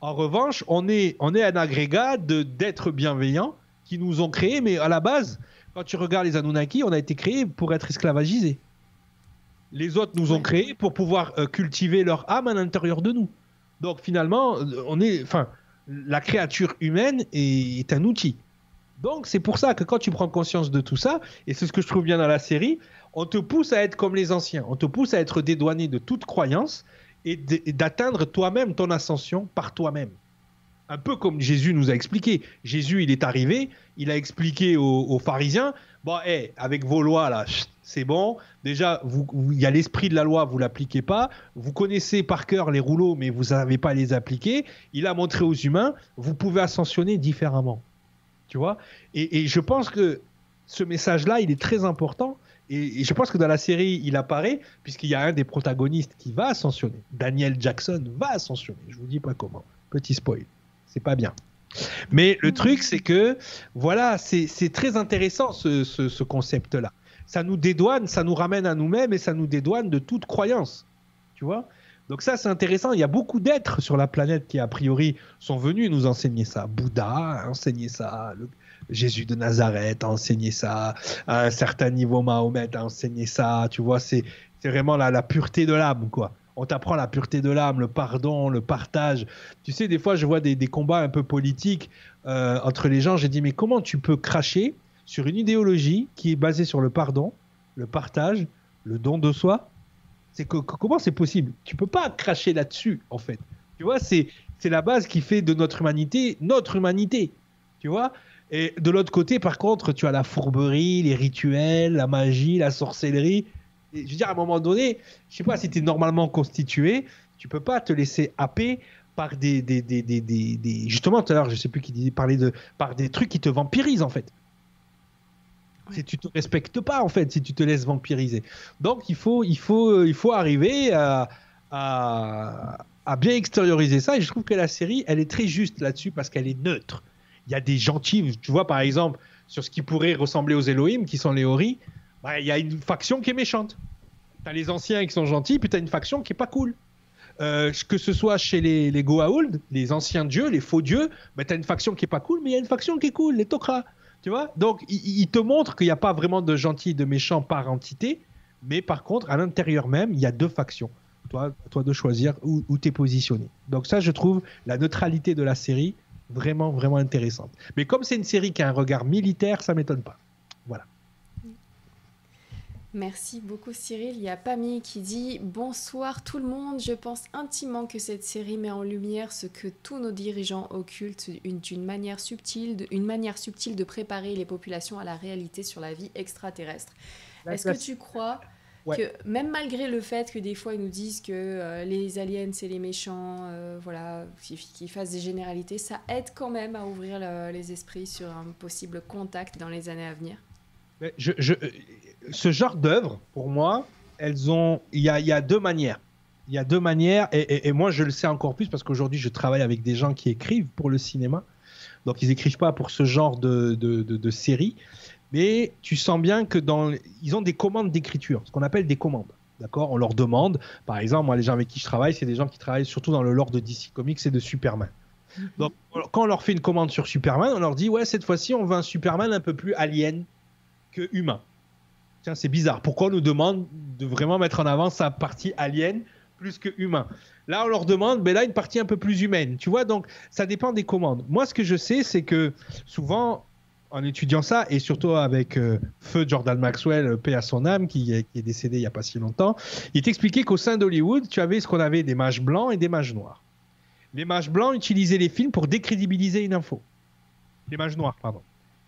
En revanche, on est, un agrégat d'êtres bienveillants qui nous ont créés, mais à la base, quand tu regardes les Anunnaki, on a été créés pour être esclavagisés. Les autres nous ont créés pour pouvoir euh, cultiver leur âme à l'intérieur de nous. Donc finalement, euh, on est, enfin, la créature humaine est, est un outil. Donc c'est pour ça que quand tu prends conscience de tout ça, et c'est ce que je trouve bien dans la série, on te pousse à être comme les anciens, on te pousse à être dédouané de toute croyance et d'atteindre toi-même ton ascension par toi-même. Un peu comme Jésus nous a expliqué. Jésus, il est arrivé, il a expliqué aux, pharisiens, bon, avec vos lois là, c'est bon. Déjà, il y a l'esprit de la loi, vous l'appliquez pas. Vous connaissez par cœur les rouleaux, mais vous n'avez pas les appliquer. Il a montré aux humains, vous pouvez ascensionner différemment. Tu vois? Et, je pense que ce message-là, il est très important. Et, je pense que dans la série, il apparaît, puisqu'il y a un des protagonistes qui va ascensionner. Daniel Jackson va ascensionner. Je vous dis pas comment. Petit spoil. C'est pas bien. Mais le truc, c'est que, voilà, c'est très intéressant ce concept-là ça nous dédouane, ça nous ramène à nous-mêmes et ça nous dédouane de toute croyance. Tu vois? Donc ça, c'est intéressant. Il y a beaucoup d'êtres sur la planète qui, a priori, sont venus nous enseigner ça. Bouddha a enseigné ça. Jésus de Nazareth a enseigné ça. À un certain niveau, Mahomet a enseigné ça. Tu vois, c'est vraiment la, la pureté de l'âme, quoi. On t'apprend la pureté de l'âme, le pardon, le partage. Tu sais, des fois, je vois des, combats un peu politiques euh, entre les gens. J'ai dit, mais comment tu peux cracher sur une idéologie qui est basée sur le pardon, le partage, le don de soi? C'est que, comment c'est possible? Tu peux pas cracher là-dessus, en fait. Tu vois, c'est c'est la base qui fait de notre humanité notre humanité. Tu vois? Et de l'autre côté, par contre, tu as la fourberie, les rituels, la magie, la sorcellerie. Je veux dire, à un moment donné, je sais pas si tu es normalement constitué, tu peux pas te laisser happer par des, des, des, des justement tout à l'heure, je sais plus qui parlait de par des trucs qui te vampirisent en fait si tu te respectes pas en fait, si tu te laisses vampiriser. Donc il faut, il faut, euh, il faut arriver à, à, bien extérioriser ça. Et je trouve que la série, elle est très juste là-dessus parce qu'elle est neutre. Il y a des gentils, tu vois par exemple sur ce qui pourrait ressembler aux Elohim, qui sont les Bah, il y a une faction qui est méchante. Tu as les anciens qui sont gentils, puis tu as une faction qui est pas cool. Euh, que ce soit chez les, les Goa'uld, les anciens dieux, les faux dieux, bah, tu as une faction qui est pas cool, mais il y a une faction qui est cool, les Tok'ra. Tu vois? Donc, il, te montre qu'il n'y a pas vraiment de gentil et de méchant par entité, mais par contre, à l'intérieur même, il y a deux factions. Toi, toi de choisir où, où tu es positionné. Donc, ça, je trouve la neutralité de la série vraiment, vraiment intéressante. Mais comme c'est une série qui a un regard militaire, ça m'étonne pas. Voilà. Merci beaucoup Cyril. Il y a Pammy qui dit Bonsoir tout le monde. Je pense intimement que cette série met en lumière ce que tous nos dirigeants occultent d'une manière subtile, de, une manière subtile de préparer les populations à la réalité sur la vie extraterrestre. Est-ce que tu crois que même malgré le fait que des fois ils nous disent que euh, les aliens c'est les méchants, euh, voilà, qu'ils fassent des généralités, ça aide quand même à ouvrir les esprits sur un possible contact dans les années à venir? Je, je, ce genre d'œuvre, pour moi, elles ont, il y a, deux manières. Il y a deux manières, et, moi je le sais encore plus parce qu'aujourd'hui je travaille avec des gens qui écrivent pour le cinéma. Donc ils écrivent pas pour ce genre de, de, série, mais tu sens bien que dans, ils ont des commandes d'écriture, ce qu'on appelle des commandes. D'accord? On leur demande, par exemple, moi les gens avec qui je travaille, c'est des gens qui travaillent surtout dans le lore de DC Comics et de Superman. Mhm. Donc quand on leur fait une commande sur Superman, on leur dit ouais cette fois-ci on veut un Superman un peu plus alien que humain. Tiens, c'est bizarre. Pourquoi on nous demande de vraiment mettre en avant sa partie alien plus que humain? Là, on leur demande, ben là, une partie un peu plus humaine. Tu vois, donc ça dépend des commandes. Moi, ce que je sais, c'est que souvent, en étudiant ça, et surtout avec euh, Feu Jordan Maxwell, euh, paix à son âme, qui est, décédé il n'y a pas si longtemps, il t'expliquait qu'au sein d'Hollywood, tu avais ce qu'on avait des mages blancs et des mages noirs. Les mages blancs utilisaient les films pour décrédibiliser une info. Les mages noirs, pardon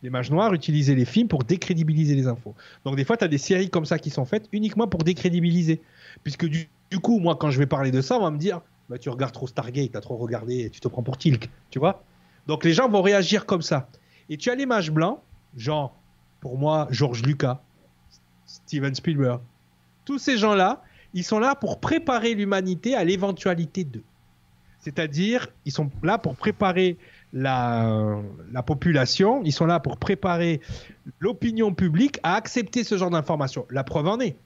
les mages noirs utilisaient les films pour décrédibiliser les infos. Donc des fois, tu as des séries comme ça qui sont faites uniquement pour décrédibiliser. Puisque du, coup, moi, quand je vais parler de ça, on va me dire, bah, tu regardes trop Stargate, tu as trop regardé, tu te prends pour Tilk, tu vois Donc les gens vont réagir comme ça. Et tu as les mages blancs, genre, pour moi, George Lucas, Steven Spielberg. Tous ces gens-là, ils sont là pour préparer l'humanité à l'éventualité d'eux. C'est-à-dire, ils sont là pour préparer la, la, population, ils sont là pour préparer l'opinion publique à accepter ce genre d'informations. La preuve en est.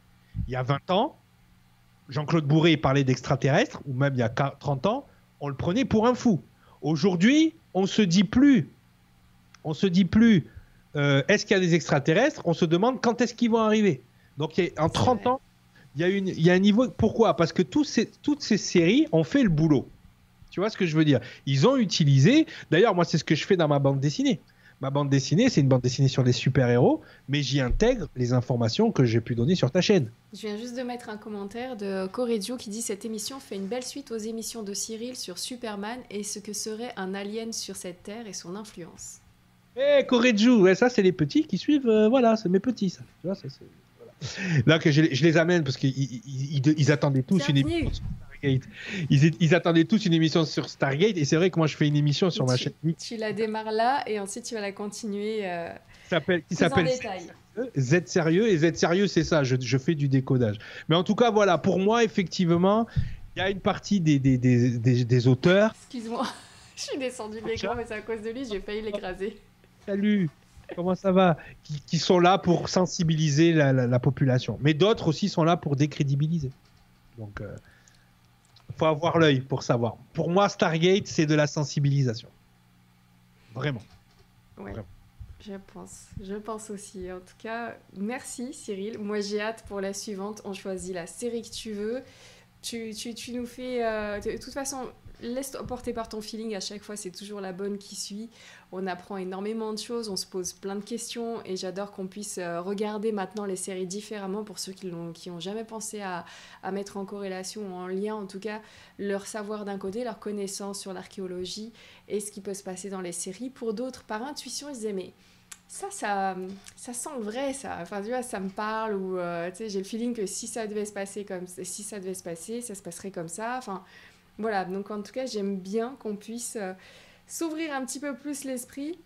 Il y a 20 ans, Jean-Claude Bourré parlait d'extraterrestres, ou même il y a 30 ans, on le prenait pour un fou. Aujourd'hui, on se dit plus, on se dit plus, euh, est-ce qu'il y a des extraterrestres? On se demande quand est-ce qu'ils vont arriver. Donc en 30 ans, il y, a une, il y a un niveau. Pourquoi? Parce que ces, toutes ces séries ont fait le boulot. Tu vois ce que je veux dire? Ils ont utilisé. D'ailleurs, moi, c'est ce que je fais dans ma bande dessinée. ma bande dessinée, c'est une bande dessinée sur les super-héros, mais j'y intègre les informations que j'ai pu donner sur ta chaîne. Je viens juste de mettre un commentaire de Correggio qui dit Cette émission fait une belle suite aux émissions de Cyril sur Superman et ce que serait un alien sur cette terre et son influence. Eh, Correggio, ouais, ça, c'est les petits qui suivent, euh, voilà, c'est mes petits, ça. Tu vois, ça, c'est- voilà. Là, que je, les- je les amène parce qu'ils ils- ils- ils attendaient tous une émission Stargate. Ils, ils attendaient tous une émission sur Stargate, et c'est vrai que moi, je fais une émission sur ma Tu- chaîne. Tu la démarres là et ensuite tu vas la continuer euh, s'appelle qui s'appelle. Z sérieux et Z sérieux c'est ça je, je fais du décodage. Mais en tout cas voilà pour moi effectivement il y a une partie des, des, des, des, des auteurs. Excuse-moi, je suis descendue de l'écran mais c'est à cause de lui, j'ai failli l'écraser. salut comment ça va? Qui, qui sont là pour sensibiliser la, la, la population. Mais d'autres aussi sont là pour décrédibiliser. Donc euh, faut avoir l'œil pour savoir pour moi Stargate c'est de la sensibilisation vraiment Ouais, Vraiment. je pense, je pense aussi. En tout cas, merci Cyril. Moi j'ai hâte pour la suivante. On choisit la série que tu veux. Tu, tu, tu nous fais. euh, de toute façon, laisse-toi porter par ton feeling. À chaque fois, c'est toujours la bonne qui suit. On apprend énormément de choses, on se pose plein de questions. Et j'adore qu'on puisse euh, regarder maintenant les séries différemment pour ceux qui n'ont ont jamais pensé à, à mettre en corrélation ou en lien, en tout cas, leur savoir d'un côté, leur connaissance sur l'archéologie et ce qui peut se passer dans les séries. Pour d'autres, par intuition, ils se disaient, mais ça, ça, ça sent le vrai, ça. Enfin, tu vois, ça me parle, ou euh, tu sais, j'ai le feeling que si ça devait se passer comme si ça devait se passer, ça se passerait comme ça. Enfin, voilà. Donc, en tout cas, j'aime bien qu'on puisse euh, s'ouvrir un petit peu plus l'esprit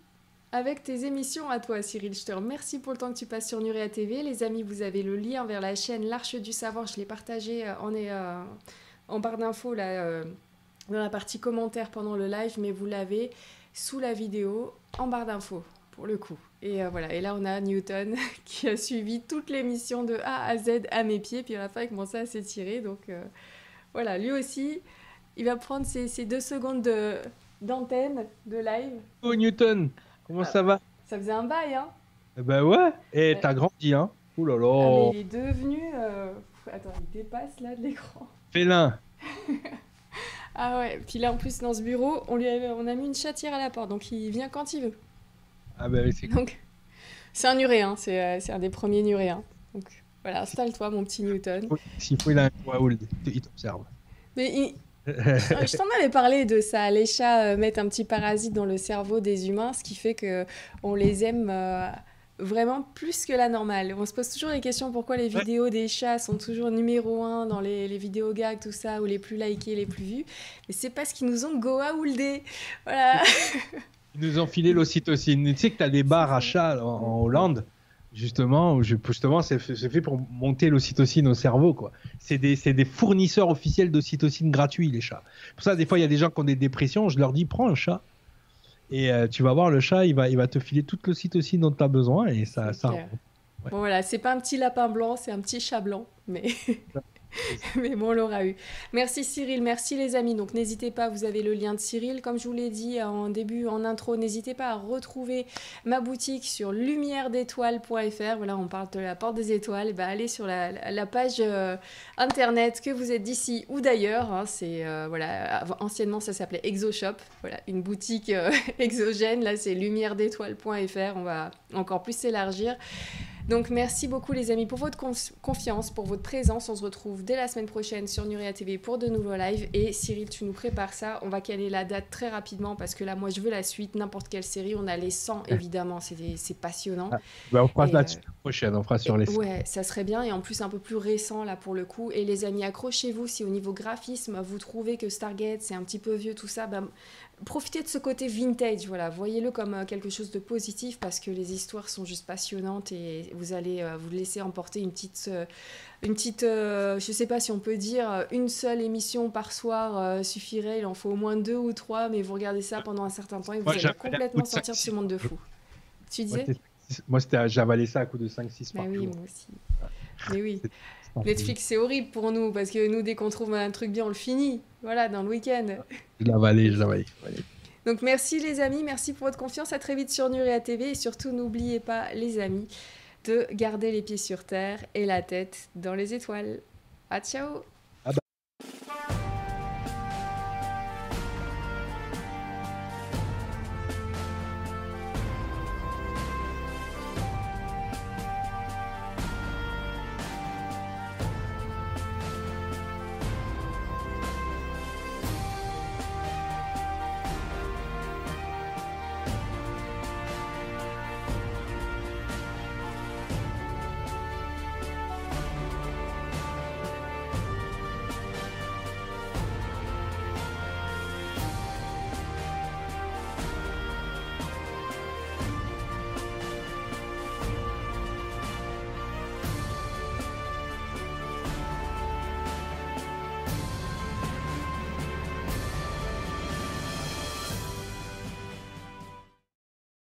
avec tes émissions à toi, Cyril. Je te remercie pour le temps que tu passes sur Nurea TV. Les amis, vous avez le lien vers la chaîne L'Arche du Savoir. Je l'ai partagé euh, en, euh, en barre d'infos dans la partie commentaires pendant le live, mais vous l'avez sous la vidéo en barre d'infos pour le coup. Et voilà, et là on a Newton qui a suivi toute l'émission de A à Z à mes pieds, puis à la fin il commençait à s'étirer. Donc voilà, lui aussi, il va prendre ses, ses deux secondes de- d'antenne de, live. oh Newton comment ça va? Ça faisait un bail, hein ben ouais et t'as grandi hein Ouh là Ah, mais il est devenu... euh, Attends, il dépasse là de l'écran. félin Ah ouais, puis là en plus dans ce bureau, on lui a, on a mis une chatière à la porte, donc il vient quand il veut. ah ben c'est Donc, c'est un nuréen, c'est euh, c'est un des premiers nuréens. Donc, voilà, installe-toi, mon petit Newton. S'il faut, il a un Waoul, il t'observe. Mais il- je t'en avais parlé de ça. Les chats euh, mettent un petit parasite dans le cerveau des humains, ce qui fait que on les aime euh, vraiment plus que la normale. On se pose toujours les questions pourquoi les Ouais. vidéos des chats sont toujours numéro un dans les, les vidéos gags, tout ça, ou les plus likés, les plus vus. Mais c'est parce qu'ils nous ont goa'ouldé. Voilà. Ils nous ont filé l'ocytocine. Tu sais que tu as des bars à chats en, en Hollande, justement, justement c'est fait, c'est fait pour monter l'ocytocine au cerveau. quoi. C'est des, c'est des fournisseurs officiels d'ocytocine gratuits, les chats. Pour ça, des fois, il y a des gens qui ont des dépressions, je leur dis prends un chat. Et euh, tu vas voir, le chat, il va, il va te filer toute l'ocytocine dont tu as besoin. Et ça. Bon voilà, c'est pas un petit lapin blanc, c'est un petit chat blanc, mais mais bon, on l'aura eu. Merci Cyril, merci les amis. Donc n'hésitez pas, vous avez le lien de Cyril. Comme je vous l'ai dit en début, en intro, n'hésitez pas à retrouver ma boutique sur lumièredétoiles.fr. Voilà, on parle de la porte des étoiles. Ben, allez sur la, page euh, internet, que vous êtes d'ici ou d'ailleurs. hein. euh, anciennement ça s'appelait ExoShop. Voilà, une boutique euh, exogène. Là, c'est lumièredétoiles.fr. On va encore plus s'élargir. Donc merci beaucoup les amis pour votre conf- confiance, pour votre présence. On se retrouve dès la semaine prochaine sur Nuria TV pour de nouveaux lives. Et Cyril, tu nous prépares ça. On va caler la date très rapidement parce que là, moi, je veux la suite. N'importe quelle série. On a les 100, évidemment. C'est passionnant. Ah, Ben, on fera la euh, semaine prochaine, on fera sur les. Ouais, ça serait bien. Et en plus, un peu plus récent là pour le coup. Et les amis, accrochez-vous si au niveau graphisme, vous trouvez que Stargate, c'est un petit peu vieux, tout ça. Ben, profitez de ce côté vintage, voilà, voyez-le comme euh, quelque chose de positif parce que les histoires sont juste passionnantes et vous allez euh, vous laisser emporter une petite, euh, une petite, je sais pas si on peut dire une seule émission par soir suffirait, il en faut au moins deux ou trois, mais vous regardez ça pendant un certain temps et vous Moi, allez complètement sortir de ce monde de fou. Tu disais Moi, j'avalais ça à coup de 5-6 Bah par oui, jour. moi aussi. Mais oui. Netflix, c'est horrible pour nous parce que nous, dès qu'on trouve un truc bien, on le finit. Voilà, dans le week-end. Je l'avalais, je. Voilà. Donc merci les amis, merci pour votre confiance. À très vite sur Nuria TV et surtout n'oubliez pas les amis de garder les pieds sur terre et la tête dans les étoiles. À ciao